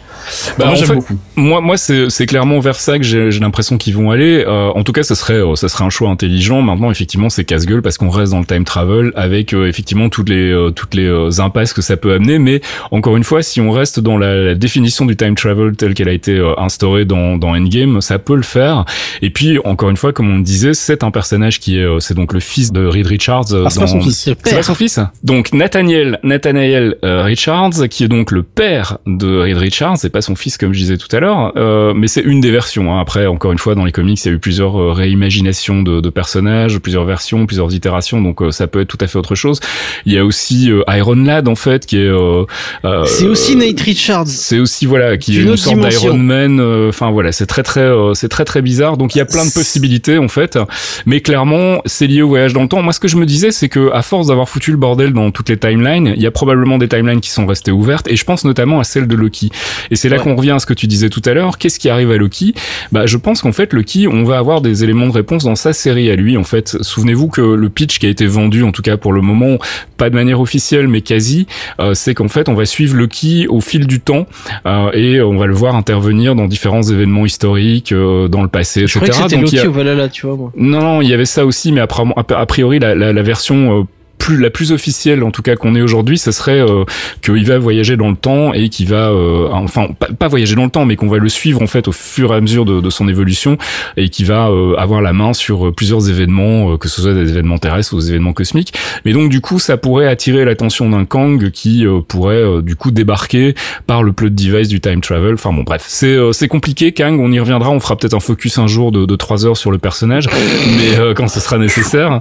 Bah, Moi en j'aime fait, beaucoup. Moi, moi, c'est clairement vers ça que j'ai l'impression qu'ils vont aller. Euh, en tout cas, ce serait, euh, ça serait un choix intelligent. Maintenant, effectivement, c'est casse-gueule parce qu'on reste dans le time travel avec euh, effectivement toutes les euh, toutes les impasses que ça peut amener. Mais encore une fois, si on reste dans la, la définition du time travel telle qu'elle a été euh, instaurée dans dans Endgame, ça peut le faire. Et puis, encore une fois, comme on le disait, c'est un personnage qui est, euh, c'est donc le fils de Reed Richards. Ah, c'est pas son fils. C'est pas son fils Donc Nathaniel, Nathaniel euh, Richards, qui est donc le père de Reed Richards, c'est pas son fils comme je disais tout à l'heure, euh, mais c'est une des versions. hein. Après, encore une fois, dans les comics, il y a eu plusieurs réimaginations de, de personnages, plusieurs versions, plusieurs itérations, donc euh, ça peut être tout à fait autre chose. Il y a aussi euh, Iron Lad en fait, qui est euh, euh, C'est aussi Nate Richards. c'est aussi voilà qui est une autre sorte d'Iron Man. euh, Enfin voilà, c'est très très euh, c'est très très bizarre. Donc il y a plein de possibilités en fait, mais clairement c'est lié au voyage dans le temps. Moi ce que je me disais c'est que à force d'avoir foutu le bordel dans toutes les timelines, il y a probablement des timelines qui sont restées ouvertes et je pense notamment à celle de Loki. Et c'est là Ouais. qu'on revient à ce que tu disais tout à l'heure. Qu'est-ce qui arrive à Loki? Bah je pense qu'en fait Loki, on va avoir des éléments de réponse dans sa série à lui. En fait, souvenez-vous que le pitch qui a été vendu en tout cas pour le moment, pas de manière officielle mais quasi, euh, c'est qu'en fait on va suivre Loki au fil du temps euh, et on va le voir intervenir dans différents événements historiques euh, dans le passé, Je etc. croyais que c'était Donc, il y Loki a- au Valhalla, tu vois, moi. Non, non, il y avait ça aussi, mais a priori la, la, la version euh, plus la plus officielle en tout cas qu'on ait aujourd'hui, ce serait euh, qu'il va voyager dans le temps et qu'il va euh, enfin pas, voyager dans le temps, mais qu'on va le suivre en fait au fur et à mesure de, de son évolution et qui va euh, avoir la main sur euh, plusieurs événements, euh, que ce soit des événements terrestres ou des événements cosmiques. Mais donc du coup, ça pourrait attirer l'attention d'un Kang qui euh, pourrait du coup débarquer par le plot device du time travel. Enfin bon, bref, c'est c'est compliqué. Kang, on y reviendra. On fera peut-être un focus un jour de, de 3 heures sur le personnage, mais quand ce sera nécessaire.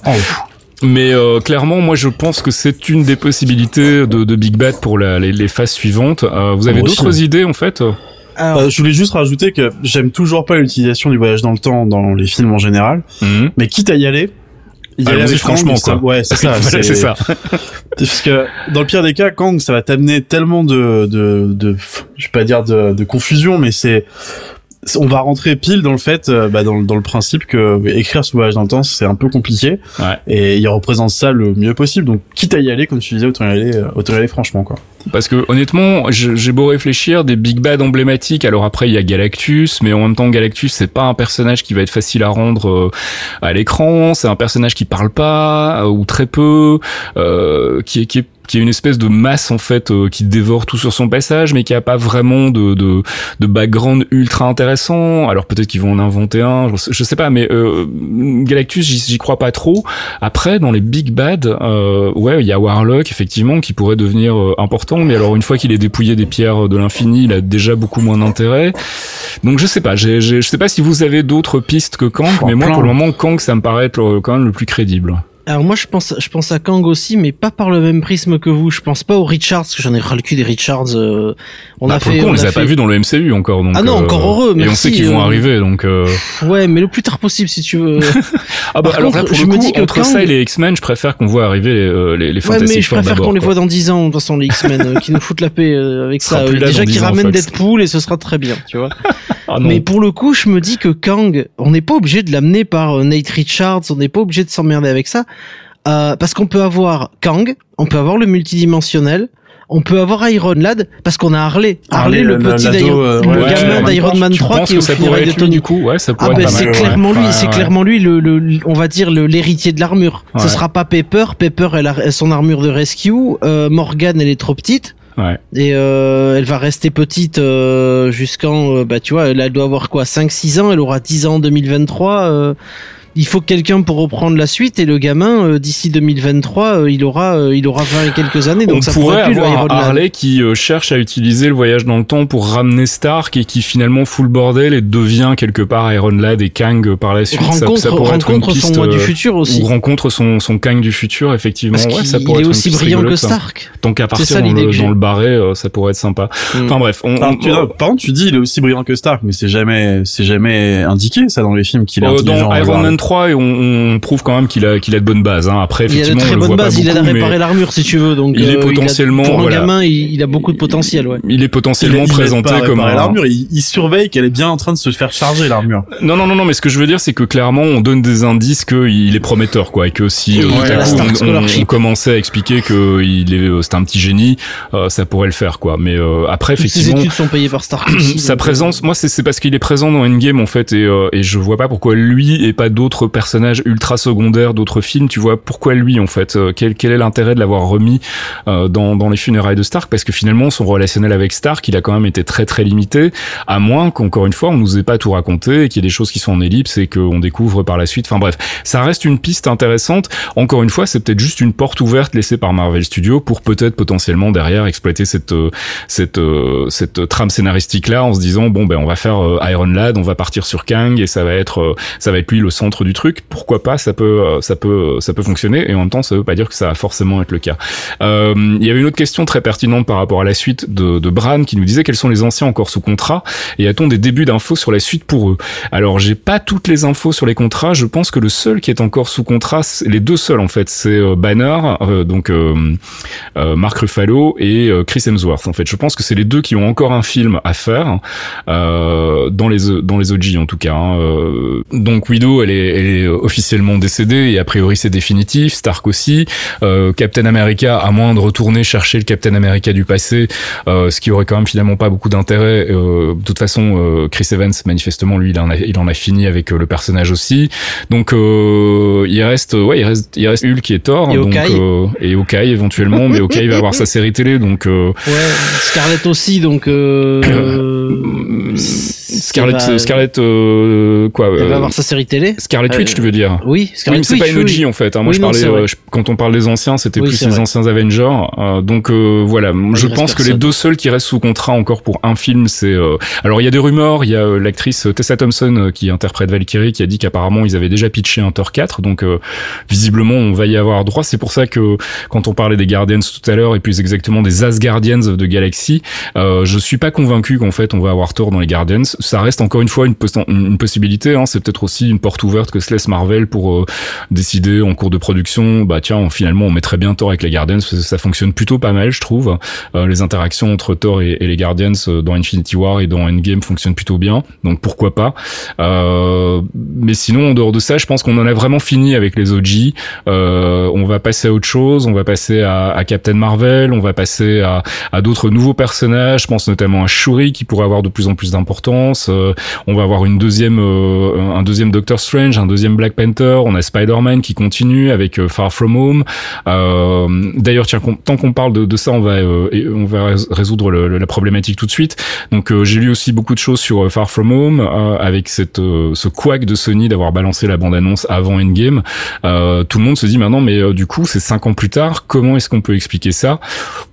Mais euh, clairement, moi, je pense que c'est une des possibilités de, de Big Bad pour la- les, les phases suivantes. Euh, vous avez d'autres idées en fait? Alors, Euh, je voulais juste rajouter que j'aime toujours pas l'utilisation du voyage dans le temps dans les films en général, Mhm. mais quitte à y aller, y aller Allons-y avec franchement, Kang, ça- quoi. Ouais, c'est ça. (laughs) Voilà, c'est ça. (laughs) Parce que dans le pire des cas, Kang, ça va t'amener tellement de, de, de, je vais pas dire de, de confusion, mais c'est- on va rentrer pile dans le fait, euh, bah, dans, le- dans le principe que écrire ce voyage dans le temps, c'est un peu compliqué, Ouais. et il représente ça le mieux possible. Donc, quitte à y aller, comme tu disais, autant y aller, euh, autant y aller franchement, quoi. Parce que honnêtement, j'ai beau réfléchir, des Big Bad emblématiques. Alors après, il y a Galactus, mais en même temps, Galactus, c'est pas un personnage qui va être facile à rendre euh, à l'écran. C'est un personnage qui parle pas ou très peu, euh, qui est qui est qui est une espèce de masse en fait euh, qui dévore tout sur son passage mais qui a pas vraiment de de, de background ultra intéressant. Alors peut-être qu'ils vont en inventer un je sais, pas mais euh, Galactus j'y crois pas trop. Après dans les big bad euh, ouais il y a Warlock effectivement qui pourrait devenir euh, important mais alors une fois qu'il est dépouillé des pierres de l'infini il a déjà beaucoup moins d'intérêt. Donc je sais pas j'ai j'ai- je sais pas si vous avez d'autres pistes que Kang mais moi plein. pour le moment Kang ça me paraît être le- quand même le plus crédible alors moi je pense je pense à Kang aussi mais pas par le même prisme que vous je pense pas aux Richards parce que j'en ai ras le cul des Richards euh, on Bah, a fait coup, on, les a a pas fait- vus dans le MCU encore. Donc, Ah non, euh, encore heureux, Et on sait qu'ils vont euh, arriver, donc. euh, ouais mais le plus tard possible si tu veux (laughs) Ah bah Par alors contre, là, pour je le me coup, dis que entre Kang- ça et les X-Men, je préfère qu'on voit arriver euh, les, les ouais mais je préfère qu'on les voit dans 10 ans de toute façon les X-Men euh, qui nous foutent la paix euh, avec ça déjà dans qui 10 ans, ramènent. Deadpool et ce sera très bien tu vois (laughs) Ah. Mais pour le coup, je me dis que Kang, on n'est pas obligé de l'amener par euh, Nate Richards, on n'est pas obligé de s'emmerder avec ça, euh, parce qu'on peut avoir Kang, on peut avoir le multidimensionnel, on peut avoir Iron Lad parce qu'on a Harley. Harley, Harley, le, le- petit l'ado, d'Iron- euh, le ouais, gamin d'Iron Man tu 3 penses qui est au ça pourrait être lui du coup. Ouais, ça Ah ben c'est clairement lui, Ouais, c'est clairement lui le, le, on va dire l'héritier de l'armure. Ce sera pas Pepper, Pepper elle a son armure de rescue, euh, Morgan elle est trop petite Ouais. et euh, elle va rester petite euh, jusqu'en euh, bah tu vois, elle, elle doit avoir quoi 5 6 ans, elle aura 10 ans en 2023 euh, il faut quelqu'un pour reprendre la suite et le gamin euh, d'ici 2023 euh, il aura euh, il aura 20 et quelques années donc on ça pourrait avoir Iron un Man. Harley qui euh, cherche à utiliser le voyage dans le temps pour ramener Stark et qui finalement fout le bordel et devient quelque part Iron Lad et Kang par la suite. Ça- rencontre ça, pourrait être une rencontre piste, son moi du futur aussi. Ou rencontre son, son Kang du futur, effectivement. Parce Ouais, ça il pourrait est être une aussi brillant que rigolote, ça. Stark. Donc à partir ça dans le, dans le barré, euh, ça pourrait être sympa. Mm. Enfin bref, on, Enfin, on- tu, non, par contre, tu dis il est aussi brillant que Stark, mais c'est jamais, c'est jamais indiqué ça dans les films qu'il est euh, intelligent. dans Iron genre. Man 3, et on, on prouve quand même qu'il a, qu'il a de bonnes bases. Hein. Après, Il a de effectivement, très bonnes bases, il a réparé l'armure si tu veux, donc il est euh, potentiellement, a- pour un voilà. gamin, il, il a beaucoup de potentiel, ouais. il est Il est- potentiellement il présenté pas à comme un... l'armure, il, il surveille qu'elle est bien en train de se faire charger l'armure. Non, non, non, non, mais ce que je veux dire, c'est que clairement, on donne des indices qu'il est prometteur, quoi, et que si euh, tout à coup, on, on- Scholarship. on commençait à expliquer que il est, euh, c'est un petit génie, euh, ça pourrait le faire, quoi. Mais euh, après, Toutes ses effectivement, études sont payées par Stark (clears throat) sa présence, moi, c'est c'est parce qu'il est présent dans Endgame en fait, et, euh, et je vois pas pourquoi lui et pas d'autres personnages ultra secondaires d'autres films. Tu vois pourquoi lui en fait euh, Quel, quel est l'intérêt de l'avoir remis euh, dans, dans les funérailles de Stark? Parce que finalement, son relationnel avec Stark, il a quand même été très très limité, à moins qu'encore une fois, on nous ait pas tout raconté, et qu'il y ait des choses qui sont en ellipse et qu'on découvre par la suite. Enfin bref, ça reste une piste intéressante. Encore une fois, c'est peut-être juste une porte ouverte laissée par Marvel Studios pour peut-être potentiellement derrière exploiter cette euh, cette euh, cette trame scénaristique là en se disant bon ben on va faire Iron Lad, on va partir sur Kang et ça va être ça va être lui le centre du truc. Pourquoi pas Ça peut euh, ça peut ça peut fonctionner et en même temps ça veut pas dire que ça va forcément être le cas. Euh, Il y avait une autre question très pertinente par rapport à la suite de, Bran qui nous disait quels sont les anciens encore sous contrat et a-t-on des débuts d'infos sur la suite pour eux? Alors j'ai pas toutes les infos sur les contrats. Je pense que le seul qui est encore sous contrat, les deux seuls en fait, c'est euh, Banner, euh, donc euh, euh, Mark Ruffalo et euh, Chris Hemsworth. En fait, je pense que c'est les deux qui ont encore un film à faire euh, dans les dans les OG en tout cas. hein. Euh, donc Widow, elle est, est officiellement décédée et a priori c'est définitif. Stark aussi. Euh, Captain America, à moins de retourner chercher le Captain America du passé, euh, ce qui aurait quand même finalement pas beaucoup d'intérêt. Euh, de toute façon, euh, Chris Evans, manifestement, lui, il en a, il en a fini avec euh, le personnage aussi. Donc euh, il reste, ouais, il reste, il reste Hulk qui est Thor, Et donc euh, et Hawkeye éventuellement, mais Hawkeye va avoir sa série télé, donc euh, Ouais, Scarlett aussi, donc. (clears throat) Euh, euh, Scarlett, va- Scarlett, euh, quoi Elle euh, va avoir sa série télé. Scarlet Euh, Witch, tu veux dire Oui, oui, Scarlett mais c'est pas une oui. en fait. hein. Moi, Oui, je non, parlais, euh, je- quand on parle des anciens, c'était Oui, plus les vrai. anciens Avengers. Euh, donc euh, voilà, je pense que les deux seuls qui restent sous contrat encore pour un film, c'est. euh, Alors il y a des rumeurs. Il y a euh, l'actrice Tessa Thompson euh, qui interprète Valkyrie qui a dit qu'apparemment ils avaient déjà pitché un Thor 4. Donc euh, visiblement on va y avoir droit. C'est pour ça que quand on parlait des Guardians tout à l'heure et plus exactement des Asgardians de Galaxy, euh, je suis pas convaincu qu'en fait on va avoir Thor dans les Guardians. Ça reste encore une fois une, pos- une possibilité. Hein. C'est peut-être aussi une porte ouverte que se laisse Marvel pour euh, décider en cours de production. Bah tiens, finalement on mettrait bien Thor avec les Guardians parce que ça fonctionne plutôt pas mal, je trouve. Euh, les interactions entre Thor et, les Guardians euh, dans Infinity War et dans Endgame fonctionnent plutôt bien. Donc pourquoi pas. Euh, mais sinon en dehors de ça, je pense qu'on en a vraiment fini avec les OG. On va passer à autre chose. On va passer à, Captain Marvel. On va passer à d'autres nouveaux personnages. Je pense notamment à Shuri qui pourrait avoir de plus en plus d'importance. Euh, on va avoir une deuxième, euh, un deuxième Doctor Strange, un deuxième Black Panther. On a Spider-Man qui continue avec euh, Far From Home. D'ailleurs, tiens, tant qu'on parle de, ça, on va, on va rés- résoudre la problématique tout de suite. Donc, j'ai lu aussi beaucoup de choses sur Far From Home avec ce couac de Sony d'avoir balancé la bande-annonce avant Endgame. Tout le monde se dit maintenant, mais du coup, c'est cinq ans plus tard. Comment est-ce qu'on peut expliquer ça?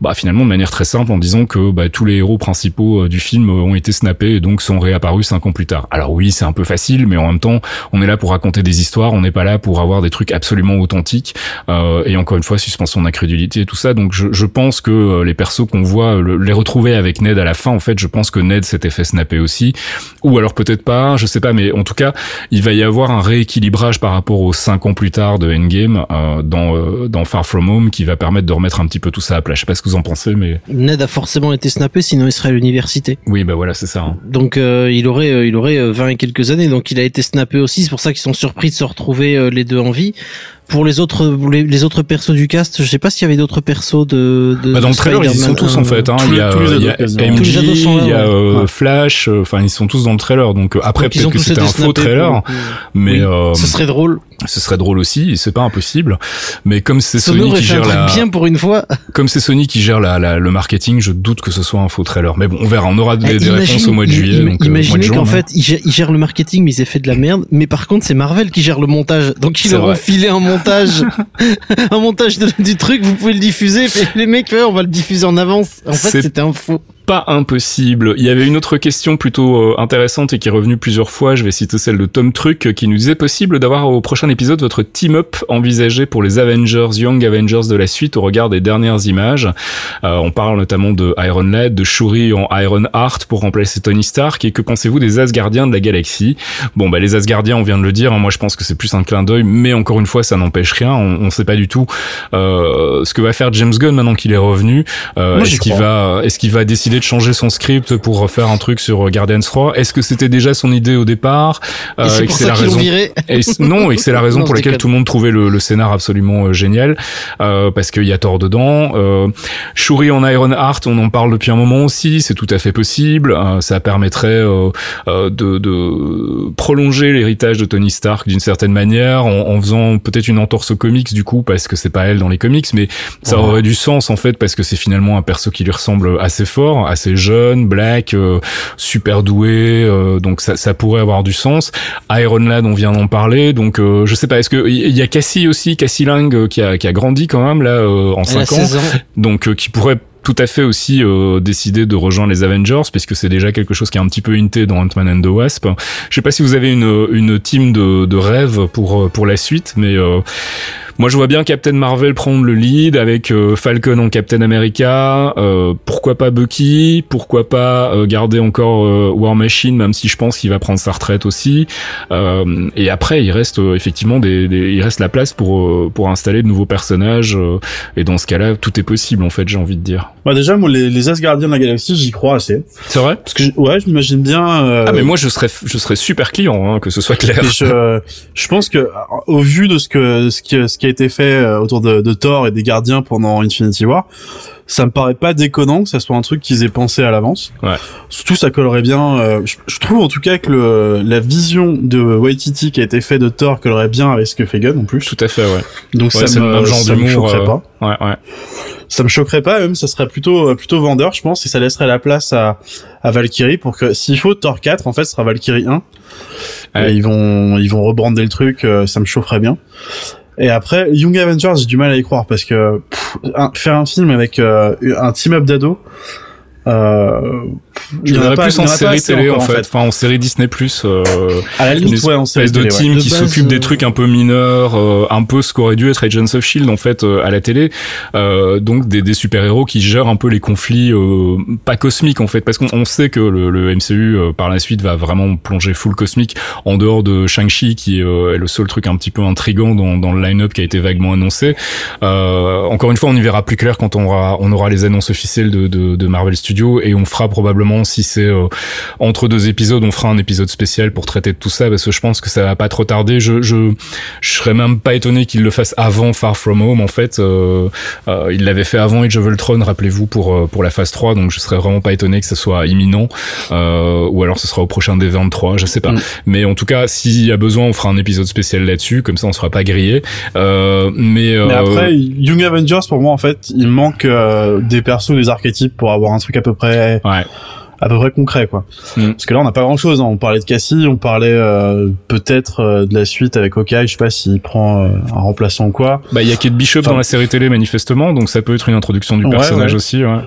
Bah, finalement, de manière très simple, en disant que bah, tous les héros principaux du film ont été snappés et donc sont réapparus cinq ans plus tard. Alors oui, c'est un peu facile, mais en même temps, on est là pour raconter des histoires. On n'est pas là pour avoir des trucs absolument authentiques. Euh, et encore une fois, suspension d'incrédulité et tout ça. Donc, je, je pense que euh, les persos qu'on voit, euh, le- les retrouver avec Ned à la fin, en fait, je pense que Ned s'était fait snapper aussi. Ou alors peut-être pas, je sais pas, mais en tout cas, il va y avoir un rééquilibrage par rapport aux cinq ans plus tard de Endgame euh, dans euh, dans Far From Home qui va permettre de remettre un petit peu tout ça à plat. Je sais pas ce que vous en pensez, mais Ned a forcément été snappé, sinon il serait à l'université. oui, bah voilà, c'est ça. hein. Donc euh, il aurait euh, il aurait euh, 20 et quelques années, donc il a été snappé aussi. C'est pour ça qu'ils sont surpris de se retrouver euh, les deux en vie. Pour les autres les, les autres persos du cast, je sais pas s'il y avait d'autres persos de, de Bah, dans le trailer, ils y sont tous en 1. fait. Hein. tous il y a, il y a. MJ, il y a euh, Ouais. Flash. euh, Enfin, ils sont tous dans le trailer. Donc euh, après, Donc, ils peut-être que c'était un faux trailer, pour mais Oui. euh, Ce serait drôle. ce serait drôle aussi. C'est pas impossible. Mais comme c'est Sony qui gère la, bien pour une fois. (laughs) comme c'est Sony qui gère la, la- le marketing, je doute que ce soit un faux trailer. Mais bon, on verra. On aura des, Eh, des réponses au mois de juillet. donc, euh, imaginez qu'en fait, il gère, il gère le marketing, mais il s'est fait de la merde. Mais par contre, c'est Marvel qui gère le montage. Donc, ils C'est leur ont vrai. filé un montage, (laughs) un montage de- du truc. Vous pouvez le diffuser. Et les mecs, on va le diffuser en avance. En fait, c'était un faux. Pas impossible. Il y avait une autre question plutôt euh, intéressante et qui est revenue plusieurs fois. Je vais citer celle de Tom Truc euh, qui nous disait possible d'avoir au prochain épisode votre team-up envisagé pour les Avengers, Young Avengers de la suite au regard des dernières images. Euh, on parle notamment de Iron Lad, de Shuri en Iron Heart pour remplacer Tony Stark. Et que pensez-vous des Asgardiens de la galaxie? Bon, bah les Asgardiens, on vient de le dire. hein. Moi, je pense que c'est plus un clin d'œil, mais encore une fois, ça n'empêche rien. On, on sait pas du tout euh, ce que va faire James Gunn maintenant qu'il est revenu. Euh, est-ce qu'il va, est-ce qu'il va décider de changer son script pour faire un truc sur Guardians 3 Est-ce que c'était déjà son idée au départ Et Euh, c'est et pour ça qu'ils l'ont viré. et non, et que c'est la (laughs) raison Non, pour laquelle tout le monde trouvait le, le scénar absolument euh, génial, euh, parce qu'il y a Thor dedans. Euh, Shuri en Iron Heart, on en parle depuis un moment aussi, c'est tout à fait possible. Euh, ça permettrait euh, euh, de, de prolonger l'héritage de Tony Stark d'une certaine manière, en, en faisant peut-être une entorse aux comics du coup, parce que c'est pas elle dans les comics, mais ça Ouais. aurait du sens en fait, parce que c'est finalement un perso qui lui ressemble assez fort, assez jeune, black, euh, super doué, euh, donc ça, ça pourrait avoir du sens. Iron Lad, on vient d'en parler, donc euh, je sais pas, est-ce que il y a Cassie aussi, Cassie Lang euh, qui a, qui a grandi quand même là euh, en Elle a 5 ans, 16 ans. donc euh, qui pourrait tout à fait aussi euh, décider de rejoindre les Avengers puisque c'est déjà quelque chose qui est un petit peu hinté dans Ant-Man and the Wasp. Je sais pas si vous avez une une team de de rêve pour pour la suite mais euh, moi, je vois bien Captain Marvel prendre le lead avec euh, Falcon en Captain America. euh, pourquoi pas Bucky Pourquoi pas euh, garder encore euh, War Machine, même si je pense qu'il va prendre sa retraite aussi. Euh, et après, il reste effectivement des, des- il reste la place pour pour installer de nouveaux personnages. euh, et dans ce cas-là, tout est possible en fait. J'ai envie de dire. Bah déjà, moi, les, les Asgardiens de la galaxie, j'y crois assez. C'est vrai? Parce que, ouais, je m'imagine bien... euh, Ah mais moi, je serais je serais super client, hein, que ce soit clair. Je, (laughs) je pense que, au vu de ce que, ce qui, ce qui a été fait euh, autour de, de Thor et des Gardiens pendant Infinity War, ça me paraît pas déconnant que ça soit un truc qu'ils aient pensé à l'avance. Ouais. Surtout, ça collerait bien. euh, je, je trouve en tout cas que le, la vision de Waititi qui a été faite de Thor collerait bien avec ce que fait Gunn en plus. Tout à fait, ouais. Donc Ouais, ça, le me, même genre ça me d'humour. choquerait euh, pas. Ouais, ouais. Ça me choquerait pas, même ça serait plutôt plutôt vendeur, je pense, et ça laisserait la place à, à Valkyrie pour que s'il faut Thor 4, en fait, ce sera Valkyrie 1. Ouais. Et ils vont ils vont rebrander le truc, ça me chaufferait bien. Et après, Young Avengers, j'ai du mal à y croire parce que faire un film avec euh, un team-up d'ados, euh, Il y en a pas- plus en série télé encore, en fait. enfin en série Disney Plus. Euh, À la une limite, ouais, en série espèce de ouais. team qui s'occupe euh, des trucs un peu mineurs, euh, un peu ce qu'aurait dû être Agents of Shield en fait euh, à la télé. Euh, donc des, des super héros qui gèrent un peu les conflits euh, pas cosmiques en fait, parce qu'on on sait que le, le MCU euh, par la suite va vraiment plonger full cosmique en dehors de Shang-Chi qui euh, est le seul truc un petit peu intrigant dans, dans le line-up qui a été vaguement annoncé. Euh, encore une fois, on y verra plus clair quand on aura, on aura les annonces officielles de, de, de Marvel Studios et on fera probablement si c'est euh, entre deux épisodes, on fera un épisode spécial pour traiter de tout ça parce que je pense que ça va pas trop tarder. Je je je serais même pas étonné qu'il le fasse avant Far From Home en fait. Euh, euh, il l'avait fait avant Age of Ultron, rappelez-vous pour euh, pour la phase 3, donc je serais vraiment pas étonné que ça soit imminent euh, ou alors ce sera au prochain des 23, je sais pas. Mm. Mais en tout cas, s'il y a besoin, on fera un épisode spécial là-dessus, comme ça on sera pas grillé. Euh, mais, euh, Mais après, Young Avengers, pour moi, en fait, il manque euh, des persos, des archétypes pour avoir un truc à peu près, ouais. À peu près concret, quoi. Mm. Parce que là, on n'a pas grand chose. Hein. On parlait de Cassie, on parlait euh, peut-être euh, de la suite avec Hawkeye. Je sais pas s'il prend euh, un remplaçant ou quoi. Bah, il y a Kate Bishop Enfin- dans la série télé manifestement, donc ça peut être une introduction du Ouais, personnage ouais. aussi. Ouais.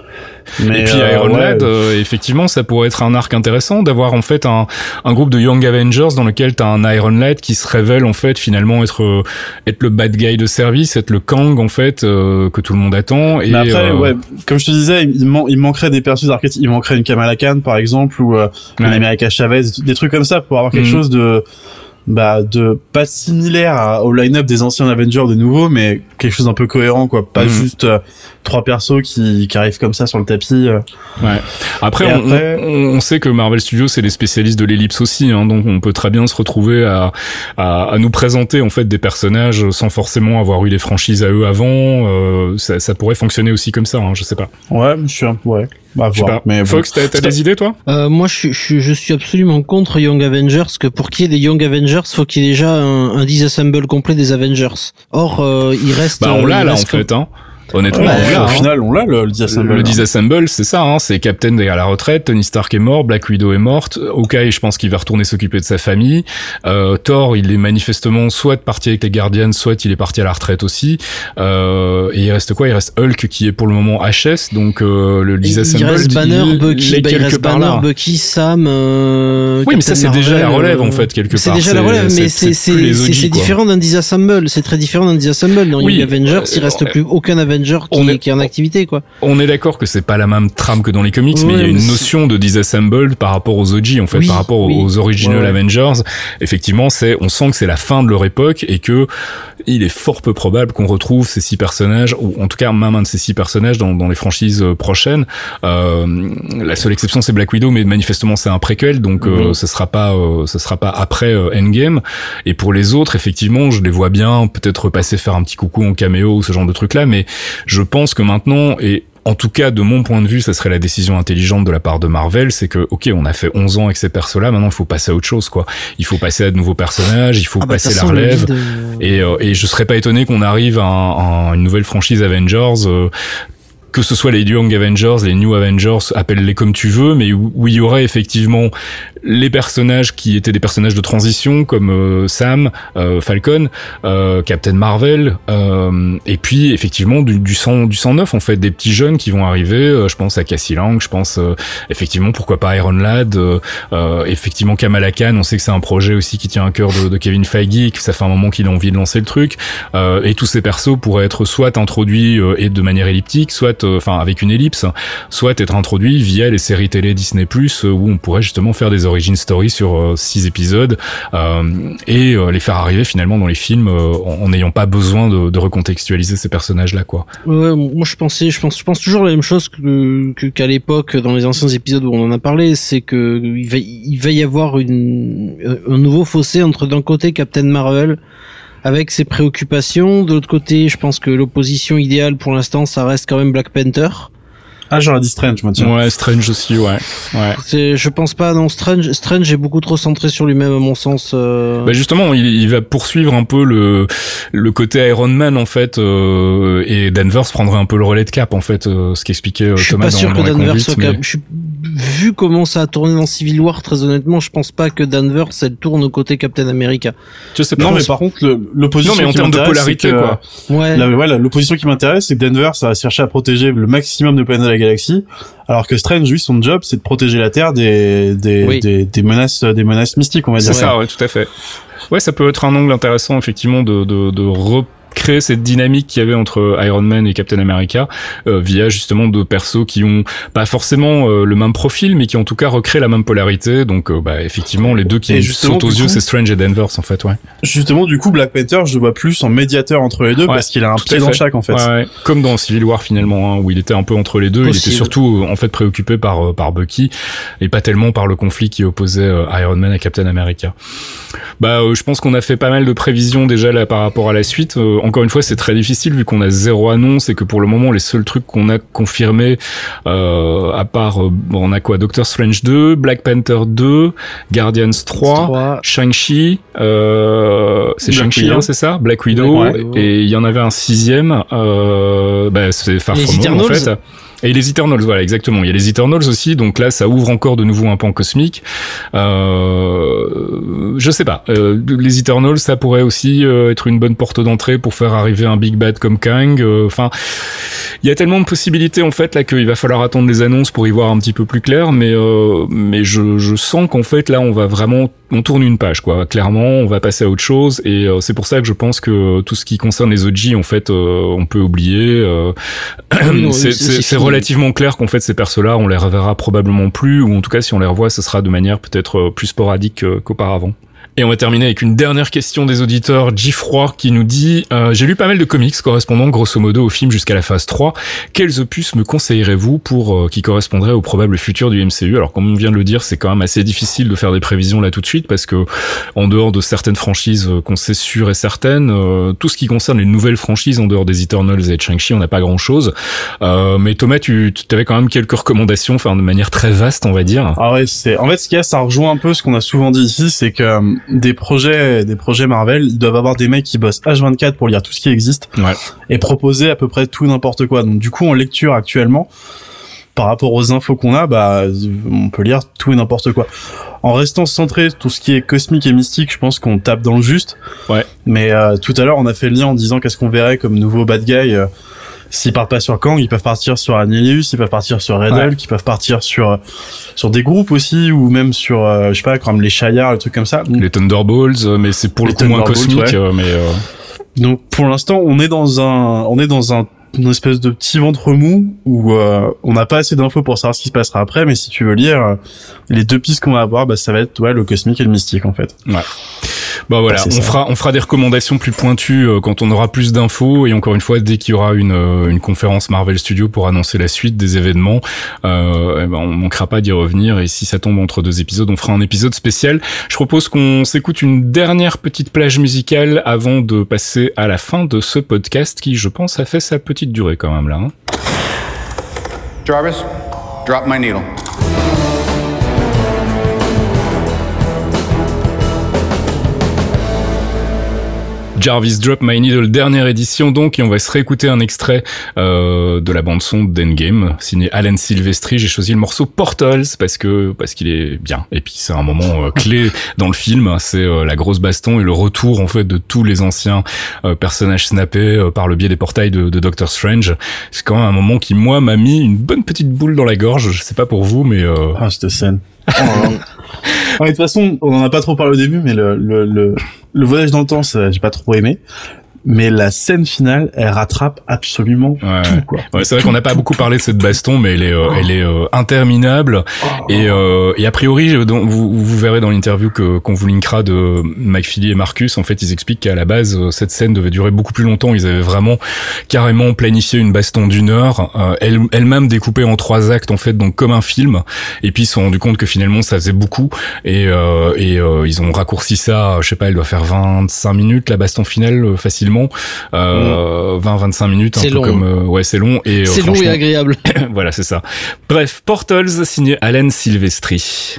Mais, Et puis euh, Iron ouais, Lad, euh, effectivement, ça pourrait être un arc intéressant d'avoir en fait un, un groupe de Young Avengers dans lequel t'as un Iron Lad qui se révèle en fait finalement être euh, être le bad guy de service, être le Kang en fait euh, que tout le monde attend. Et Mais après, ouais, comme je te disais, il, man- il manquerait des persos archétypes. Il manquerait une Kamala Khan, par exemple, ou euh, Ouais. America Chavez, des trucs comme ça pour avoir quelque Mhm. chose de bah de pas similaire à- au line-up des anciens Avengers de nouveau, mais quelque chose d'un peu cohérent, quoi. Pas Mhm. juste euh, trois persos qui, qui arrivent comme ça sur le tapis. euh. Ouais. Après, on, après- on- on sait que Marvel Studios c'est les spécialistes de l'ellipse aussi, hein, donc on peut très bien se retrouver à, à, à nous présenter en fait des personnages sans forcément avoir eu les franchises à eux avant. Euh, ça, ça pourrait fonctionner aussi comme ça, hein, je sais pas. Ouais, je suis un peu, ouais. Bah, voir. Mais bon. Fox, t'as des idées toi? Euh, moi, je, suis- je, suis- je suis absolument contre Young Avengers, que pour qu'il y ait des Young Avengers, faut qu'il y ait déjà un, un disassemble complet des Avengers. Or, euh, il reste. Bah on euh, l'a là en fait. Hein. Honnêtement, Ouais, l'a. au hein. final, on l'a le, le disassemble. Le disassemble, c'est ça, hein, c'est Captain est à la retraite, Tony Stark est mort, Black Widow est morte, Hawkeye, je pense qu'il va retourner s'occuper de sa famille, euh, Thor, il est manifestement soit parti avec les Guardians, soit il est parti à la retraite aussi, euh, et il reste quoi? Il reste Hulk qui est pour le moment HS, donc euh, le Il disassemble, reste Banner, il- Bucky, il bah, il reste Banner, là. Bucky, Sam. Euh, Oui, mais ça c'est déjà la relève euh, en fait quelque C'est part. déjà la relève, mais c'est c'est c'est c'est- c'est différent d'un disassemble. C'est très différent d'un disassemble. Dans Oui, Avengers, il euh, reste on est- plus aucun Avenger qui, on est- qui est en activité, quoi. On est d'accord que c'est pas la même trame que dans les comics, mais il y a une notion de disassembled par rapport aux OG, en fait, Oui, par rapport oui. aux original Ouais, ouais. Avengers. Effectivement, c'est, on sent que c'est la fin de leur époque et que il est fort peu probable qu'on retrouve ces six personnages, ou en tout cas même un de ces six personnages dans, dans les franchises euh, prochaines. Euh, la seule exception c'est Black Widow, mais manifestement c'est un préquel, donc euh, Mhm. ce sera pas, euh, ce sera pas après euh, Endgame. Et pour les autres, effectivement, je les vois bien peut-être repasser faire un petit coucou en caméo ou ce genre de truc là, mais je pense que maintenant et en tout cas, de mon point de vue, ça serait la décision intelligente de la part de Marvel, c'est que, ok, on a fait 11 ans avec ces persos-là, maintenant il faut passer à autre chose, quoi. Il faut passer à de nouveaux personnages, il faut Ah bah, passer la façon, relève. euh, Et, euh, et je serais pas étonné qu'on arrive à, un- à une nouvelle franchise Avengers, euh, que ce soit les Young Avengers, les New Avengers, appelle-les comme tu veux, mais où, où il y aurait effectivement les personnages qui étaient des personnages de transition, comme euh, Sam, euh, Falcon, euh, Captain Marvel, euh, et puis effectivement du, du sang du sang neuf en fait, des petits jeunes qui vont arriver. euh, je pense à Cassie Lang, je pense euh, effectivement pourquoi pas Iron Lad, effectivement Kamala Khan. On sait que c'est un projet aussi qui tient à cœur de, de Kevin Feige, que ça fait un moment qu'il a envie de lancer le truc. Et tous ces persos pourraient être soit introduits et de manière elliptique, soit enfin avec une ellipse, soit être introduits via les séries télé Disney Plus où on pourrait justement faire des origin stories sur euh, six épisodes euh, et euh, les faire arriver finalement dans les films en n'ayant pas besoin de, recontextualiser ces personnages là quoi. Moi je pensais, je pense, je pense toujours la même chose que qu'à l'époque dans les anciens épisodes où on en a parlé, c'est que il va, y avoir un nouveau fossé entre d'un côté Captain Marvel avec ses préoccupations, de l'autre côté, je pense que l'opposition idéale pour l'instant, ça reste quand même Black Panther. Ah, j'aurais dit Strange, moi, tiens. Ouais, Strange aussi, ouais. ouais. C'est, je pense pas, non, Strange, Strange est beaucoup trop centré sur lui-même à mon sens. euh. Bah justement, il, il va poursuivre un peu le le côté Iron Man en fait, euh, et Danvers prendrait un peu le relais de Cap en fait, euh, ce qu'expliquait euh, je suis Thomas pas dans, sûr dans que Danvers conduite, soit mais- capable. Je suis vu comment ça a tourné dans Civil War, très honnêtement, je pense pas que Danvers elle tourne au côté Captain America. Je sais pas. Non, mais par contre, le- l'opposition non, mais en termes de polarité, que- quoi. Ouais. L'opposition qui m'intéresse, c'est que Denver, ça va chercher à protéger le maximum de planètes de la galaxie, alors que Strange, lui, son job, c'est de protéger la Terre des, des, Oui. des, des menaces, des menaces mystiques, on va C'est dire. ça, ouais, tout à fait. Ouais, ça peut être un angle intéressant, effectivement, de, de, de recréer cette dynamique qu'il y avait entre Iron Man et Captain America euh, via justement deux persos qui ont pas forcément euh, le même profil, mais qui en tout cas recréent la même polarité. Donc, euh, bah, effectivement, les deux qui sautent aux yeux, c'est Strange et Danvers, en fait, ouais. Justement, du coup, Black Panther, je le vois plus en médiateur entre les deux, Ouais, parce qu'il a un pied dans chaque, en fait. Ouais, ouais. Comme dans Civil War finalement, hein, où il était un peu entre les deux. Il Possible. était surtout euh, en fait préoccupé par euh, par Bucky et pas tellement par le conflit qui opposait euh, Iron Man à Captain America. Bah, euh, je pense qu'on a fait pas mal de prévisions déjà là par rapport à la suite. Encore une fois, c'est très difficile vu qu'on a zéro annonce et que pour le moment les seuls trucs qu'on a confirmés, euh, à part, euh, bon, on a quoi, Doctor Strange 2, Black Panther 2, Guardians 3. Trois. Shang-Chi, euh, c'est Black Shang-Chi, Widow. hein, c'est ça? Black Widow, Ouais. et il y en avait un sixième, euh, bah, c'est Far Les From Home en fait. Et les Eternals, voilà, exactement. Il y a les Eternals aussi, donc là, ça ouvre encore de nouveau un pan cosmique. Euh, je sais pas. Euh, les Eternals, ça pourrait aussi euh, être une bonne porte d'entrée pour faire arriver un Big Bad comme Kang. Euh, Enfin, il y a tellement de possibilités en fait là qu'il va falloir attendre les annonces pour y voir un petit peu plus clair. Mais mais je, je sens qu'en fait là, on va vraiment on tourne une page quoi. Clairement, on va passer à autre chose. Et euh, c'est pour ça que je pense que tout ce qui concerne les OG, en fait, euh, on peut oublier. Euh, (clears throat) c'est relativement clair qu'en fait ces persos-là, on les reverra probablement plus, ou en tout cas si on les revoit, ce sera de manière peut-être euh, plus sporadique qu'auparavant. Et on va terminer avec une dernière question des auditeurs. Gifroy qui nous dit euh, J'ai lu pas mal de comics correspondant grosso modo au film jusqu'à la phase 3. Quels opus me conseillerez-vous pour euh, qui correspondraient au probable futur du MCU Alors comme on vient de le dire, c'est quand même assez difficile de faire des prévisions là tout de suite parce que en dehors de certaines franchises euh, qu'on sait sûres et certaines, euh, tout ce qui concerne les nouvelles franchises en dehors des Eternals et de Shang-Chi, on n'a pas grand-chose. Euh, mais Thomas, tu avais quand même quelques recommandations, enfin de manière très vaste, on va dire. Ah ouais, c'est en fait ce qu'il y a, ça rejoint un peu ce qu'on a souvent dit ici, c'est que euh, des projets, des projets Marvel, ils doivent avoir des mecs qui bossent H24 pour lire tout ce qui existe Ouais. et proposer à peu près tout n'importe quoi. Donc du coup, en lecture actuellement, par rapport aux infos qu'on a, bah on peut lire tout et n'importe quoi. En restant centré tout ce qui est cosmique et mystique, je pense qu'on tape dans le juste. Ouais. Mais euh, tout à l'heure, on a fait le lien en disant qu'est-ce qu'on verrait comme nouveau bad guy. euh, S'ils partent pas sur Kang, ils peuvent partir sur Annihilus, ils peuvent partir sur Red Ouais. Hulk, ils peuvent partir sur euh, sur des groupes aussi ou même sur euh, je sais pas comme les Shayar, le truc comme ça. Les Thunderbolts, euh, mais c'est pour Les le coup moins cosmique, ouais. euh, mais euh, Donc pour l'instant, on est dans un on est dans un une espèce de petit ventre mou où euh, on n'a pas assez d'infos pour savoir ce qui se passera après, mais si tu veux lire euh, les deux pistes qu'on va avoir, bah ça va être ouais le cosmique et le mystique en fait. Bah voilà, Bah, c'est on ça. fera on fera des recommandations plus pointues euh, quand on aura plus d'infos et encore une fois dès qu'il y aura une euh, une conférence Marvel Studios pour annoncer la suite des événements, euh, eh ben, on manquera pas d'y revenir et si ça tombe entre deux épisodes, on fera un épisode spécial. Je propose qu'on s'écoute une dernière petite plage musicale avant de passer à la fin de ce podcast qui je pense a fait sa petite durée quand même là. hein. Jarvis, drop my needle. Jarvis Drop My Needle, dernière édition donc, et on va se réécouter un extrait euh, de la bande son d'Endgame, signé Alan Silvestri. J'ai choisi le morceau Portals parce que parce qu'il est bien, et puis c'est un moment euh, clé dans le film. C'est euh, la grosse baston et le retour en fait de tous les anciens euh, personnages snappés par le biais des portails de, Doctor Strange. C'est quand même un moment qui moi m'a mis une bonne petite boule dans la gorge. Je sais pas pour vous, mais Ah cette scène. De toute façon, on en a pas trop parlé au début, mais le le le, le voyage dans le temps, j'ai pas trop aimé. Mais la scène finale, elle rattrape absolument Ouais. tout quoi. Ouais, c'est vrai qu'on n'a pas beaucoup parlé de cette baston, mais elle est, euh, elle est euh, interminable. Et, euh, et a priori, dans- vous, vous verrez dans l'interview que qu'on vous linkera de Philly et Marcus, en fait, ils expliquent qu'à la base, euh, cette scène devait durer beaucoup plus longtemps. Ils avaient vraiment carrément planifié une baston d'une heure, euh, elle, elle-même découpée en trois actes, en fait, donc comme un film. Et puis ils se sont rendus compte que finalement, ça faisait beaucoup. Et, euh, et euh, ils ont raccourci ça. Je sais pas, elle doit faire 25 minutes la baston finale euh, facilement, euh, 20-25 minutes, un C'est peu long. comme euh, ouais, c'est long. Et euh, C'est long et agréable. (coughs) voilà, c'est ça. Bref, Portals signé Alan Silvestri.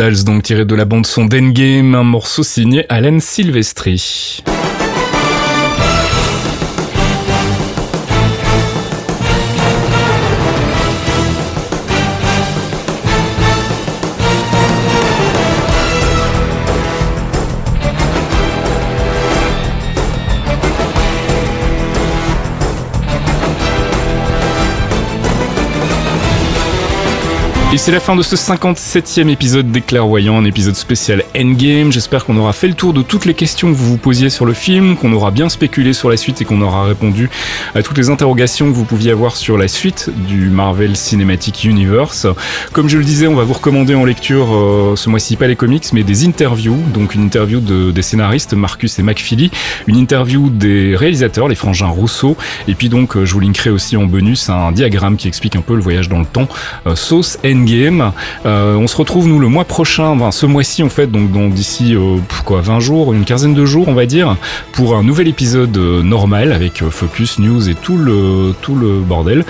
Immortals, donc tiré de la bande son d'Endgame, un morceau signé Alan Silvestri. Et c'est la fin de ce 57e épisode des Clairvoyants, un épisode spécial Endgame. J'espère qu'on aura fait le tour de toutes les questions que vous vous posiez sur le film, qu'on aura bien spéculé sur la suite et qu'on aura répondu à toutes les interrogations que vous pouviez avoir sur la suite du Marvel Cinematic Universe. Comme je le disais, on va vous recommander en lecture euh, ce mois-ci pas les comics, mais des interviews. Donc une interview de, des scénaristes Marcus et McFeely, une interview des réalisateurs, les frangins Rousseau, et puis donc euh, je vous linkerai aussi en bonus un diagramme qui explique un peu le voyage dans le temps. Euh, sauce Endgame. Euh, on se retrouve nous le mois prochain, ce mois-ci en fait, donc, d'ici euh, quoi 20 jours, une quinzaine de jours on va dire, pour un nouvel épisode euh, normal avec Focus News et tout le tout le bordel.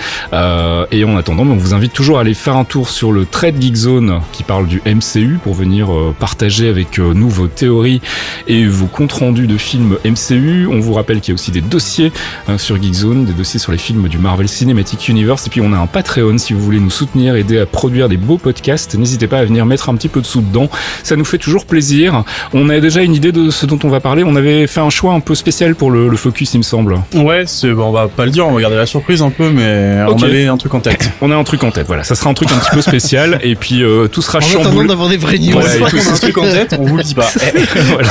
Et en attendant, on vous invite toujours à aller faire un tour sur le Trade Geek Zone qui parle du MCU pour venir partager avec nous vos théories et vos comptes rendus de films MCU. On vous rappelle qu'il y a aussi des dossiers euh, sur Geekzone, des dossiers sur les films du Marvel Cinematic Universe. Et puis on a un Patreon si vous voulez nous soutenir, aider à produire des beaux podcasts. N'hésitez pas à venir mettre un petit peu de sous dedans. Ça nous fait toujours plaisir. On a déjà une idée de ce dont on va parler. On avait fait un choix un peu spécial pour le, le focus, il me semble. Ouais, c'est bon, on va pas le dire, on va garder la surprise un peu, mais on avait un truc en tête. On a un truc en tête. Voilà, ça sera un truc un petit peu spécial. Et puis euh, tout sera En attendant chamboulé. d'avoir des vraies news. Voilà, on tout a un truc en tête, on vous le dit pas. (laughs) voilà.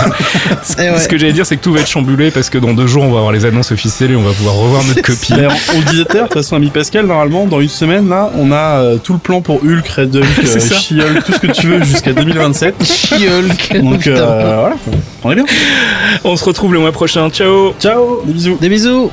Eh ouais. Ce que j'allais dire, c'est que tout va être chamboulé parce que dans deux jours, on va avoir les annonces officielles et on va pouvoir revoir notre copie. On le disait de toute façon, ami Pascal, normalement, dans une semaine, là, on a euh, tout le plan pour Hulk, Red Hulk, (laughs) C'est euh. She-Hulk, tout ce que tu veux jusqu'à 2027. (laughs) She-Hulk. Donc, euh, voilà, on est bien. On se retrouve le mois prochain. Ciao Ciao, des bisous. Des bisous.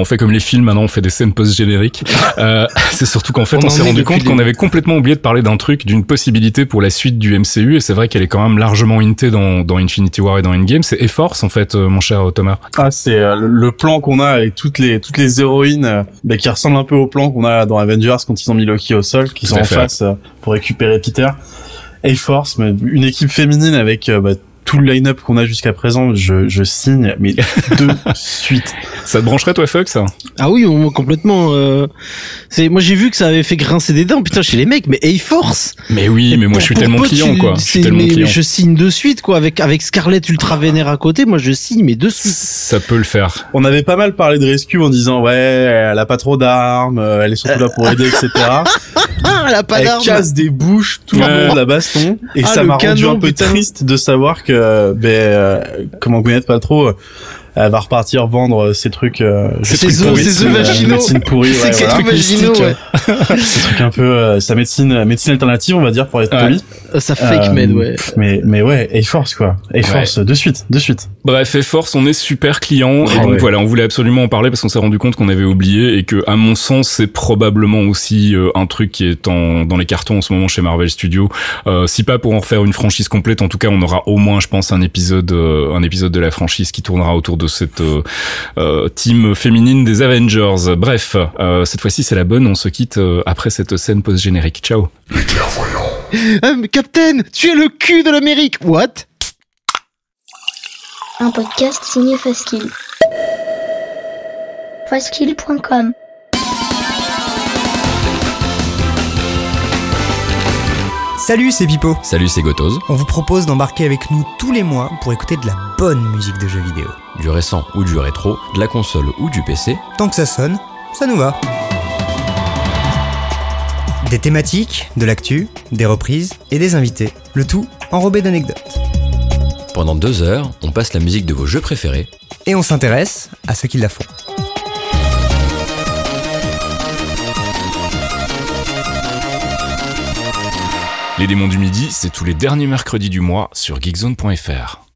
On fait comme les films, maintenant on fait des scènes post-génériques. (laughs) Euh, c'est surtout qu'en fait On s'est est rendu compte qu'on avait complètement oublié de parler d'un truc, d'une possibilité pour la suite du MCU, et c'est vrai qu'elle est quand même largement hintée dans, dans Infinity War et dans Endgame. C'est E-Force en fait, euh, mon cher Thomas. Ah, c'est euh, le- plan qu'on a avec toutes les toutes les héroïnes bah, qui ressemblent un peu au plan qu'on a dans Avengers quand ils ont mis Loki au sol, qui sont en fait. face pour récupérer Peter. A-Force, mais une équipe féminine avec bah, tout le line-up qu'on a jusqu'à présent, je, je signe, mais de (laughs) suite. Ça te brancherait toi, Fox Ah oui, moi, complètement. euh, c'est moi j'ai vu que ça avait fait grincer des dents. Putain, chez les mecs, mais A-Force. Mais oui, mais moi Pour- je suis tellement peu, client tu- quoi. Je suis c'est- tellement mais, client. mais je signe de suite quoi. Avec avec Scarlett ultra vénère à côté, moi je signe mais de suite. Ça peut le faire. On avait pas mal parlé de Rescue en disant ouais, elle a pas trop d'armes, euh, elle est surtout là pour aider, etc. Ah, (laughs) elle a pas elle d'arme. casse des bouches, tout Ouais. le monde la baston, et Ah, ça m'a rendu un peu putain. triste de savoir que ben euh, comment Gwyneth Paltrow euh, elle va repartir vendre ses trucs, euh, Ses trucs œufs- pourris, ses œufs euh, vaginaux. médecine pourrie, (laughs) ouais, voilà. trucs vaginaux, ouais. (laughs) Ces trucs un peu euh, sa médecine médecine alternative on va dire pour être Ouais. poli. Euh, Ça fake Euh, med, ouais. Mais mais ouais, A-Force quoi. A-Force de suite, de suite. Bref, E-Force, on est super client et Ah donc ouais. voilà, on voulait absolument en parler parce qu'on s'est rendu compte qu'on avait oublié et que, à mon sens, c'est probablement aussi euh, un truc qui est en, dans les cartons en ce moment chez Marvel Studios. Euh, si pas pour en refaire une franchise complète, en tout cas, on aura au moins, je pense, un épisode, euh, un épisode de la franchise qui tournera autour de cette euh, euh, team féminine des Avengers. Bref, euh, cette fois-ci, c'est la bonne. On se quitte après cette scène post-générique. Ciao. Mais Captain, tu es le cul de l'Amérique. What? Un podcast signé Faskill. Faskill.com Salut, c'est Pipo. Salut, c'est Gotoz. On vous propose d'embarquer avec nous tous les mois pour écouter de la bonne musique de jeux vidéo du récent ou du rétro, de la console ou du PC. Tant que ça sonne, ça nous va. Des thématiques, de l'actu, des reprises et des invités, le tout enrobé d'anecdotes. Pendant deux heures, on passe la musique de vos jeux préférés et on s'intéresse à ceux qui la font. Les démons du midi, c'est tous les derniers mercredis du mois sur geekzone.fr.